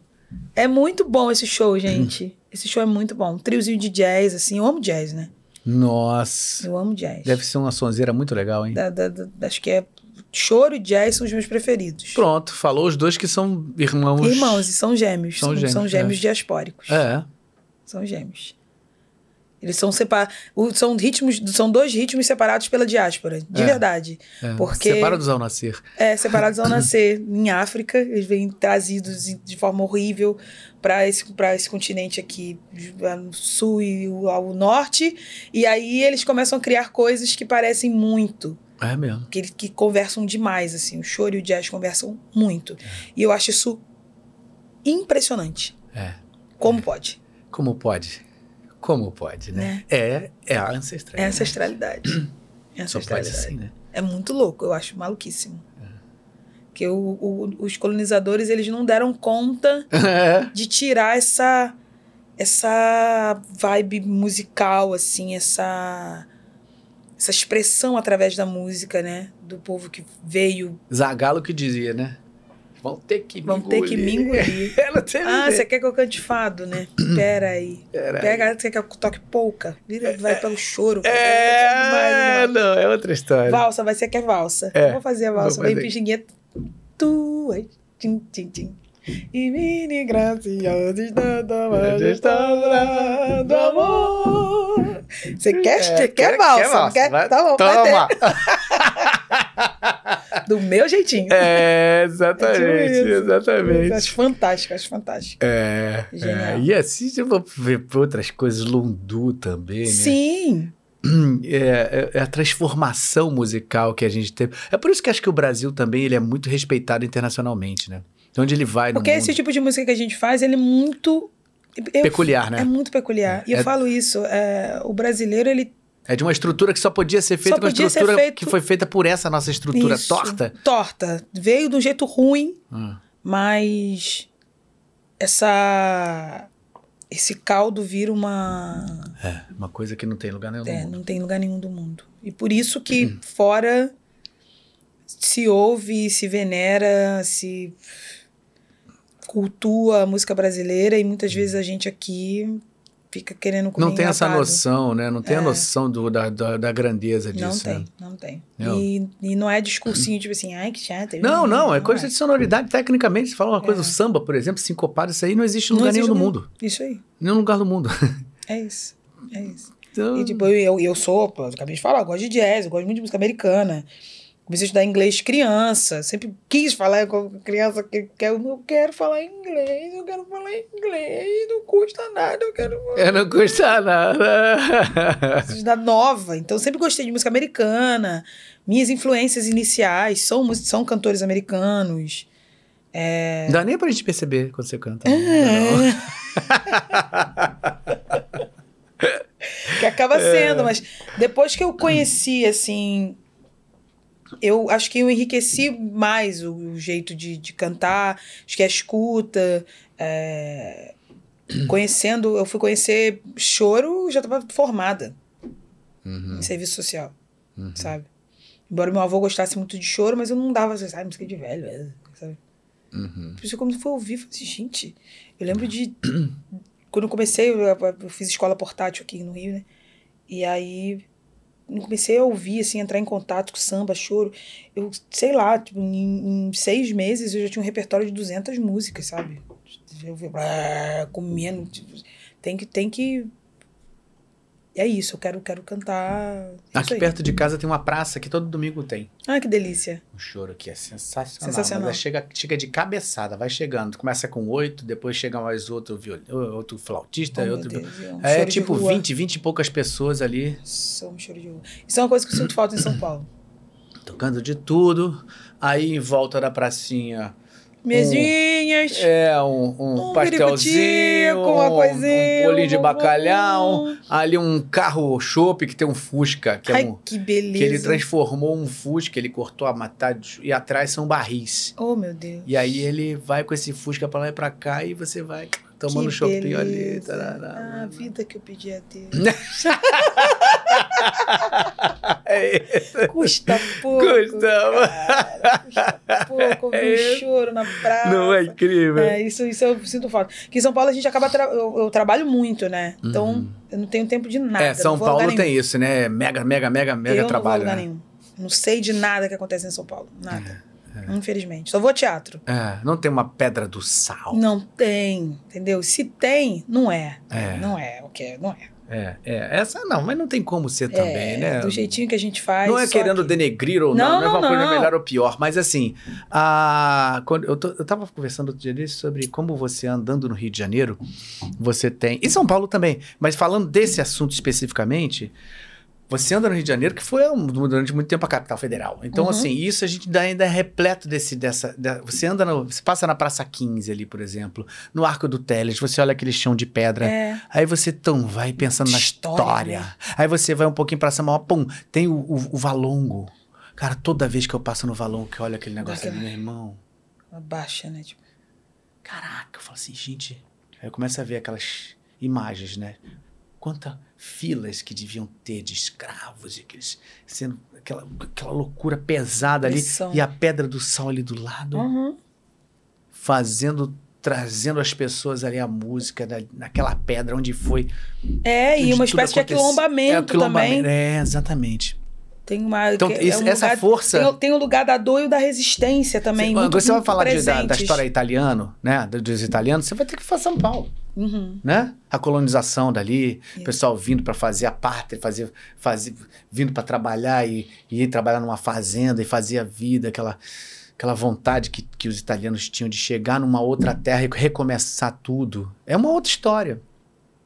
É muito bom esse show, gente. Esse show é muito bom. Um triozinho de jazz, assim. Eu amo jazz, né? Nossa. Eu amo jazz. Deve ser uma sonzeira muito legal, hein? Da- da- da- acho que é. Choro e jazz são os meus preferidos. Pronto, falou os dois que são irmãos. Irmãos, e são gêmeos. São São, gêmeos, são gêmeos é. diaspóricos. É. São gêmeos. Eles são separados. São ritmos, são dois ritmos separados pela diáspora. De É. verdade. é. Porque- Separados ao nascer. É, separados ao nascer. Em África, eles vêm trazidos de forma horrível para esse, pra esse continente aqui, no sul e ao norte. E aí eles começam a criar coisas que parecem muito. É mesmo. Que, que conversam demais, assim. O choro e o jazz conversam muito. E eu acho isso impressionante. É. Como pode? Como pode? Como pode, né? É, é a ancestralidade. É ancestralidade. É Só pode ancestralidade. assim, né? É muito louco, eu acho maluquíssimo. Porque o, o- os colonizadores, eles não deram conta É. de tirar essa essa vibe musical, assim, essa essa expressão através da música, né? Do povo que veio. Zagalo que dizia, né? Vão ter que Vão ter que me engolir. Ah, você quer que eu cante fado, né? Pera aí. Pera Pega, você quer que eu toque polca? Vira, vai pelo choro. É, Vai, não, é outra história. Valsa, vai ser que é valsa. É. Vou fazer a valsa. Vou Vem fazer. pixinguinha. Tu, ai, tim, tim, tim. E está da majestade do amor. Você quer, É, quer, valsa? não quer? vai- Tá bom, vai Toma! Do meu jeitinho. É, É exatamente, tipo isso. exatamente. Acho fantástico, acho fantástico. É, é, e assim eu vou ver outras coisas, Lundu também, né? Sim. É, é- é a transformação musical que a gente teve. É por isso que acho que o Brasil também ele é muito respeitado internacionalmente, né? Então, Onde ele vai Porque esse tipo de música que a gente faz, ele é muito... eu- Peculiar, né? É muito peculiar. E eu É- falo isso, é, o brasileiro, ele É de uma estrutura que só podia ser feita Só com uma estrutura feito- que foi feita por essa nossa estrutura Isso. torta. Torta. Veio de um jeito ruim, Hum. mas essa esse caldo vira uma É, uma coisa que não tem lugar nenhum é, não tem lugar nenhum do mundo. E por isso que fora se ouve, se venera, se cultua a música brasileira e muitas vezes a gente aqui fica querendo comer Não tem essa noção, né? Não tem a É. noção do, da, da, da grandeza Não disso. tem, né? não tem. Não. E, e não é discursinho tipo assim, ai que chato. Não, não, é coisa de sonoridade. Tecnicamente, você fala uma coisa, É. o samba, por exemplo, sincopado, isso aí não existe em Não lugar existe nenhum do lugar- mundo. Isso aí, Nenhum lugar do mundo. é isso, é isso. Então, E tipo, eu, eu sou, pô, eu acabei de falar, eu gosto de jazz, eu gosto muito de música americana. Comecei a estudar inglês criança, sempre quis falar com criança que eu não quero falar inglês, eu quero falar inglês, não custa nada, eu quero falar é, não custa nada. estudar nova. Então, sempre gostei de música americana. Minhas influências iniciais são, são cantores americanos. Não dá nem pra gente perceber quando você canta. É. Não. que acaba sendo, mas depois que eu conheci, assim, eu acho que eu enriqueci mais o, o jeito de, de cantar, acho que a escuta, é, conhecendo, eu fui conhecer choro, já estava formada Uhum, em serviço social, uhum. sabe? Embora meu avô gostasse muito de choro, mas eu não dava, assim, sabe, música de velho, é, sabe? Uhum. Por isso, quando eu fui ouvir, eu falei assim, gente, eu lembro de. quando eu comecei, eu, eu fiz escola portátil aqui no Rio, né? E aí comecei a ouvir, assim, entrar em contato com samba, choro. Eu, sei lá, tipo, em, em seis meses eu já tinha um repertório de 200 músicas, sabe? Eu ah, comendo. Tipo, tem que. Tem que é isso, eu quero, quero cantar. Aqui perto de casa tem uma praça que todo domingo tem. Ah, que delícia. O choro aqui é sensacional. Sensacional. Chega, chega de cabeçada, vai chegando. Começa com oito, depois chega mais outro violino, outro flautista, Oh, outro. Deus, é um É tipo. 20, 20 e poucas pessoas ali, Nossa, um choro de rua. Isso é uma coisa que eu sinto falta em São Paulo. tocando de tudo. Aí em volta da pracinha, Mesinhas. é um, um, Um pastelzinho, uma um, coisinha, um bolinho de um bacalhau. Ali um carro chopp que tem um Fusca, que é Ai, um. que beleza. Que ele transformou um Fusca, ele cortou a metade e atrás são barris. Oh, meu Deus. E aí ele vai com esse Fusca pra lá e pra cá e você vai tomando que chopinho ali. tarará. Ah, a vida que eu pedi a Deus. É isso. Custa pouco. Gostava. cara, custa pouco ouvir É um choro na praça. Não é incrível? É, isso, isso eu sinto falta. Aqui em São Paulo a gente acaba. tra- eu, eu trabalho muito, né? Então Uhum. eu não tenho tempo de nada. é, São Paulo nenhum. tem isso, né? Mega, mega, mega, mega eu trabalho. não vou lugar né? nenhum. Não sei de nada que acontece em São Paulo. Nada. Infelizmente. Só vou a teatro. É, não tem uma pedra do sal. Não tem, entendeu? Se tem, não é. É. Não é o que é, não é. É, é, essa não, mas não tem como ser também, É, né? Do jeitinho que a gente faz. Não é querendo que- denegrir ou não, Não, não, é uma não, coisa não. melhor ou pior, mas assim, a, quando eu, tô, eu tava conversando outro dia sobre como você andando no Rio de Janeiro, você tem. E São Paulo também, mas falando desse assunto especificamente. Você anda no Rio de Janeiro, que foi durante muito tempo a capital federal. Então, Uhum. assim, isso a gente ainda é repleto desse, dessa. da- você anda no. Você passa na Praça 15 ali, por exemplo, no Arco do Teles, você olha aquele chão de pedra. É. Aí você tão vai pensando na História, história. né? Aí você vai um pouquinho pra Paulo, pum, tem o, o, o Valongo. Cara, toda vez que eu passo no Valongo, que eu olho aquele negócio ali, meu irmão, Baixa, né? Tipo, caraca, eu falo assim, gente. Aí eu começo a ver aquelas imagens, né? Quantas filas que deviam ter de escravos, e aqueles, sendo aquela, aquela loucura pesada ali, Pressão. e a pedra do sal ali do lado, Uhum. fazendo, trazendo as pessoas ali a música da- naquela pedra onde foi. É, e onde uma tudo espécie de aconteceu. aquilombamento, É, aquilombamento. também. É, exatamente. Tem uma. Então, que é um essa lugar- força- Tem, o- tem o lugar da dor e o da resistência também. Você, muito, você vai muito falar de- da, da história italiana, né? do- Dos italianos, você vai ter que ir para São Paulo. Uhum. né? A colonização dali, o Isso. pessoal vindo para fazer a pátria, fazer, fazer, vindo para trabalhar e, e ir trabalhar numa fazenda e fazer a vida, aquela, aquela vontade que, que os italianos tinham de chegar numa outra terra e recomeçar tudo. É uma outra história.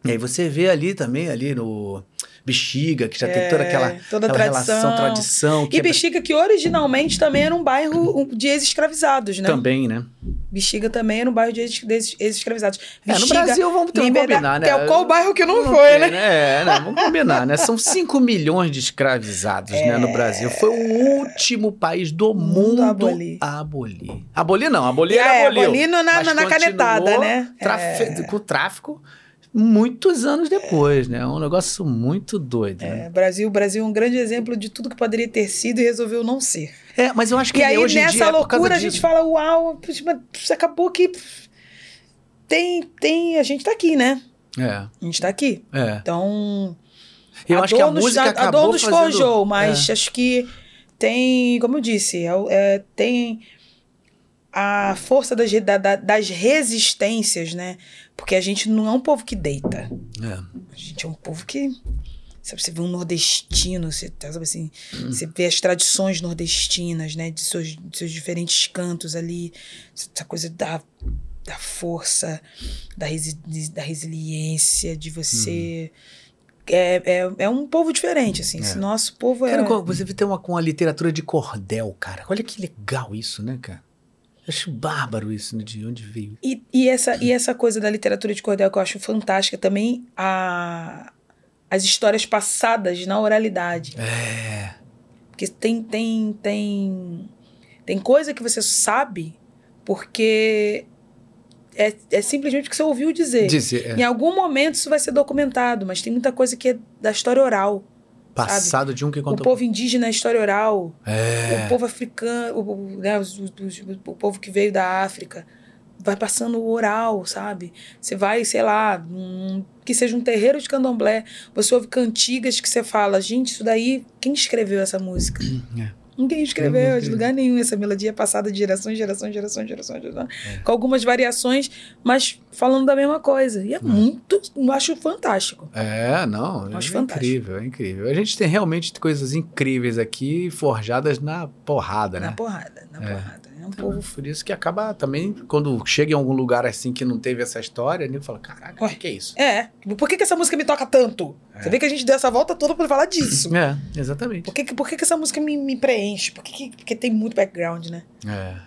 E aí você vê ali também, ali no Bexiga, que já tem toda aquela, É, toda aquela tradição. relação, tradição. Que E é- Bexiga, que originalmente também era um bairro de ex-escravizados, né? Também, né? Bexiga também era um bairro de ex- de ex- ex-escravizados. É, no Bexiga, Brasil, vamos ter Liberdade- combinar, né? Que é qual bairro que não, Não foi, tem, né? É, não, vamos combinar, né? São 5 milhões de escravizados né, no Brasil. Foi o último país do mundo, Mundo a a abolir. abolir. Abolir não, abolir E é, aboliu. abolindo na- na- canetada, né? trafe- É. Com o tráfico muitos anos depois, né? É um negócio muito doido. né? É, Brasil, Brasil é um grande exemplo de tudo que poderia ter sido e resolveu não ser. É, mas eu acho que E aí, hoje nessa é loucura, a disso. gente fala, uau, mas acabou que. Tem, tem. A gente tá aqui, né? É, A gente tá aqui. é. Então. Eu acho que a dor nos- música a, acabou a dor nos fazendo... forjou, mas É. acho que tem, como eu disse, é é, tem a força das, da- das resistências, né? Porque a gente não é um povo que deita. É. A gente é um povo que. Sabe, você vê um nordestino, você, tá, sabe assim, Hum. você vê as tradições nordestinas, né? De seus, de seus diferentes cantos ali. Essa coisa da, da força, da, resi, da resiliência, de você. É, é, é um povo diferente, assim. Hum. É. Esse nosso povo é. Cara, você tem uma com a literatura de cordel, cara. Olha que legal isso, né, cara? Acho bárbaro isso, né? De onde veio. E, e, essa, e essa coisa da literatura de cordel que eu acho fantástica também, a, as histórias passadas na oralidade. É. Porque tem, tem, tem, tem coisa que você sabe porque é, é simplesmente o que você ouviu dizer. Dizer, Em é, algum momento isso vai ser documentado, mas tem muita coisa que é da história oral. Passado de um que O contou. povo indígena é história oral. É. O povo africano, o, o- né, os- os- os- o povo que veio da África, vai passando o oral, sabe? Você vai, sei lá, num- que seja um terreiro de candomblé, você ouve cantigas que você fala, gente, isso daí, quem escreveu essa música? É. Ninguém escreveu de lugar nenhum. Essa melodia é passada de geração em geração, geração, em geração, geração, com algumas variações, mas falando da mesma coisa. E é, muito, eu acho fantástico. É, não, Acho é fantástico. incrível, é incrível. A gente tem realmente coisas incríveis aqui, forjadas na porrada, Na né? porrada, na É. porrada. É um Então, povo por isso que acaba também, quando chega em algum lugar assim que não teve essa história, ele fala, caraca, o que, que é isso? É. Por que, que essa música me toca tanto? Você vê que a gente deu essa volta toda pra falar disso. É, exatamente. Por que, por que, que essa música me, me preenche? Por que que- porque tem muito background, né?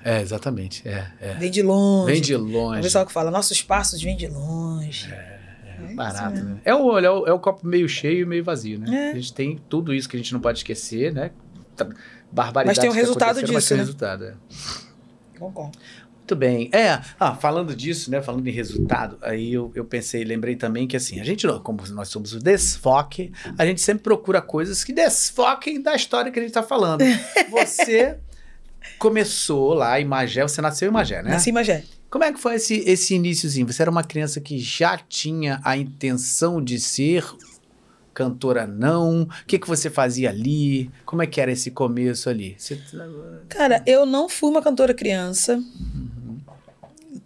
É, é, exatamente. É, é. Vem de longe. Vem de O longe. pessoal que fala, nossos passos vêm de longe. É isso barato, mesmo. né? É o, olho, é, o, é o copo meio cheio e meio vazio, né? É. A gente tem tudo isso que a gente não pode esquecer, né? Barbaridades Mas tem um resultado aconteceram, mas disso, tem um né? resultado, é. Concordo. Muito bem. É, ah, falando disso, né? Falando em resultado, aí eu, eu pensei, lembrei também que assim, a gente, como nós somos o desfoque, a gente sempre procura coisas que desfoquem da história que a gente tá falando. Você começou lá em Magé, você nasceu em Magé, né? Nasci em Magé. Como é que foi esse, esse iníciozinho? Você era uma criança que já tinha a intenção de ser cantora, não? O que, que você fazia ali? Como é que era esse começo ali? Você... Cara, eu não fui uma cantora criança.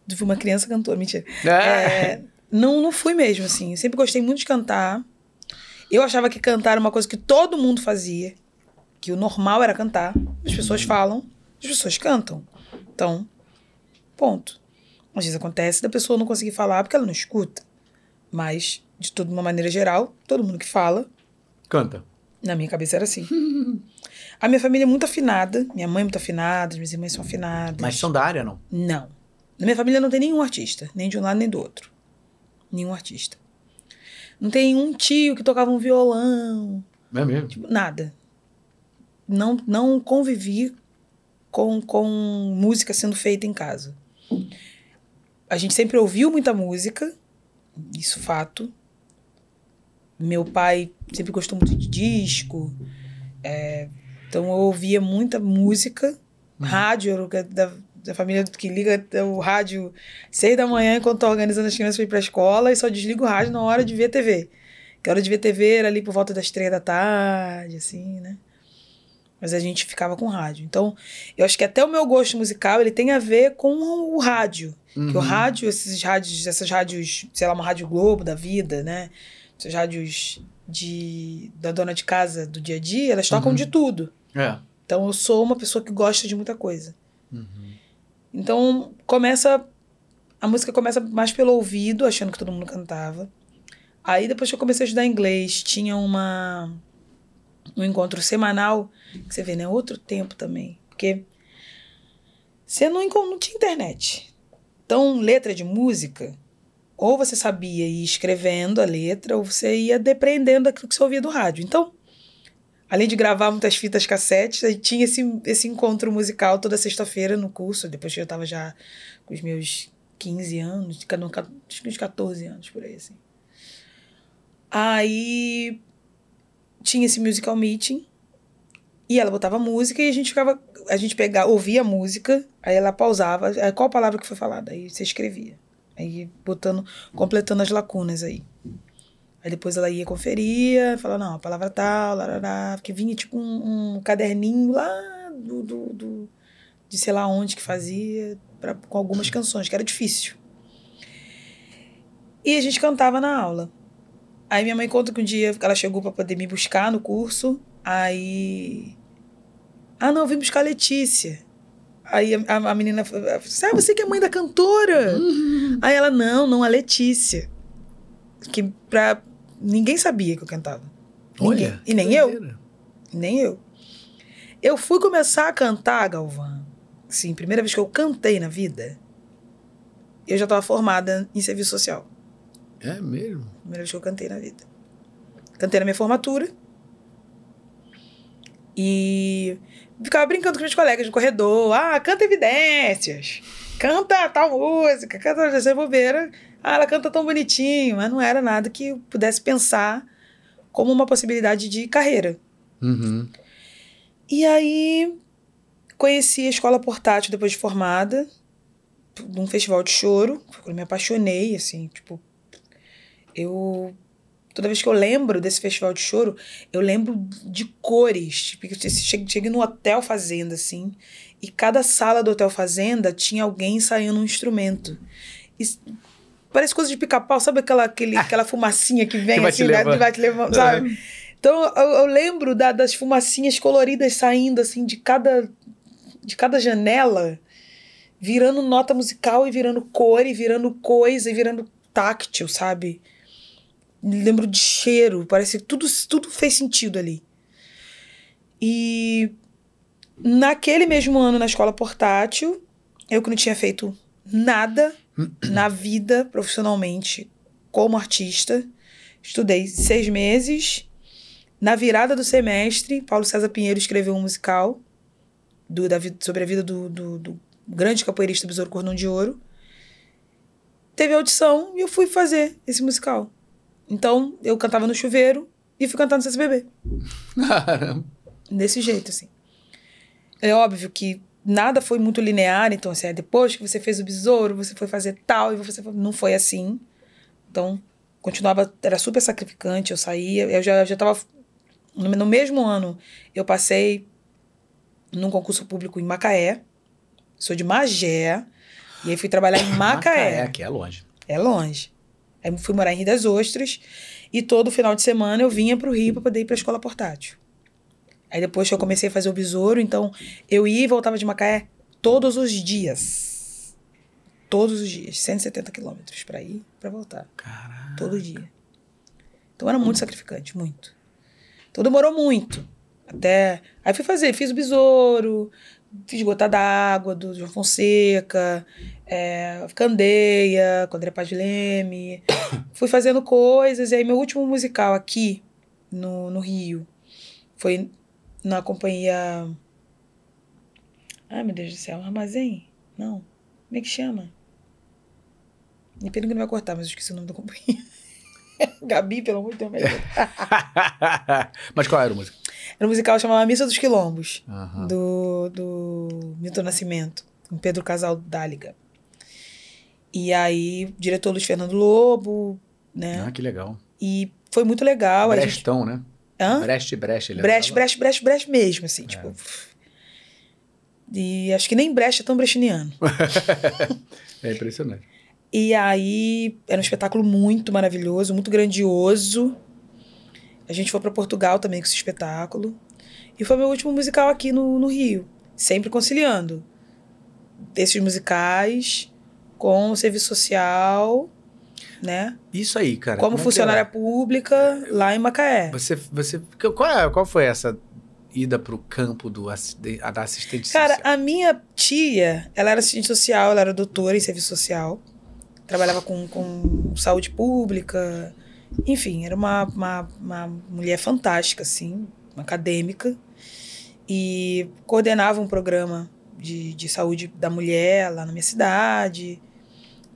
Eu Fui uma criança cantora, mentira. É, não, não fui mesmo, assim. Sempre gostei muito de cantar. Eu achava que cantar era uma coisa que todo mundo fazia. Que o normal era cantar. As pessoas falam, as pessoas cantam. Então, ponto. Às vezes acontece da pessoa não conseguir falar porque ela não escuta. Mas, de toda uma maneira geral, todo mundo que fala, Canta. na minha cabeça era assim. A minha família é muito afinada. Minha mãe é muito afinada, minhas irmãs são afinadas. Mas são da área, não? Não. Na minha família não tem nenhum artista, nem de um lado nem do outro. Nenhum artista. Não tem um tio que tocava um violão, É mesmo? tipo, nada. Não, não convivi com, com música sendo feita em casa. A gente sempre ouviu muita música, Isso fato. Meu pai sempre gostou muito de disco. é, então eu ouvia muita música. Rádio, era o que- da, da família que liga o rádio seis da manhã enquanto tá organizando as crianças para ir pra escola e só desliga o rádio na hora de ver TV. Que a hora de ver TV era ali por volta das três da tarde, assim, né? Mas a gente ficava com rádio. Então, eu acho que até o meu gosto musical, ele tem a ver com o rádio. Que o Uhum. rádio, esses rádios, essas rádios, sei lá, uma rádio Globo da vida, né? Essas rádios de, da dona de casa do dia a dia, elas tocam Uhum. de tudo. É. Então eu sou uma pessoa que gosta de muita coisa. Uhum. Então começa. A música começa mais pelo ouvido, achando que todo mundo cantava. Aí depois que eu comecei a estudar inglês, tinha uma um encontro semanal, que você vê, né? Outro tempo também. Porque você não, não tinha internet. Então, letra de música, ou você sabia ir escrevendo a letra, ou você ia depreendendo daquilo que você ouvia do rádio. Então, além de gravar muitas fitas cassetes, aí tinha esse, esse encontro musical toda sexta-feira no curso. Depois que eu estava já com os meus 15 anos, cada- acho que uns 14 anos por aí, assim. Aí tinha esse musical meeting e ela botava música e a gente ficava, a gente pegava, ouvia a música, aí ela pausava, aí qual palavra que foi falada, aí você escrevia. Aí botando, completando as lacunas aí. Aí depois ela ia conferia, falava, não, a palavra tal, larará, porque vinha tipo um, um caderninho lá do, do, do- de sei lá onde que fazia, pra, com algumas canções, que era difícil. E a gente cantava na aula. Aí minha mãe conta que um dia ela chegou para poder me buscar no curso, aí... Ah, não, eu vim buscar a Letícia. Aí a, a- menina falou, ah, você que é mãe da cantora? Aí ela, não, não, a Letícia. Que pra... Ninguém sabia que eu cantava. Ninguém. Olha. E nem eu. Nem eu. Eu fui começar a cantar, Galvão. Sim, primeira vez que eu cantei na vida, eu já estava formada em serviço social. É mesmo? Primeira vez que eu cantei na vida. Cantei na minha formatura. E ficava brincando com meus colegas de corredor. Ah, canta evidências. Canta tal música. Canta essa bobeira. Ah, ela canta tão bonitinho. Mas não era nada que eu pudesse pensar como uma possibilidade de carreira. Uhum. E aí conheci a escola portátil depois de formada, num festival de choro. Eu me apaixonei, assim, tipo. Eu. Toda vez que eu lembro desse festival de choro, eu lembro de cores. Eu cheguei, no Hotel Fazenda, assim, e cada sala do Hotel Fazenda tinha alguém ensaiando um instrumento. E parece coisa de pica-pau, sabe aquela, aquele, aquela fumacinha que vem Que vai te assim, né, vai te levando, sabe? Então eu, eu lembro da- das fumacinhas coloridas saindo assim de cada de cada janela, virando nota musical e virando cor e virando coisa e virando táctil, sabe? Lembro de cheiro, parece que tudo tudo fez sentido ali. E naquele mesmo ano na escola portátil, eu que não tinha feito nada na vida profissionalmente como artista, estudei seis meses. Na virada do semestre, Paulo César Pinheiro escreveu um musical do, da, sobre a vida do, do, do grande capoeirista Besouro Cordão de Ouro. Teve audição e eu fui fazer esse musical. Então, eu cantava no chuveiro e fui cantar no CSBB. Caramba. Desse jeito, assim. É óbvio que nada foi muito linear, então, assim, é depois que você fez o besouro, você foi fazer tal, e você foi... não foi assim. Então, continuava, era super sacrificante, eu saía, eu já, já tava. No, mesmo ano, eu passei num concurso público em Macaé, sou de Magé, e aí fui trabalhar em Macaé. que é longe. É longe. Aí fui morar em Rio das Ostras e todo final de semana eu vinha pro Rio para poder ir pra escola portátil. Aí depois que eu comecei a fazer o besouro, então eu ia e voltava de Macaé todos os dias. Todos os dias. 170 quilômetros para ir e pra voltar. Caraca. Todo dia. Então era muito sacrificante, muito. Então demorou muito. Até. Aí fui fazer, fiz o besouro, fiz gota d'água do João Fonseca, é, Candeia, com André Paz de Leme. fui fazendo coisas, e aí meu último musical aqui no, no Rio foi na companhia. Ai, meu Deus do céu, Armazém? Não. Como é que chama? Me pena que não vai cortar, mas eu esqueci o nome da companhia. Gabi, pelo amor de Deus. mas qual era a música? Era um musical chamado Missa dos Quilombos, Aham. do, do Milton Nascimento, com Pedro Casal Dáliga. E aí, o diretor Luiz Fernando Lobo, né? Ah, que legal. E foi muito legal. a gente- Brestão, né? Hã? Brecht, Brecht. Ele Brecht. Brecht, Brecht, Brecht mesmo, assim, tipo. E acho que nem Brecht é tão brechtiano. É impressionante. E aí, era um espetáculo muito maravilhoso, muito grandioso. A gente foi para Portugal também com esse espetáculo. E foi meu último musical aqui no, no Rio. Sempre conciliando esses musicais com o serviço social, né? Isso aí, cara. Como é que funcionária é? pública lá em Macaé. Você, você, qual, é- qual foi essa ida pro campo do assistente, da assistente Cara, social? a minha tia, ela era assistente social, ela era doutora em serviço social. Trabalhava com, com saúde pública. Enfim, era uma, uma, uma mulher fantástica, assim, uma acadêmica. E coordenava um programa de, de saúde da mulher lá na minha cidade.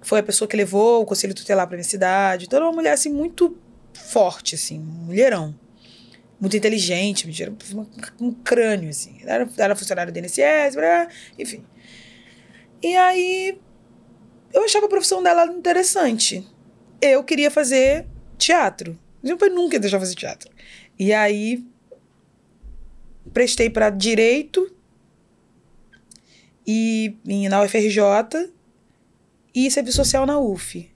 Foi a pessoa que levou o conselho tutelar para minha cidade. Então, era uma mulher, assim, muito forte, assim, um mulherão. Muito inteligente, um crânio, assim. Era, era funcionária do INSS, enfim. E aí, eu achava a profissão dela interessante. Eu queria fazer teatro. Meu pai nunca ia deixar fazer teatro. E aí, prestei para direito e em- na UFRJ e serviço social na UF.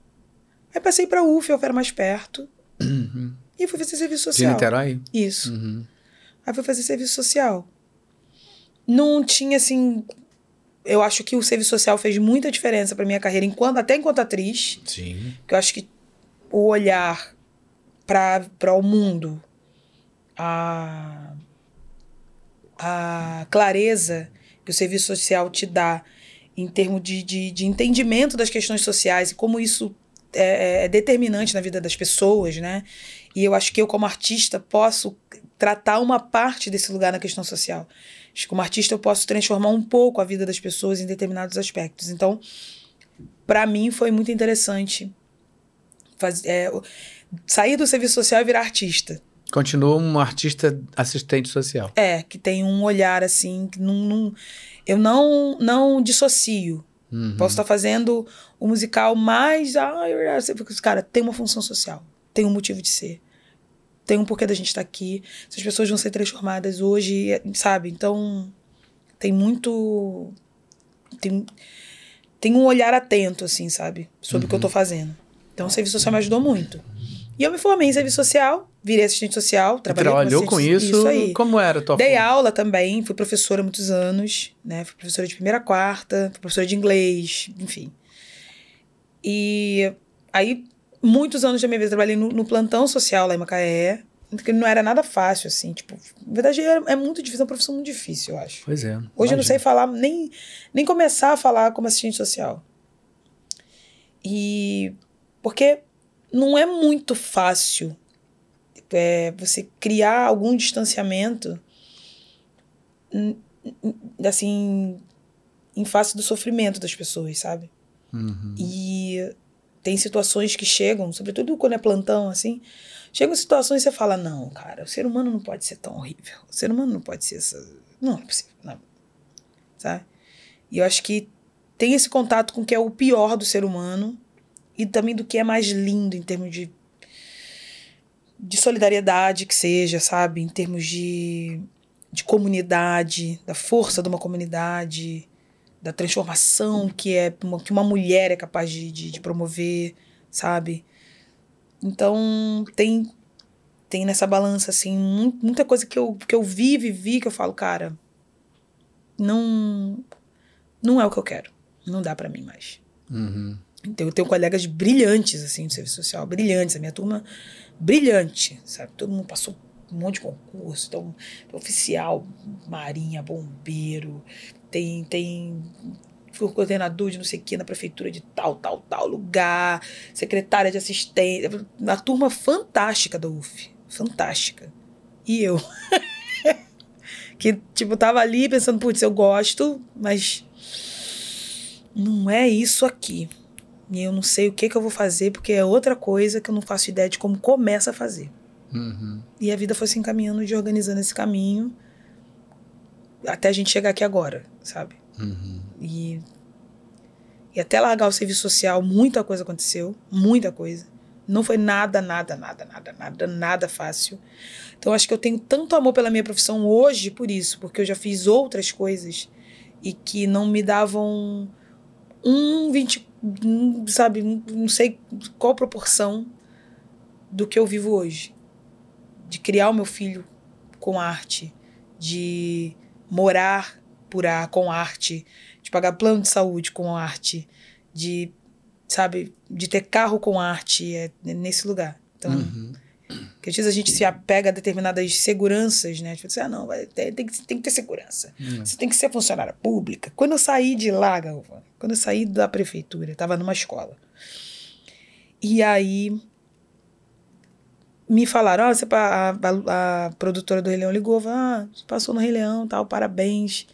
Aí passei para UF, eu era mais perto, Uhum. e fui fazer serviço De social. Niterói? Isso. Uhum. Aí fui fazer serviço social. Não tinha assim. Eu acho que o serviço social fez muita diferença para minha carreira, enquanto, até enquanto atriz. Sim. Que eu acho que o olhar para o mundo, a, a clareza que o serviço social te dá em termos de, de, de entendimento das questões sociais e como isso é, é determinante na vida das pessoas, né? E eu acho que eu, como artista, posso tratar uma parte desse lugar na questão social. Acho que como artista eu posso transformar um pouco a vida das pessoas em determinados aspectos. Então, para mim foi muito interessante faz, é, sair do serviço social e virar artista. Continua um artista assistente social. É, que tem um olhar assim, que não, não- eu não não dissocio. Uhum. Posso estar fazendo o musical mais. Ah, cara, tem uma função social. Tem um motivo de ser. Tem um porquê da gente estar aqui. Essas pessoas vão ser transformadas hoje, sabe? Então, tem muito. Tem, tem um olhar atento, assim, sabe? Sobre o que eu tô fazendo. Então, o serviço social me ajudou muito. E eu me formei em serviço social, virei assistente social, trabalhei Trabalhou com assistente- isso? Isso aí. Como era a tua Dei forma? aula também, fui professora há muitos anos, né? Fui professora de primeira a quarta, fui professora de inglês, enfim. E aí, muitos anos da minha vida, trabalhei no, no plantão social lá em Macaé, que não era nada fácil, assim, tipo, na verdade é, é muito difícil, é uma profissão muito difícil, eu acho. Pois é. Hoje eu não sei falar, nem, nem começar a falar como assistente social. E porque não é muito fácil é, você criar algum distanciamento assim em face do sofrimento das pessoas, sabe? Uhum. E tem situações que chegam, sobretudo quando é plantão, assim, chegam situações e você fala, não, cara, o ser humano não pode ser tão horrível. O ser humano não pode ser essa. Não é possível, não. Sabe? E eu acho que tem esse contato com o que é o pior do ser humano e também do que é mais lindo em termos de de solidariedade que seja, sabe? Em termos de, de comunidade, da força de uma comunidade, da transformação que é uma, que uma mulher é capaz de, de, de promover, sabe? Então tem tem nessa balança assim mu- muita coisa que eu que eu vi vivi que eu falo cara não não é o que eu quero não dá pra mim mais Uhum. Então, eu tenho colegas brilhantes, assim, do serviço social, brilhantes. A minha turma, brilhante, sabe? Todo mundo passou um monte de concurso. Então, oficial, marinha, bombeiro, tem, tem coordenador de não sei o que na prefeitura de tal, tal, tal lugar, secretária de assistência. Uma turma fantástica da UF. Fantástica. E eu? que, tipo, tava ali pensando, putz, eu gosto, mas não é isso aqui. E eu não sei o que, que eu vou fazer, porque é outra coisa que eu não faço ideia de como começa a fazer. Uhum. E a vida foi se encaminhando de organizando esse caminho até a gente chegar aqui agora, sabe? Uhum. E, e até largar o serviço social, muita coisa aconteceu, muita coisa. Não foi nada, nada, nada, nada, nada, nada fácil. Então acho que eu tenho tanto amor pela minha profissão hoje por isso, porque eu já fiz outras coisas e que não me davam um 20, um, sabe, não sei qual proporção do que eu vivo hoje. De criar o meu filho com arte, de morar por a, com arte, de pagar plano de saúde com arte, de, sabe, de ter carro com arte, é nesse lugar. Então, Uhum. Porque às vezes a gente se apega a determinadas seguranças, né? Tipo assim, ah, não, vai ter- tem, que, tem que ter segurança. Uhum. Você tem que ser funcionária pública. Quando eu saí de lá, Galvão, quando eu saí da prefeitura, eu tava numa escola. E aí me falaram, ah, você, a, a, a produtora do Rei Leão ligou, falou, ah, você passou no Rei Leão, tal, parabéns.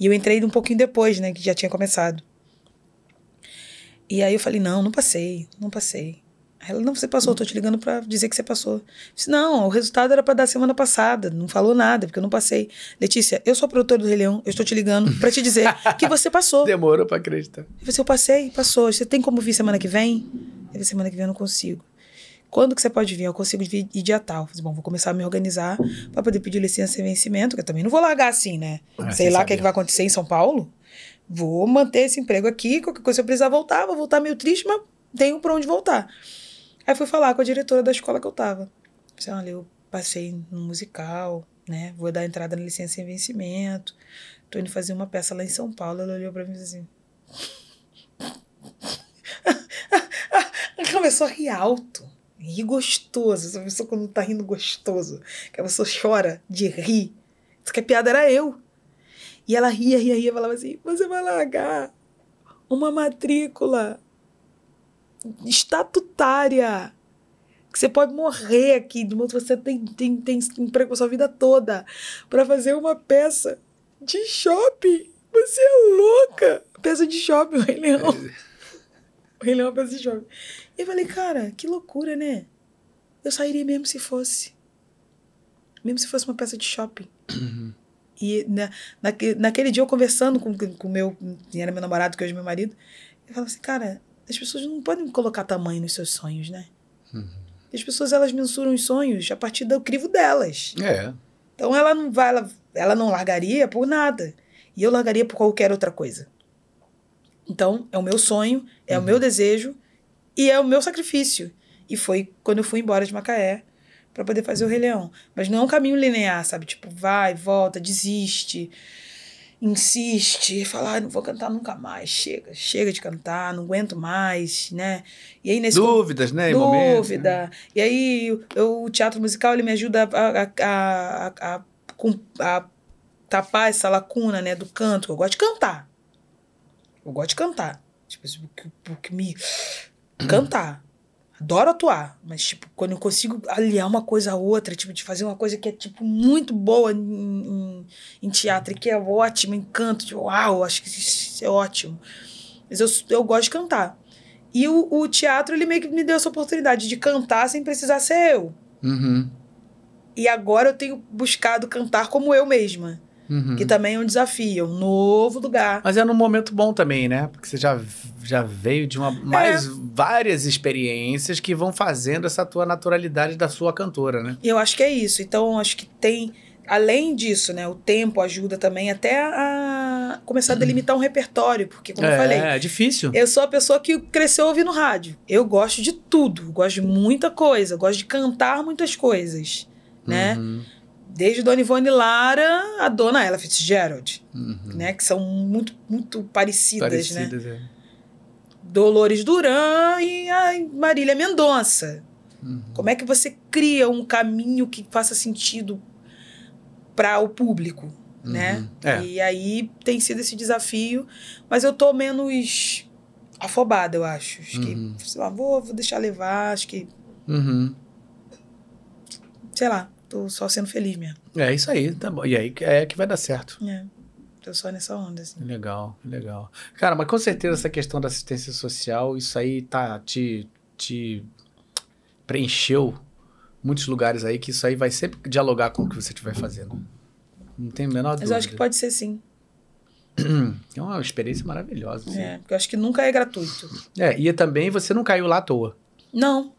E eu entrei um pouquinho depois, né, que já tinha começado. E aí eu falei, não, não passei, não passei. Ela, não, você passou, tô te ligando pra dizer que você passou. Eu disse, não, o resultado era pra dar semana passada, não falou nada, porque eu não passei. Letícia, eu sou a produtora do Rei Leão, eu estou te ligando pra te dizer que você passou. Demorou pra acreditar. Eu falei, eu passei, passou. Você tem como vir semana que vem? Eu semana que vem eu não consigo. Quando que você pode vir? Eu consigo vir ir dia tal. Eu falei, bom, vou começar a me organizar pra poder pedir licença sem vencimento, que eu também não vou largar assim, né? Ah, Sei lá o que, é que vai acontecer em São Paulo. Vou manter esse emprego aqui, qualquer coisa se eu precisar voltar, vou voltar meio triste, mas tenho pra onde voltar. Aí fui falar com a diretora da escola que eu tava. Falei, olha, eu passei no musical, né? Vou dar entrada na licença sem vencimento. Tô indo fazer uma peça lá em São Paulo. Ela olhou pra mim e assim. Começou a rir alto. Rir gostoso. Essa pessoa quando tá rindo gostoso. Que a pessoa chora de rir. Isso que a piada era eu. E ela ria, ria, ria. Falava assim: você vai largar uma matrícula estatutária. Que você pode morrer aqui, de modo que você tem, tem, tem emprego a sua vida toda para fazer uma peça de shopping. Você é louca! Peça de shopping, o Rei Leão. O Rei Leão é uma peça de shopping. E eu falei, cara, que loucura, né? Eu sairia mesmo se fosse. Mesmo se fosse uma peça de shopping. E na, naque, naquele dia eu conversando com o meu, que era meu namorado, que hoje é meu marido, eu falava assim, cara, as pessoas não podem colocar tamanho nos seus sonhos, né? As pessoas, elas mensuram os sonhos a partir do crivo delas. É. Então ela não vai, ela, ela não largaria por nada. E eu largaria por qualquer outra coisa. Então, é o meu sonho, é o meu desejo e é o meu sacrifício. E foi quando eu fui embora de Macaé para poder fazer o Rei Leão. Mas não é um caminho linear, sabe? Tipo, vai, volta, desiste, insiste, fala, ah, não vou cantar nunca mais, chega, chega de cantar, não aguento mais, né? E aí nesse Dúvidas, né? momentos, dúvida. E aí eu- o teatro musical ele me ajuda a, a, a, a, a, tapar essa lacuna né, do canto. Eu gosto de cantar. Eu gosto de cantar. Tipo, assim, o que- o que me. Cantar. Adoro atuar. Mas, tipo, quando eu consigo aliar uma coisa a outra, tipo, de fazer uma coisa que é, tipo, muito boa em, em, em teatro e que é ótima, em canto, tipo, uau, acho que isso é ótimo. Mas eu, eu gosto de cantar. E o, o teatro, ele meio que me deu essa oportunidade de cantar sem precisar ser eu. Uhum. E agora eu tenho buscado cantar como eu mesma. Uhum. Que também é um desafio, é um novo lugar. Mas é num momento bom também, né? Porque você já, já veio de uma, mais várias experiências que vão fazendo essa tua naturalidade da sua cantora, né? E eu acho que é isso. Então, acho que tem. Além disso, né? O tempo ajuda também até a começar a delimitar um repertório. Porque, como eu falei, é difícil. eu sou a pessoa que cresceu ouvindo rádio. Eu gosto de tudo. Gosto de muita coisa. Gosto de cantar muitas coisas. Né? Uhum. Desde Dona Ivone Lara a Dona Ella Fitzgerald. Uhum. Né? Que são muito, muito parecidas, né? Parecidas, é. Dolores Duran e a Marília Mendonça. Uhum. Como é que você cria um caminho que faça sentido para o público, né? Uhum. É. E aí tem sido esse desafio, mas eu tô menos afobada, eu acho. Acho Uhum. que, sei lá, vou, vou deixar levar, acho que, Uhum. sei lá, tô só sendo feliz mesmo. É isso aí, tá bom. E aí é que vai dar certo. É. tô só nessa onda, assim. Legal, legal. Cara, mas com certeza essa questão da assistência social, isso aí tá te, te preencheu muitos lugares aí que isso aí vai sempre dialogar com o que você estiver fazendo. Não tem a menor Mas dúvida. eu acho que pode ser sim. É uma experiência maravilhosa. assim. É, porque eu acho que nunca é gratuito. É, e também você não caiu lá à toa. Não.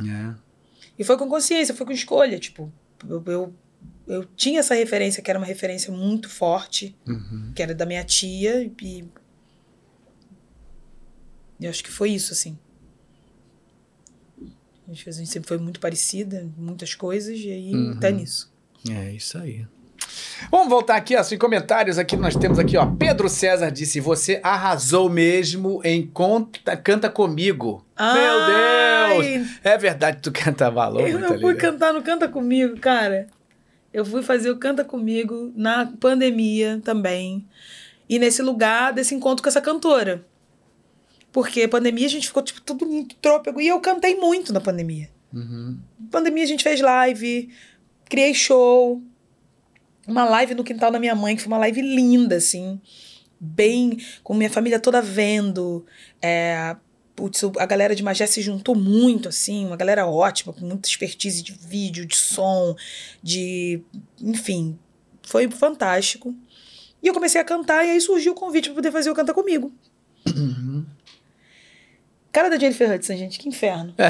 É. E foi com consciência, foi com escolha. Tipo, eu, eu, eu tinha essa referência, que era uma referência muito forte, Uhum. que era da minha tia, e. Eu acho que foi isso, assim. A gente, sempre foi muito parecida, muitas coisas, e aí Uhum. tá nisso. É isso aí. Vamos voltar aqui, ó, em comentários aqui nós temos aqui, ó. Pedro César disse: "Você arrasou mesmo em conta, canta comigo". Meu Deus! É verdade, tu canta valor Eu muito não fui cantar no Canta Comigo, cara. Eu fui fazer o Canta Comigo na pandemia também. E nesse lugar, desse encontro com essa cantora. Porque pandemia a gente ficou, tipo, tudo muito trôpego. E eu cantei muito na pandemia. Uhum. Pandemia a gente fez live, criei show. Uma live no quintal da minha mãe, que foi uma live linda, assim. Bem, com minha família toda vendo. É, putz, a galera de Magé se juntou muito, assim. Uma galera ótima, com muita expertise de vídeo, de som, de. Enfim, foi fantástico. E eu comecei a cantar, e aí surgiu o convite para poder fazer o Canta Comigo. Uhum. Cara da Jennifer Hudson, gente, que inferno.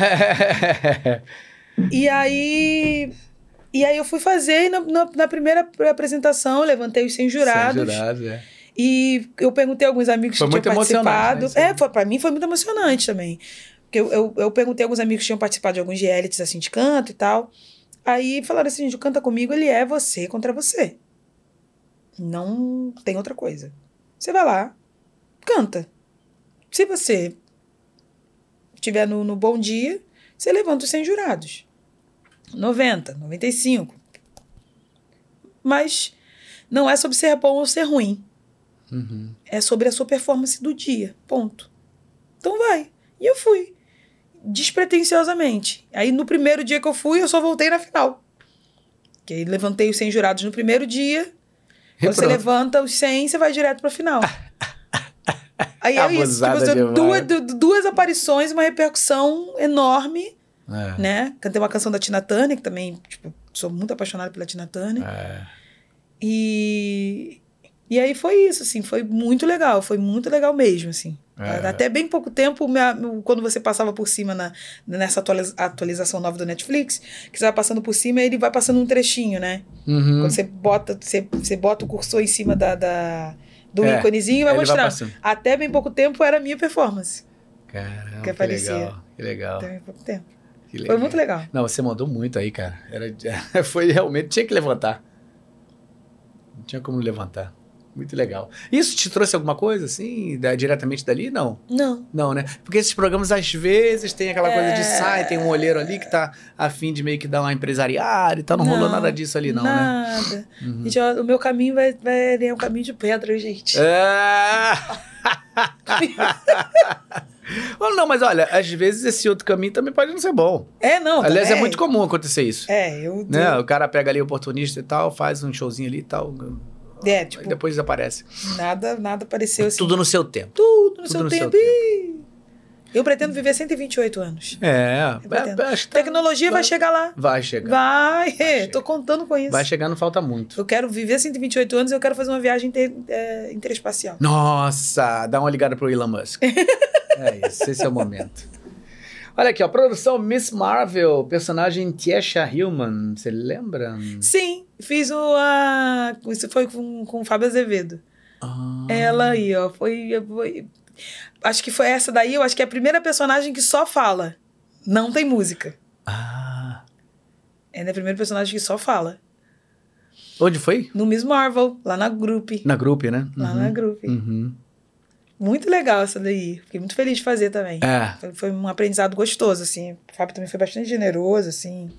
E aí. E aí eu fui fazer e na, na, na primeira apresentação levantei os 100 jurados. Sem jurados, é. E eu perguntei a alguns amigos Foi que tinham participado. né, aí? É, foi, pra mim foi muito emocionante também. Porque eu, eu, eu perguntei a alguns amigos que tinham participado de alguns realities assim de canto e tal. Aí falaram assim: gente, o Canta Comigo ele é você contra você. Não tem outra coisa. Você vai lá, canta. Se você estiver no, no bom dia, você levanta os 100 jurados. 90, 95. Mas não é sobre ser bom ou ser ruim. Uhum. É sobre a sua performance do dia. Ponto. Então vai. E eu fui. Despretensiosamente. Aí no primeiro dia que eu fui, eu só voltei na final. Que aí levantei os 100 jurados no primeiro dia. Quando você levanta os 100, você vai direto pra final. Aí é isso. Tipo, duas, du- duas aparições, uma repercussão enorme, É. né? Cantei uma canção da Tina Turner, que também, tipo, sou muito apaixonada pela Tina Turner. É. E, e aí foi isso, assim, foi muito legal, foi muito legal mesmo, assim. É. Até bem pouco tempo, minha- quando você passava por cima na, nessa atualiza- atualização nova do Netflix, que você vai passando por cima, ele vai passando um trechinho, né? Uhum. Quando você bota, você, você bota o cursor em cima da, da- do É, íconezinho e vai vai mostrar. passando. Até bem pouco tempo era a minha performance. Caramba, Que que, legal. Que legal. Até bem pouco tempo. Foi muito legal. Não, você mandou muito aí, cara. Era, foi realmente, tinha que levantar. Não tinha como levantar. Muito legal. Isso te trouxe alguma coisa, assim, da- diretamente dali? Não. Não. Não, né? Porque esses programas, às vezes, tem aquela coisa de É. sai, tem um olheiro ali que tá afim de meio que dar uma empresariada e tal. Não, rolou Não, nada disso ali, não, né? Nada. Uhum. Gente, ó, o meu caminho vai, vai é um caminho de pedra, gente. É... Não, mas olha, às vezes esse outro caminho também pode não ser bom. É, não. Aliás, é também. muito comum acontecer isso. É, eu. Né? O cara pega ali oportunista e tal, faz um showzinho ali e tal. É, tipo, depois desaparece. nada, nada pareceu assim. Tudo no seu tempo. Tudo no tudo seu no seu tempo. Eu pretendo viver 128 anos. É, é, tá- Tecnologia vai, chegar lá. Vai chegar. Vai, chegar. tô contando com isso. Vai chegar, não falta muito. Eu quero viver 128 anos e eu quero fazer uma viagem inter, é, interespacial. Nossa, dá uma ligada pro Elon Musk. é isso, esse é o momento. Olha aqui, ó, produção Miss Marvel, personagem Tiesha Hillman, você lembra? Sim, fiz o. A, isso foi com, com o Fábio Azevedo. Ah, Ela aí, ó. Foi, foi- Acho que foi essa daí, eu acho que é a primeira personagem que só fala. Não tem música. ah. Ela é a primeira personagem que só fala. Onde foi? No Miss Marvel, lá na Group. Na Group, né? Lá Uhum. na Group. Uhum. Muito legal essa daí. Fiquei muito feliz de fazer também. É. Foi, um aprendizado gostoso, assim. O Fábio também foi bastante generoso, assim.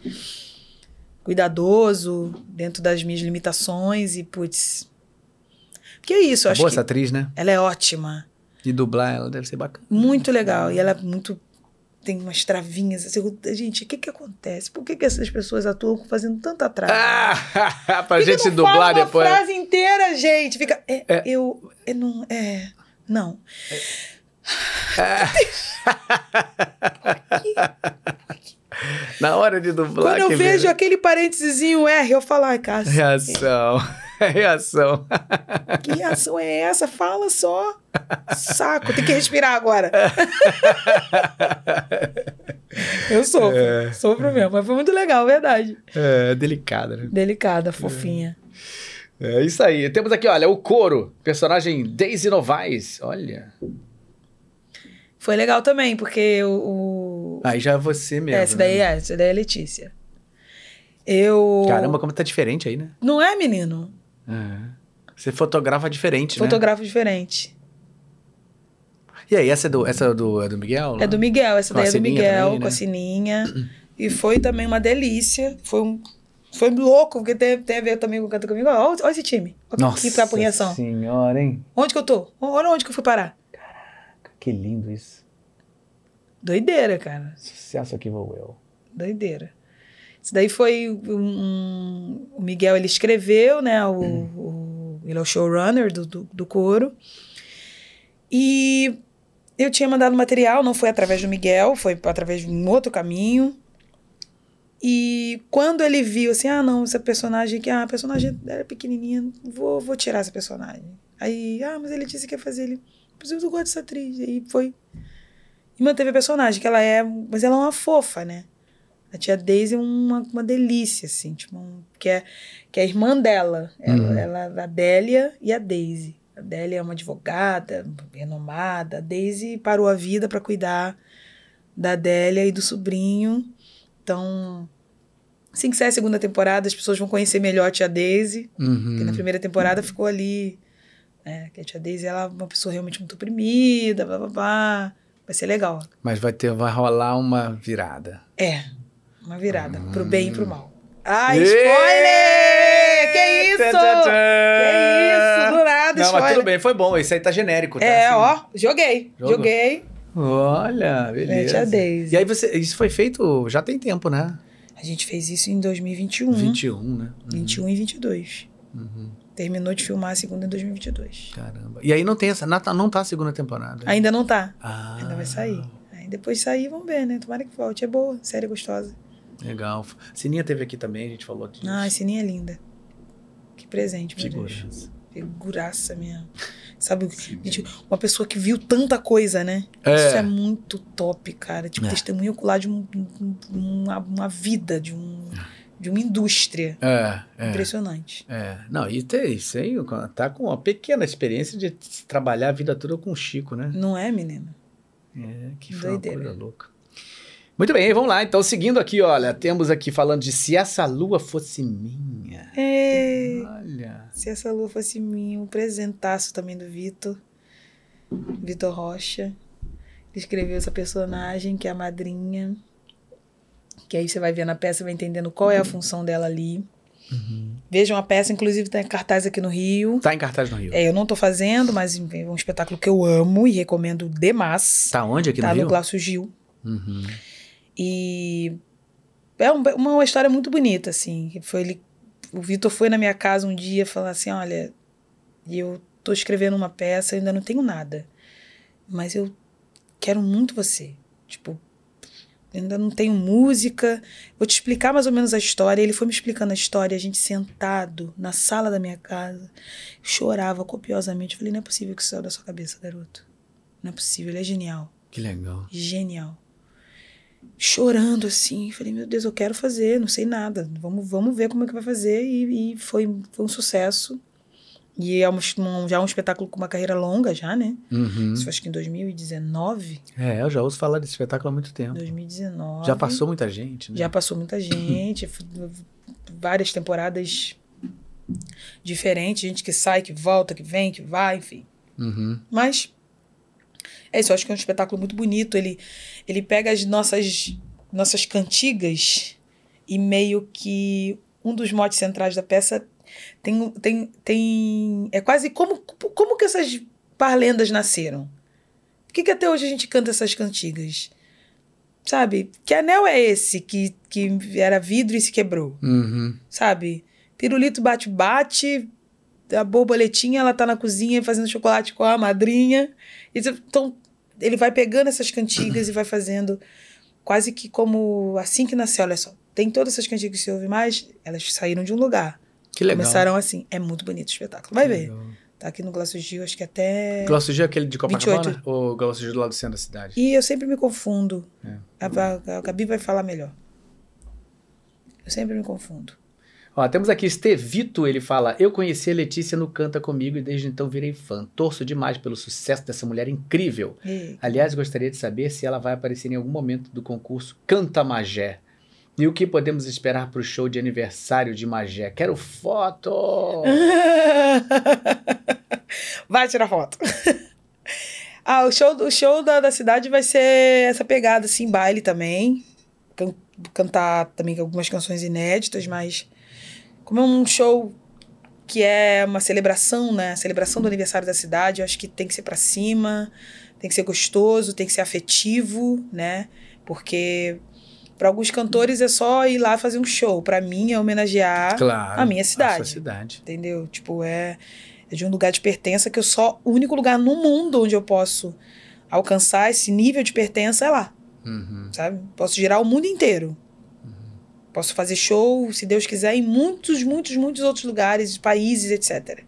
Cuidadoso, dentro das minhas limitações e, putz. Porque é isso, eu É acho boa que essa atriz, né? ela é ótima. De dublar ela deve ser bacana. Muito legal. E ela é muito tem umas travinhas. Assim, eu- gente, o que que acontece? Por que, que essas pessoas atuam fazendo tanta trava? Ah, pra que gente que dublar depois. frase inteira, gente. Fica. É, É. Eu. É, não. É. Não. Na hora de dublar. Quando eu vejo aquele parênteses R, eu falo, ai, Cássio, Reação. Reação. que reação é essa? Fala só. Saco, tem que respirar agora. eu sofro. É. Sofro mesmo. Mas foi muito legal, verdade. É delicada, né? Delicada, fofinha. É isso aí. Temos aqui, olha, o Coro, personagem Daisy Novaes. Olha. Foi legal também, porque o. o... Aí já é você mesmo. essa daí né? é, essa daí é a Letícia. Eu. Caramba, como tá diferente aí, né? Não é, menino? É. Você fotografa diferente, né? Fotografo diferente. E aí, essa é do, essa é do, é do Miguel? É do Miguel, essa Com daí é do Miguel, também, com né? a sininha. E foi também uma delícia. Foi um. Foi louco, porque tem, tem a ver também com o Canta Comigo. Olha, olha esse time. Olha Nossa que reação. senhora, hein? Onde que eu tô? Olha onde que eu fui parar. Que lindo isso. Doideira, cara. Sucesso aqui vou eu. Doideira. Isso daí foi um, o Miguel, ele escreveu, né? O, o- ele é o showrunner do, do, do coro. E eu tinha mandado material, não foi através do Miguel, foi através de um outro caminho. E quando ele viu assim, ah, não, essa personagem aqui, ah, a personagem era pequenininha, vou, vou tirar essa personagem. Aí, ah, mas ele disse que ia fazer ele. Mas eu gosto dessa atriz. Aí foi. E manteve a personagem, que ela é. Mas ela é uma fofa, né? A tia Daisy é uma, uma delícia, assim, tipo, um- que, é, que é a irmã dela. Ela, Uhum. ela, a Délia e a Daisy. A Délia é uma advogada renomada. A Daisy parou a vida para cuidar da Délia e do sobrinho. Então, assim que sair a segunda temporada, as pessoas vão conhecer melhor a tia Daisy. Porque na Uhum. primeira temporada ficou ali. É, que a tia Daisy ela é uma pessoa realmente muito oprimida, blá blá blá. Vai ser legal. Mas vai ter, vai rolar uma virada. É, uma virada. Pro bem e pro mal. Ai, spoiler! Que isso? Tchan, tchan, tchan! Que isso? Do nada, Não, spoiler. mas tudo bem, foi bom. Esse aí tá genérico, tá? É, assim. ó, joguei. Jogou. Joguei. Olha, beleza. tia Daisy. E aí você, isso foi feito, já tem tempo, né? A gente fez isso em 2021. 21, né? 21 e 22. Uhum. Terminou de filmar a segunda em 2022. Caramba. E aí não tem essa, não tá, a segunda temporada. Ainda não tá. Ah, Ainda vai sair. Aí depois de sair, vamos ver, né? Tomara que volte. É boa, série gostosa. Legal. Sininha teve aqui também, a gente falou disso. Ai, Sininha é linda. Que presente, meu Deus. Figuraça mesmo. Sabe, gente, uma pessoa que viu tanta coisa, né? É. Isso é muito top, cara. Tipo, É. testemunho ocular de um- um- uma, uma vida, de, um, de uma indústria. É, é. Impressionante. É, não, e tem isso aí, tá com uma pequena experiência de trabalhar a vida toda com o Chico, né? Não é, menina? É, que foi uma Doideira. coisa louca. Muito bem, vamos lá. Então, seguindo aqui, olha, temos aqui falando de Se Essa Lua Fosse Minha. É. Olha. Se essa lua fosse minha, um presentaço também do Vitor. Vitor Rocha. Ele escreveu essa personagem, que é a madrinha. Que aí você vai ver na peça, vai entendendo qual é a função dela ali. Vejam a peça, inclusive tem cartaz aqui no Rio. Tá em cartaz no Rio. É, eu não tô fazendo, mas é um espetáculo que eu amo e recomendo demais. Tá onde aqui tá no no Rio? Glaucio Gil. Uhum. E é um- uma história muito bonita, assim. Foi ele, o Vitor foi na minha casa um dia falar assim: olha, eu tô escrevendo uma peça, eu ainda não tenho nada. Mas eu quero muito você. Tipo, ainda não tenho música. Vou te explicar mais ou menos a história. Ele foi me explicando a história, a gente sentado na sala da minha casa. Chorava copiosamente. Eu falei: não é possível que isso saiu da sua cabeça, garoto. Não é possível, ele é genial Que legal. genial. Chorando assim, falei, meu Deus, eu quero fazer, não sei nada, vamos, vamos ver como é que vai fazer. E, e foi, foi um sucesso. E é um, um- já um espetáculo com uma carreira longa, já, né? Uhum. Isso acho que em 2019. É, eu já ouço falar desse espetáculo há muito tempo. 2019. Já passou muita gente, né? Já passou muita gente, várias temporadas diferentes, gente que sai, que volta, que vem, que vai, enfim. Uhum. Mas é isso, eu acho que é um espetáculo muito bonito. Ele, ele pega as nossas, nossas cantigas e meio que um dos motes centrais da peça tem, tem, tem é quase como, como que essas parlendas nasceram. Por que, que até hoje a gente canta essas cantigas? Sabe? Que anel é esse que, que era vidro e se quebrou? Uhum. Sabe? Pirulito bate-bate, a borboletinha, ela tá na cozinha fazendo chocolate com a madrinha. Então, ele vai pegando essas cantigas e vai fazendo quase que como assim que nasceu, olha só. Tem todas essas cantigas que você ouve mais, elas saíram de um lugar. Que legal. Começaram assim. É muito bonito o espetáculo. Vai Que ver. legal. Tá aqui no Glaço Gil, acho que até. Glaucio Gil é aquele de Copacabana? 28. Ou Glaucio Gil do lado do centro da cidade? E eu sempre me confundo. É. A, a, a Gabi vai falar melhor. Eu sempre me confundo. Ó, temos aqui Estevito, ele fala: Eu conheci a Letícia no Canta Comigo e desde então virei fã. Torço demais pelo sucesso dessa mulher incrível. Aliás, gostaria de saber se ela vai aparecer em algum momento do concurso Canta Magé. E o que podemos esperar para o show de aniversário de Magé? Quero foto! vai tirar foto. ah, o show, o show da, da cidade vai ser essa pegada, assim, baile também. Can- cantar também algumas canções inéditas, mas como é um show que é uma celebração, né? Celebração do aniversário da cidade, eu acho que tem que ser pra cima, tem que ser gostoso, tem que ser afetivo, né? Porque para alguns cantores é só ir lá fazer um show. Pra mim é homenagear Claro. a minha cidade. A sua cidade. entendeu? Tipo, é, é de um lugar de pertença que eu só. O único lugar no mundo onde eu posso alcançar esse nível de pertença é lá, Uhum. sabe? Posso girar o mundo inteiro. Posso fazer show, se Deus quiser, em muitos, muitos, muitos outros lugares, países, etc.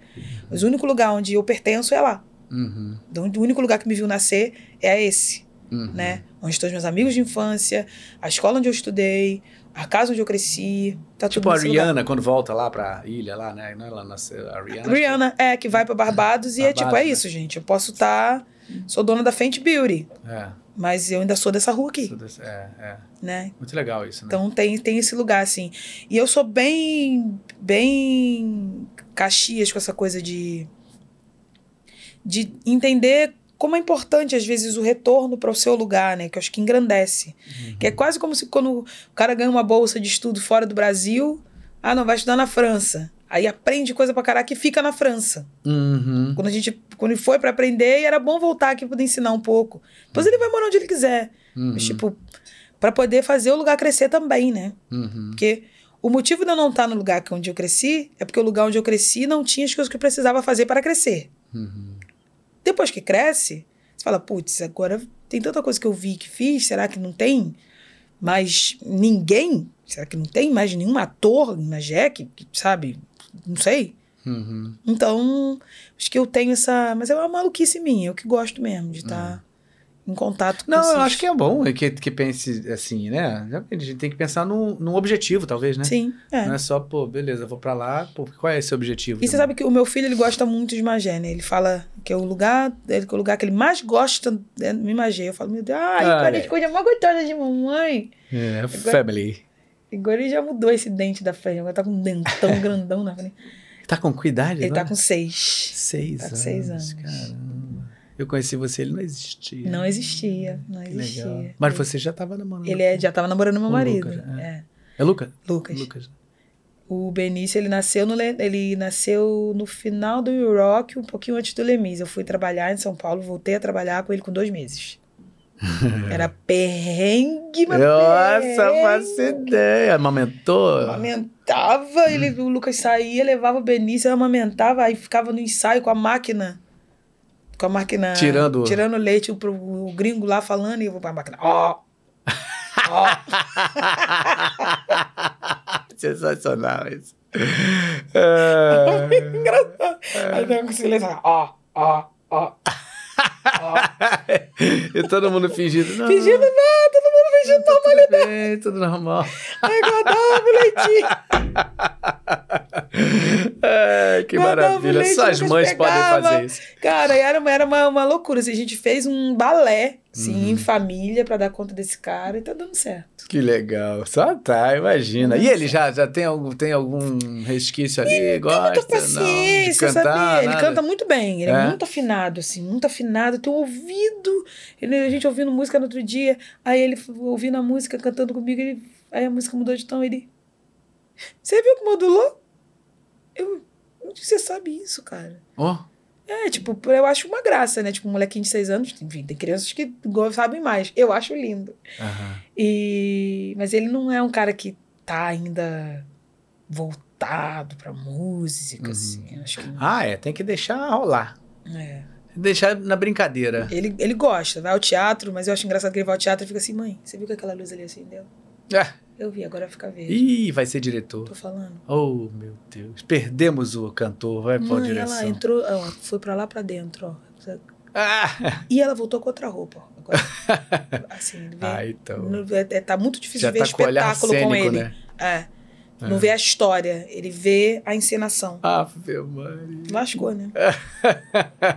Mas o único lugar onde eu pertenço é lá. Uhum. Então, O único lugar que me viu nascer é esse, Uhum. né? Onde estão os meus amigos de infância, a escola onde eu estudei, a casa onde eu cresci. Tá Tipo tudo a nesse lugar. Rihanna, quando volta lá pra ilha, lá, né? Não, ela nasceu, a Rihanna. Rihanna, é, que vai pra Barbados e é tipo, Barbados, é né? isso, gente. Eu posso estar. sou dona da Fenty Beauty, É, mas eu ainda sou dessa rua aqui, desse- é, é. Né? Muito legal isso, né? Então tem, tem esse lugar, assim. E eu sou bem. bem. caxias com essa coisa de. de entender como é importante, às vezes, o retorno para o seu lugar, né? Que eu acho que engrandece. Que é quase como se quando o cara ganha uma bolsa de estudo fora do Brasil, ah, não, vai estudar na França. Aí aprende coisa pra caraca e fica na França. Uhum. Quando a gente quando ele foi pra aprender, era bom voltar aqui pra poder ensinar um pouco. Depois ele vai morar onde ele quiser. Uhum. Mas, tipo, pra poder fazer o lugar crescer também, né? Uhum. Porque o motivo de eu não estar no lugar que- onde eu cresci é porque o lugar onde eu cresci não tinha as coisas que eu precisava fazer para crescer. Uhum. Depois que cresce, você fala, putz, agora tem tanta coisa que eu vi que fiz, será que não tem mais ninguém? Será que não tem mais nenhum ator na que, sabe? Não sei. Uhum. Então, acho que eu tenho essa. Mas é uma maluquice minha, eu que gosto mesmo de estar em contato com Não, esses... eu acho que é bom que, que pense assim, né? A gente tem que pensar num, num objetivo, talvez, né? Sim, é. Não é só, pô, beleza, vou pra lá, pô, qual é esse objetivo? E você sabe que o meu filho, ele gosta muito de Magé, né? Ele fala que é o lugar, ele, que é o lugar que ele mais gosta é em Magé. Eu falo, meu Deus, ai, Ah, é. que coisa mais gostosa de mamãe. É, family. Agora ele já mudou esse dente da frente, agora tá com um dentão grandão na frente. Tá com cuidado Ele agora? tá com seis. seis tá com anos. seis anos. Caramba. Eu conheci você, ele não existia. Não existia, não existia. legal. Mas você já tava namorando. Ele é, já tava namorando meu marido. Lucas, é. é. É Luca? Lucas. Lucas. O Benício, ele nasceu no Le- ele nasceu no final do Rock, um pouquinho antes do Lemis. Eu fui trabalhar em São Paulo, voltei a trabalhar com ele com dois meses. Era perrengue, mas Nossa, faço ideia. Amamentou? Amamentava, ele, o Lucas saía, levava o Benício, amamentava, aí ficava no ensaio com a máquina. Com a máquina. Tirando- Tirando leite, o, pro- o gringo lá falando, e eu vou pra máquina. Ó! Ó! Sensacional isso. É. Engraçado. Aí tem um silêncio, ó, ó, ó. e todo mundo fingindo. Não, Fingindo nada, todo mundo fingindo tudo bem, tudo normal. Ai, guardava leitinho. Ai, que Guardava maravilha. Só as mães podem pegava. fazer isso. Cara, era, uma- era uma, uma loucura. Assim, a gente fez um balé, Uhum. em família, pra dar conta desse cara, e tá dando certo. Que legal. Só tá, imagina. E ele já, já tem, algum, tem algum resquício ali? Gosta? Muita paciência, não, cantar, sabia? Ele nada? canta muito bem, ele é? É? muito afinado, assim, muito afinado. Tem um ouvido. Ele, a gente ouvindo música no outro dia, aí ele ouvindo a música, cantando comigo, ele, aí a música mudou de tom, ele. Você viu que modulou? Eu. Onde você sabe isso, cara? Ó, É, tipo, eu acho uma graça, né? Tipo, um molequinho de seis anos, enfim, tem crianças que sabem mais. Eu acho lindo. Aham. E... Mas ele não é um cara que tá ainda voltado pra música, Uhum. assim. Acho que. Ah, é, tem que deixar rolar. É. Deixar na brincadeira. Ele, ele gosta, vai ao teatro, mas eu acho engraçado que ele vai ao teatro e fica assim, mãe, você viu que aquela luz ali acendeu? É. Eu vi, agora fica verde. Ih, vai ser diretor. Tô falando. Oh, meu Deus. Perdemos o cantor, vai pra Mãe, direção. ela entrou, ó, foi pra lá pra dentro, ó. Ah, E ela voltou com outra roupa. ó. Agora, assim, vê, ah, então. não- é- é- tá muito difícil Já ver tá com espetáculo com cênico, ele. né? É. Não vê a história, ele vê a encenação. Ave Maria. Lascou, né?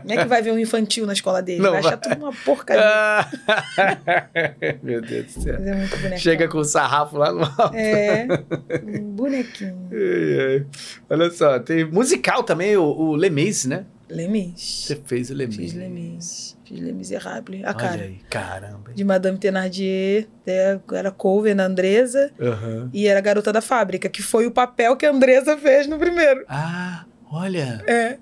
Como é que vai ver um infantil na escola dele? Não vai achar tudo uma porcaria. Ah, Meu Deus do céu. É. Chega com o sarrafo lá no alto. É, um bonequinho. Olha só, tem musical também, o, o Lemis, né? Lemis. Você fez o Lemis. Fiz Lemis. Fiz Les Miserables. A Olha cara. aí, caramba. De Madame Thénardier. é, Era cover da Andresa. Aham. E era Garota da Fábrica, que foi o papel que a Andresa fez no primeiro. Ah, olha. É.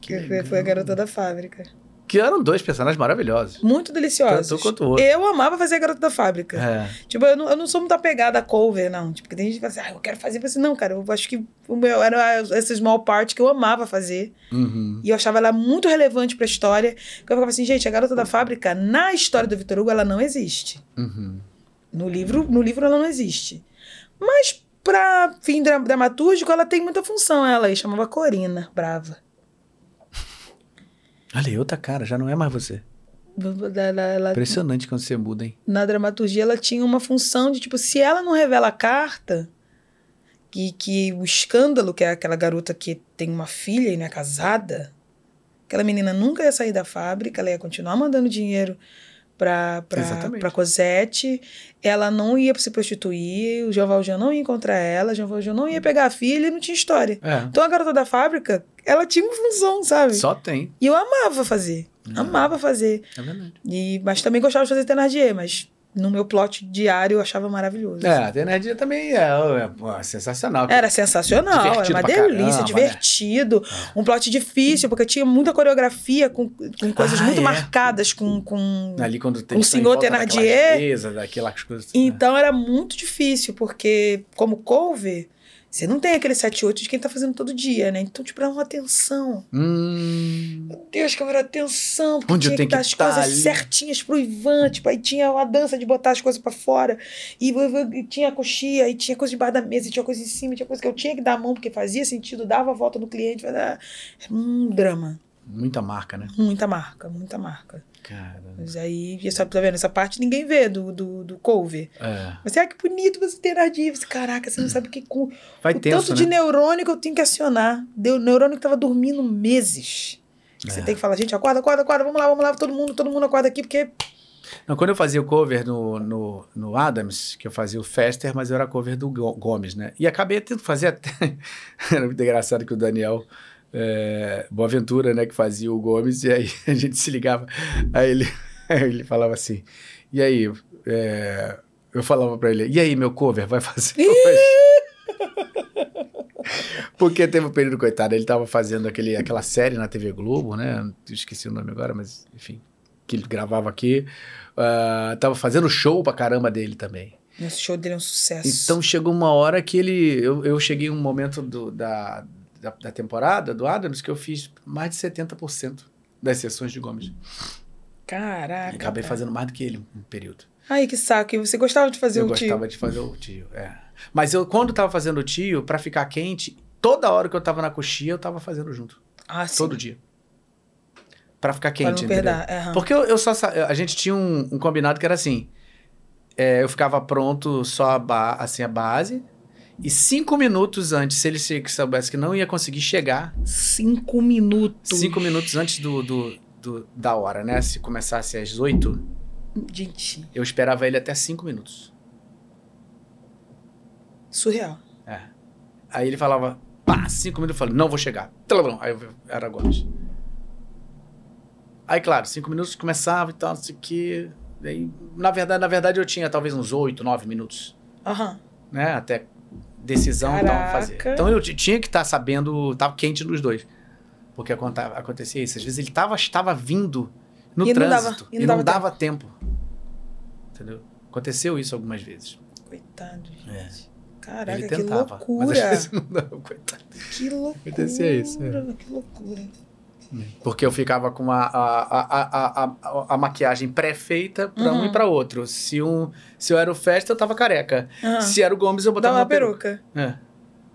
Que Que foi a Garota da Fábrica. Que eram dois personagens maravilhosos. Muito deliciosos. Tanto quanto o outro. Eu amava fazer a Garota da Fábrica. É. Tipo, eu não, eu não sou muito apegada a cover, não. Tipo, porque tem gente que fala assim, ah, eu quero fazer. Eu assim, não, cara, eu acho que o meu era essa small part que eu amava fazer. Uhum. E eu achava ela muito relevante pra história. Porque eu ficava assim, gente, a Garota da Fábrica, na história do Vitor Hugo, ela não existe. Uhum. No livro, no livro ela não existe. Mas pra fim dra- dramatúrgico, ela tem muita função, ela aí. Chamava Corina, brava. Olha outra cara, já não é mais você. Ela- ela- Impressionante quando você muda, hein? na dramaturgia ela tinha uma função de tipo, se ela não revela a carta, que, que o escândalo, que é aquela garota que tem uma filha e não é casada, aquela menina nunca ia sair da fábrica, ela ia continuar mandando dinheiro pra, pra, Exatamente. pra Cosette, ela não ia se prostituir, o Jean Valjean não ia encontrar ela, o Jean Valjean não ia pegar a filha e não tinha história. É. Então a garota da fábrica, ela tinha uma função, sabe? Só tem. E eu amava fazer. Amava fazer. É verdade. E, mas também gostava de fazer Thénardier, mas no meu plot diário eu achava maravilhoso. É, a Tenerdinha também é, é, pô, sensacional. Era sensacional, era uma delícia, caramba, né? divertido. Um plot difícil, porque tinha muita coreografia, com, com coisas Ah, muito é. marcadas, com. com... Ali quando tem Um estar em senhor Thénardier. mesas, daquelas coisas. Então era muito difícil, porque como cover, você não tem aquele 7 8 de quem tá fazendo todo dia, né? Então, tipo, era uma atenção. Hum, Meu Deus, que era atenção. Porque Onde eu tinha tenho que dar que as tá coisas ali? certinhas pro Ivan. Tipo, aí tinha a dança de botar as coisas pra fora. E, e- e tinha a coxia, e tinha coisa debaixo da mesa, e tinha coisa em cima, tinha coisa que eu tinha que dar a mão, porque fazia sentido, dava a volta no cliente. Era um drama. muita marca, né? Muita marca, muita marca. Cara. Mas aí, essa, tá vendo? Essa parte ninguém vê do, do, do cover. É. Mas, ah, que bonito você ter. Você, Caraca, você não sabe o que. Com, Vai o tenso, tanto né? de neurônio que eu tenho que acionar. Deu neurônio que tava dormindo meses. Você É. tem que falar, gente, acorda, acorda, acorda, vamos lá, vamos lá, todo mundo, todo mundo acorda aqui, porque. Não, quando eu fazia o cover no, no, no Adams, que eu fazia o Fester, mas eu era cover do Go- Gomes, né? E acabei tendo que fazer até. era muito engraçado que o Daniel é, Boaventura, né, que fazia o Gomes, e aí a gente se ligava. Aí ele, ele falava assim: e aí? é, eu falava pra ele: e aí, meu cover, vai fazer hoje? Porque teve um período, coitado, ele tava fazendo aquele, aquela série na TV Globo, né? Esqueci o nome agora, mas enfim, que ele gravava aqui. Ah, tava fazendo show pra caramba dele também. Esse show dele é um sucesso. Então chegou uma hora que ele. Eu, eu cheguei em um momento do- da, da, da temporada do Adams que eu fiz mais de 70% das sessões de Gomes. Caraca. E acabei cara. fazendo mais do que ele um período. Ai, que saco. E você gostava de fazer eu o tio? gostava de fazer o tio, é. Mas eu, quando tava fazendo o tio, pra ficar quente, toda hora que eu tava na coxia, eu tava fazendo junto. Ah, sim. Todo dia. Pra ficar Pra quente, não entendeu? aham. Porque eu, eu só a gente tinha um, um combinado que era assim. é, eu ficava pronto só a, ba- assim, a base. E cinco minutos antes, se ele soubesse que não ia conseguir chegar, Cinco minutos. cinco minutos antes do, do- do- da hora, né? Se começasse às oito, Gente, eu esperava ele até cinco minutos. surreal. É. Aí ele falava, pá, cinco minutos, eu falei, não vou chegar. Aí eu era Gomes. Aí, claro, cinco minutos começava e tal, não sei o quê. Aí, na verdade, na verdade, eu tinha talvez uns oito, nove minutos, Aham. né? Até decisão Caraca. fazer. Então eu tinha que estar sabendo, tava quente nos dois. Porque acontecia isso. Às vezes ele tava, estava vindo no E não dava- trânsito e não não, dava dava tempo. Entendeu? Aconteceu isso algumas vezes. Coitado, gente. É. Caraca, ele que tentava. Mas loucura. às vezes não dava, coitado. Que loucura. Acontecia isso, é. Que loucura. Porque eu ficava com a, a, a, a, a, maquiagem pré-feita pra um Uhum. e pra outro. Se, um, se eu era o Festa, eu tava careca. Se era o Gomes, eu botava uma peruca. É.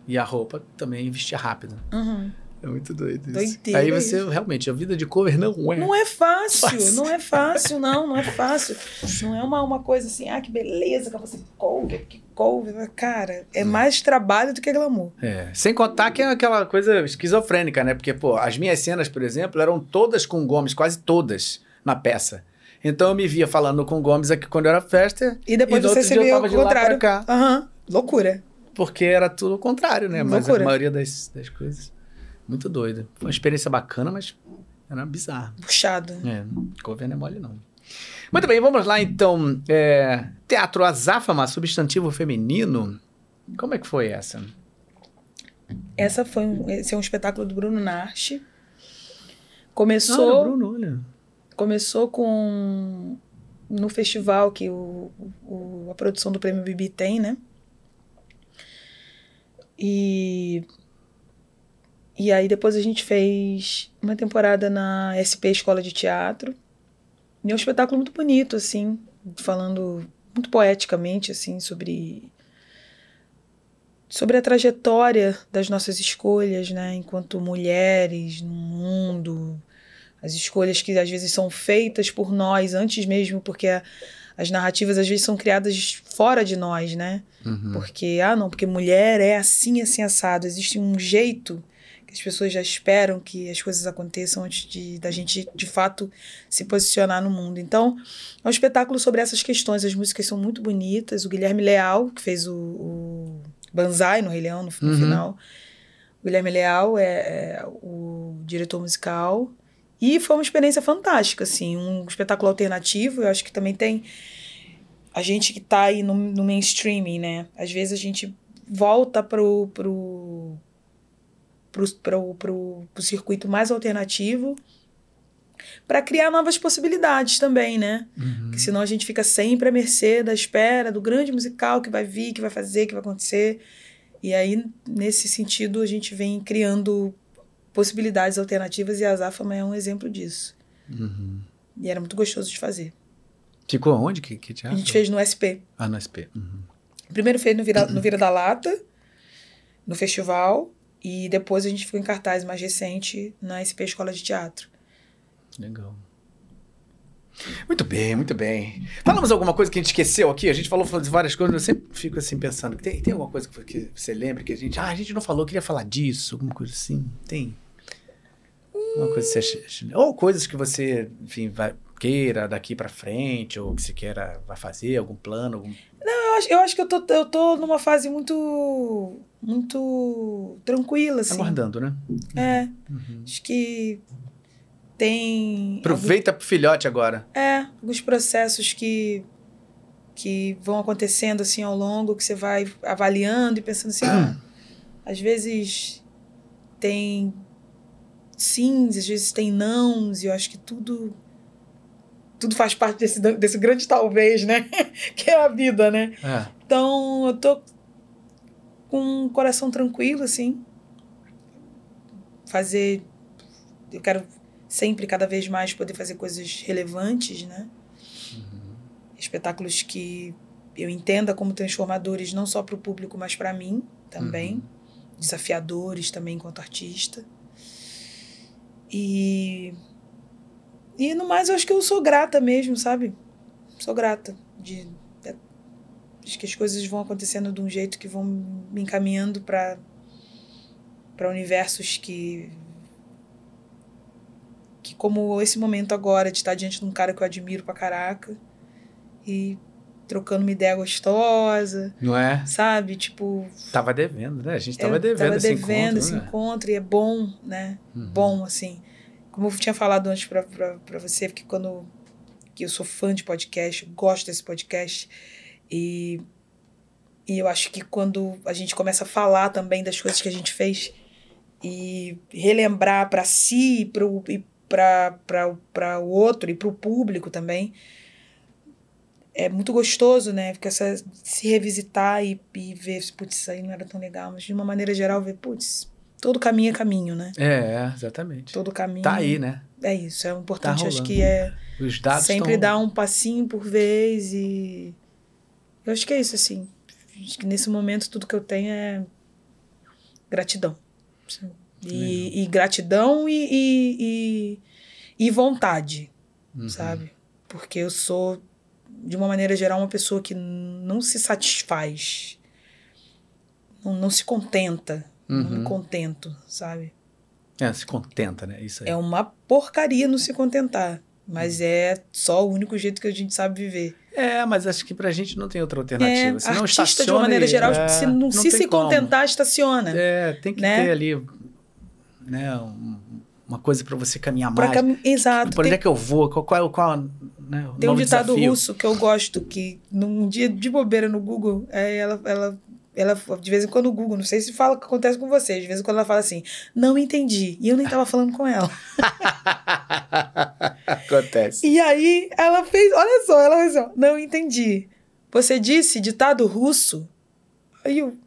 E a roupa também vestia rápido. Uhum. É muito doido isso. Doideira Aí você, isso. realmente, a vida de cover não é. Não é fácil, Fácil. não é fácil, não, não é fácil. Não é uma, uma coisa assim, ah, que beleza que você cover, que cover. Cara, é mais trabalho do que glamour. É, Sem contar que é aquela coisa esquizofrênica, né? Porque, pô, as minhas cenas, por exemplo, eram todas com Gomes, quase todas, na peça. Então eu me via falando com o Gomes aqui quando era festa, E depois E você se dia eu vê tava o de lá contrário. Aham, loucura. porque era tudo o contrário, né? Mas Loucura. a maioria das, das coisas. Muito doido. Foi uma experiência bacana, mas era bizarro. Puxado. É, cover não é mole, não. Muito bem, vamos lá então. É, teatro Azáfama, substantivo feminino. Como é que foi essa? Essa foi um, esse é um espetáculo do Bruno Narchi. Ah, Começou, Bruno, olha. começou com no festival que o, o- a produção do Prêmio Bibi tem, né? E e aí depois a gente fez uma temporada na SP Escola de Teatro. E é um espetáculo muito bonito assim, falando muito poeticamente assim sobre sobre a trajetória das nossas escolhas, né, enquanto mulheres no mundo, as escolhas que às vezes são feitas por nós antes mesmo, porque a- as narrativas às vezes são criadas fora de nós, né? Uhum. Porque ah, não, porque mulher é assim, assim assado, existe um jeito as pessoas já esperam que as coisas aconteçam antes de da gente de fato se posicionar no mundo. Então, é um espetáculo sobre essas questões. As músicas são muito bonitas. O Guilherme Leal, que fez o, o Banzai no Rei Leão, no, no Uhum. final. O Guilherme Leal é, é o diretor musical. E foi uma experiência fantástica, assim. Um espetáculo alternativo. Eu acho que também tem... A gente que tá aí no, no mainstreaming, né? Às vezes a gente volta pro... pro pro, pro circuito mais alternativo para criar novas possibilidades também, né? Uhum. Porque senão a gente fica sempre à mercê da espera do grande musical que vai vir, que vai fazer, que vai acontecer. E aí, nesse sentido, a gente vem criando possibilidades alternativas e a Zafama é um exemplo disso. Uhum. E era muito gostoso de fazer. Ficou onde? Que, que A teatro? gente fez no SP. Ah, no SP. Uhum. Primeiro fez no Vira, no Vira da Lata, no festival, e depois a gente ficou em cartaz mais recente na SP Escola de Teatro. Legal. Muito bem, muito bem. Falamos alguma coisa que a gente esqueceu aqui? A gente falou de várias coisas, eu sempre fico assim pensando. Tem, tem alguma coisa que, você lembra que a gente. Ah, a gente não falou, queria falar disso, alguma coisa assim? Tem? Uma coisa que você Ou coisas que você, enfim, vai, queira daqui pra frente, ou que você queira vai fazer, algum plano, algum. Eu acho, eu acho que eu tô, eu tô numa fase muito. muito tranquila, assim. Aguardando, né? É, Uhum. acho que tem. Aproveita pro filhote agora. É, alguns processos que, que vão acontecendo assim ao longo, que você vai avaliando e pensando assim, ah, às vezes tem sims, às vezes tem nãos, e eu acho que tudo tudo faz parte desse, desse grande talvez, né? que é a vida, né? É. Então, eu tô com um coração tranquilo, assim. Fazer. Eu quero sempre, cada vez mais, poder fazer coisas relevantes, né? Espetáculos que eu entenda como transformadores, não só para o público, mas para mim também. Desafiadores também, enquanto artista. E. E no mais, eu acho que eu sou grata mesmo, sabe? Sou grata de acho que as coisas vão acontecendo de um jeito que vão me encaminhando para para universos que que como esse momento agora de estar diante de um cara que eu admiro pra caraca e trocando uma ideia gostosa, Não é? sabe? Tipo, Tava devendo, né? A gente tava devendo, tava esse devendo encontro, esse né? encontro e é bom, né? Uhum. Bom, assim. Como eu tinha falado antes pra você, porque quando que eu sou fã de podcast, gosto desse podcast, e, e eu acho que quando a gente começa a falar também das coisas que a gente fez, e relembrar para si e para o outro e para o público também. É muito gostoso, né? Porque essa, se revisitar e, e ver, putz, isso aí não era tão legal, mas de uma maneira geral, ver, putz, todo caminho é caminho, né? É, exatamente. Todo caminho. Tá aí, né? É isso, é importante. Tá acho que é Os dados sempre tão... dar um passinho por vez e. Eu acho que é isso, assim. Acho que nesse momento tudo que eu tenho é gratidão. E, e gratidão e, e, e, e vontade, Uhum. sabe? Porque eu sou, de uma maneira geral, uma pessoa que não se satisfaz. Não, não se contenta. Não me Uhum. contento, sabe? É, se contenta, né? Isso aí. É uma porcaria não se contentar. Mas é só o único jeito que a gente sabe viver. É, mas acho que pra gente não tem outra alternativa. É, Se não artista, de uma maneira geral, é, se não, se, tem se como. contentar, estaciona. É, tem que né? ter ali né, um- uma coisa pra você caminhar Pra mais. cam... Exato. Por onde Tem, é que eu vou? Qual, qual, qual né, tem um ditado desafio? russo que eu gosto, que num dia de bobeira no Google, é, ela, ela, ela, de vez em quando o Google, não sei se fala o que acontece com vocês, de vez em quando ela fala assim, não entendi. E eu nem tava falando com ela. Acontece. E aí ela fez, olha só, ela fez assim, não entendi. Você disse ditado russo? Aí eu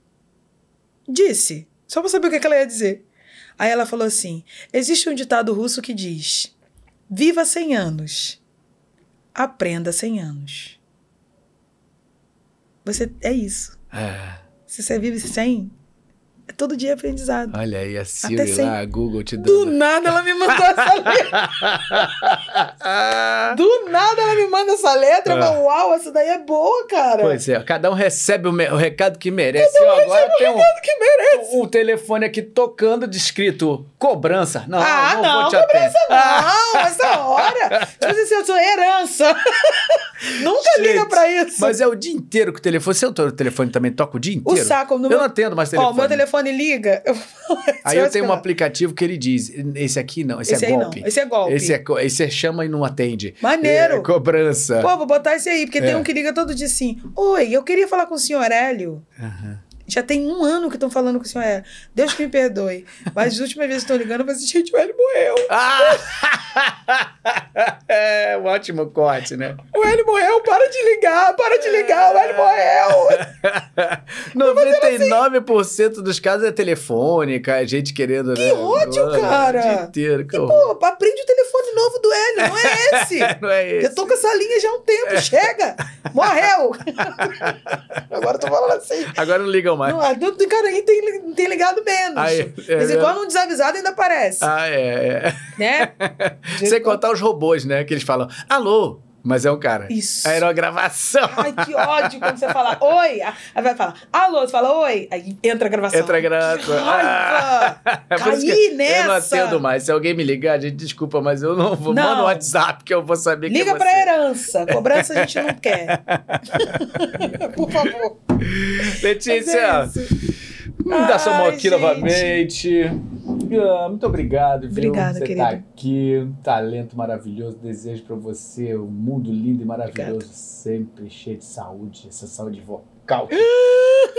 disse, só pra saber o que, que ela ia dizer. Aí ela falou assim: existe um ditado russo que diz: viva 100 anos, aprenda 100 anos. Você é isso. É, Se você vive 100, é todo dia aprendizado. olha aí, a Siri sem- lá, a Google te Do dando. nada ela me mandou essa letra. Do nada ela me manda essa letra. Eu Ah. falo, uau, essa daí é boa, cara. Pois é, cada um recebe o, me- o recado que merece. Eu agora tenho Que merece. um, telefone aqui tocando descrito cobrança. Não, ah, não, não, vou te cobrança atender. Não, essa hora. Tipo assim, eu sou herança. Nunca liga Gente, pra isso. Mas é o dia inteiro que o telefone. Seu telefone também toca o dia o inteiro? saco no Eu meu... não atendo mais Ó, telefone. o meu telefone liga. Eu... Aí eu tenho um aplicativo que ele diz: esse aqui não, esse, Esse é golpe. não, esse é golpe. Esse é, esse é chama e não atende. Maneiro. É, cobrança. Pô, vou botar esse aí, porque tem É. um que liga todo dia assim. Oi, eu queria falar com o senhor Hélio. Aham. Já tem um ano que estão falando com o senhor Hélio. Deus que me perdoe. Mas as últimas vezes que estão ligando, eu falei assim, gente, o Hélio morreu. Ah! é um ótimo corte, né? O Hélio morreu, para de ligar, para de ligar, o Hélio morreu. 99% dos casos é telefônica, é gente querendo, né? Que ódio, Mano, cara. O dia inteiro, que E, horror. pô, aprende novo do Hélio, não é esse. Não é esse. Eu tô com essa linha já há um tempo, chega! Morreu! Agora eu tô falando assim. Agora não ligam mais. Não, cara aí tem, tem ligado menos. Aí, é mesmo? quando um desavisado ainda aparece, Ah, é, é. né? Sem contar os robôs, né? Que eles falam, alô, mas é um cara. Isso. Aí era uma gravação. Ai, que ódio quando você fala oi. Aí vai falar, alô, você fala oi. Aí entra a gravação. Entra a gravação. Que Caí Eu não nessa. atendo mais. Se alguém me ligar, gente, desculpa, mas eu não vou. Não. Manda um WhatsApp que eu vou saber que é Liga você. pra herança. Cobrança a gente não quer. Por favor. Letícia, é mão Ai, aqui novamente. Ah, muito obrigado, viu? Obrigada, você querida. tá aqui, um talento maravilhoso. Desejo pra você um mundo lindo e maravilhoso, sempre cheio de saúde, essa saúde vocal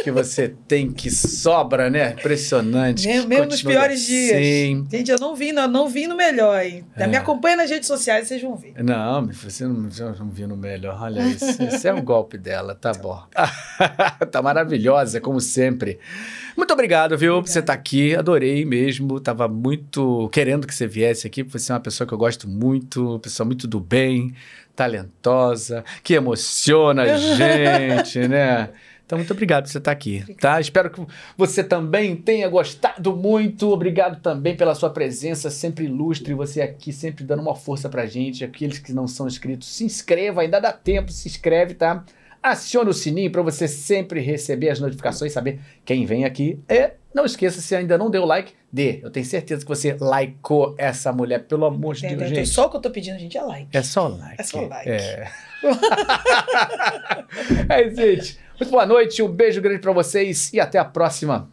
que, você tem que sobra, né? Impressionante. Mesmo, mesmo nos piores dias. assim. Gente, eu não vi, não, não vi no melhor, hein? É. Me acompanha nas redes sociais, vocês vão ver. Não, você não, não viu no melhor. Olha isso. Esse é o golpe dela, tá bom. tá maravilhosa, como sempre. Muito obrigado, viu, por você estar aqui. Adorei mesmo. Tava muito querendo que você viesse aqui, porque você é uma pessoa que eu gosto muito, pessoa muito do bem, talentosa, que emociona a gente, né? Então, muito obrigado por você estar aqui, tá? Espero que você também tenha gostado muito. Obrigado também pela sua presença sempre ilustre. Você aqui sempre dando uma força pra gente. Aqueles que não são inscritos, se inscreva, ainda dá tempo, se inscreve, tá? Acione o sininho para você sempre receber as notificações, saber quem vem aqui. E não esqueça, se ainda não deu like, dê. Eu tenho certeza que você likeou essa mulher, pelo amor de Deus, gente. Só o que eu tô pedindo, gente, é like. É só like. É só like. É. é gente. Muito boa noite, um beijo grande pra vocês e até a próxima.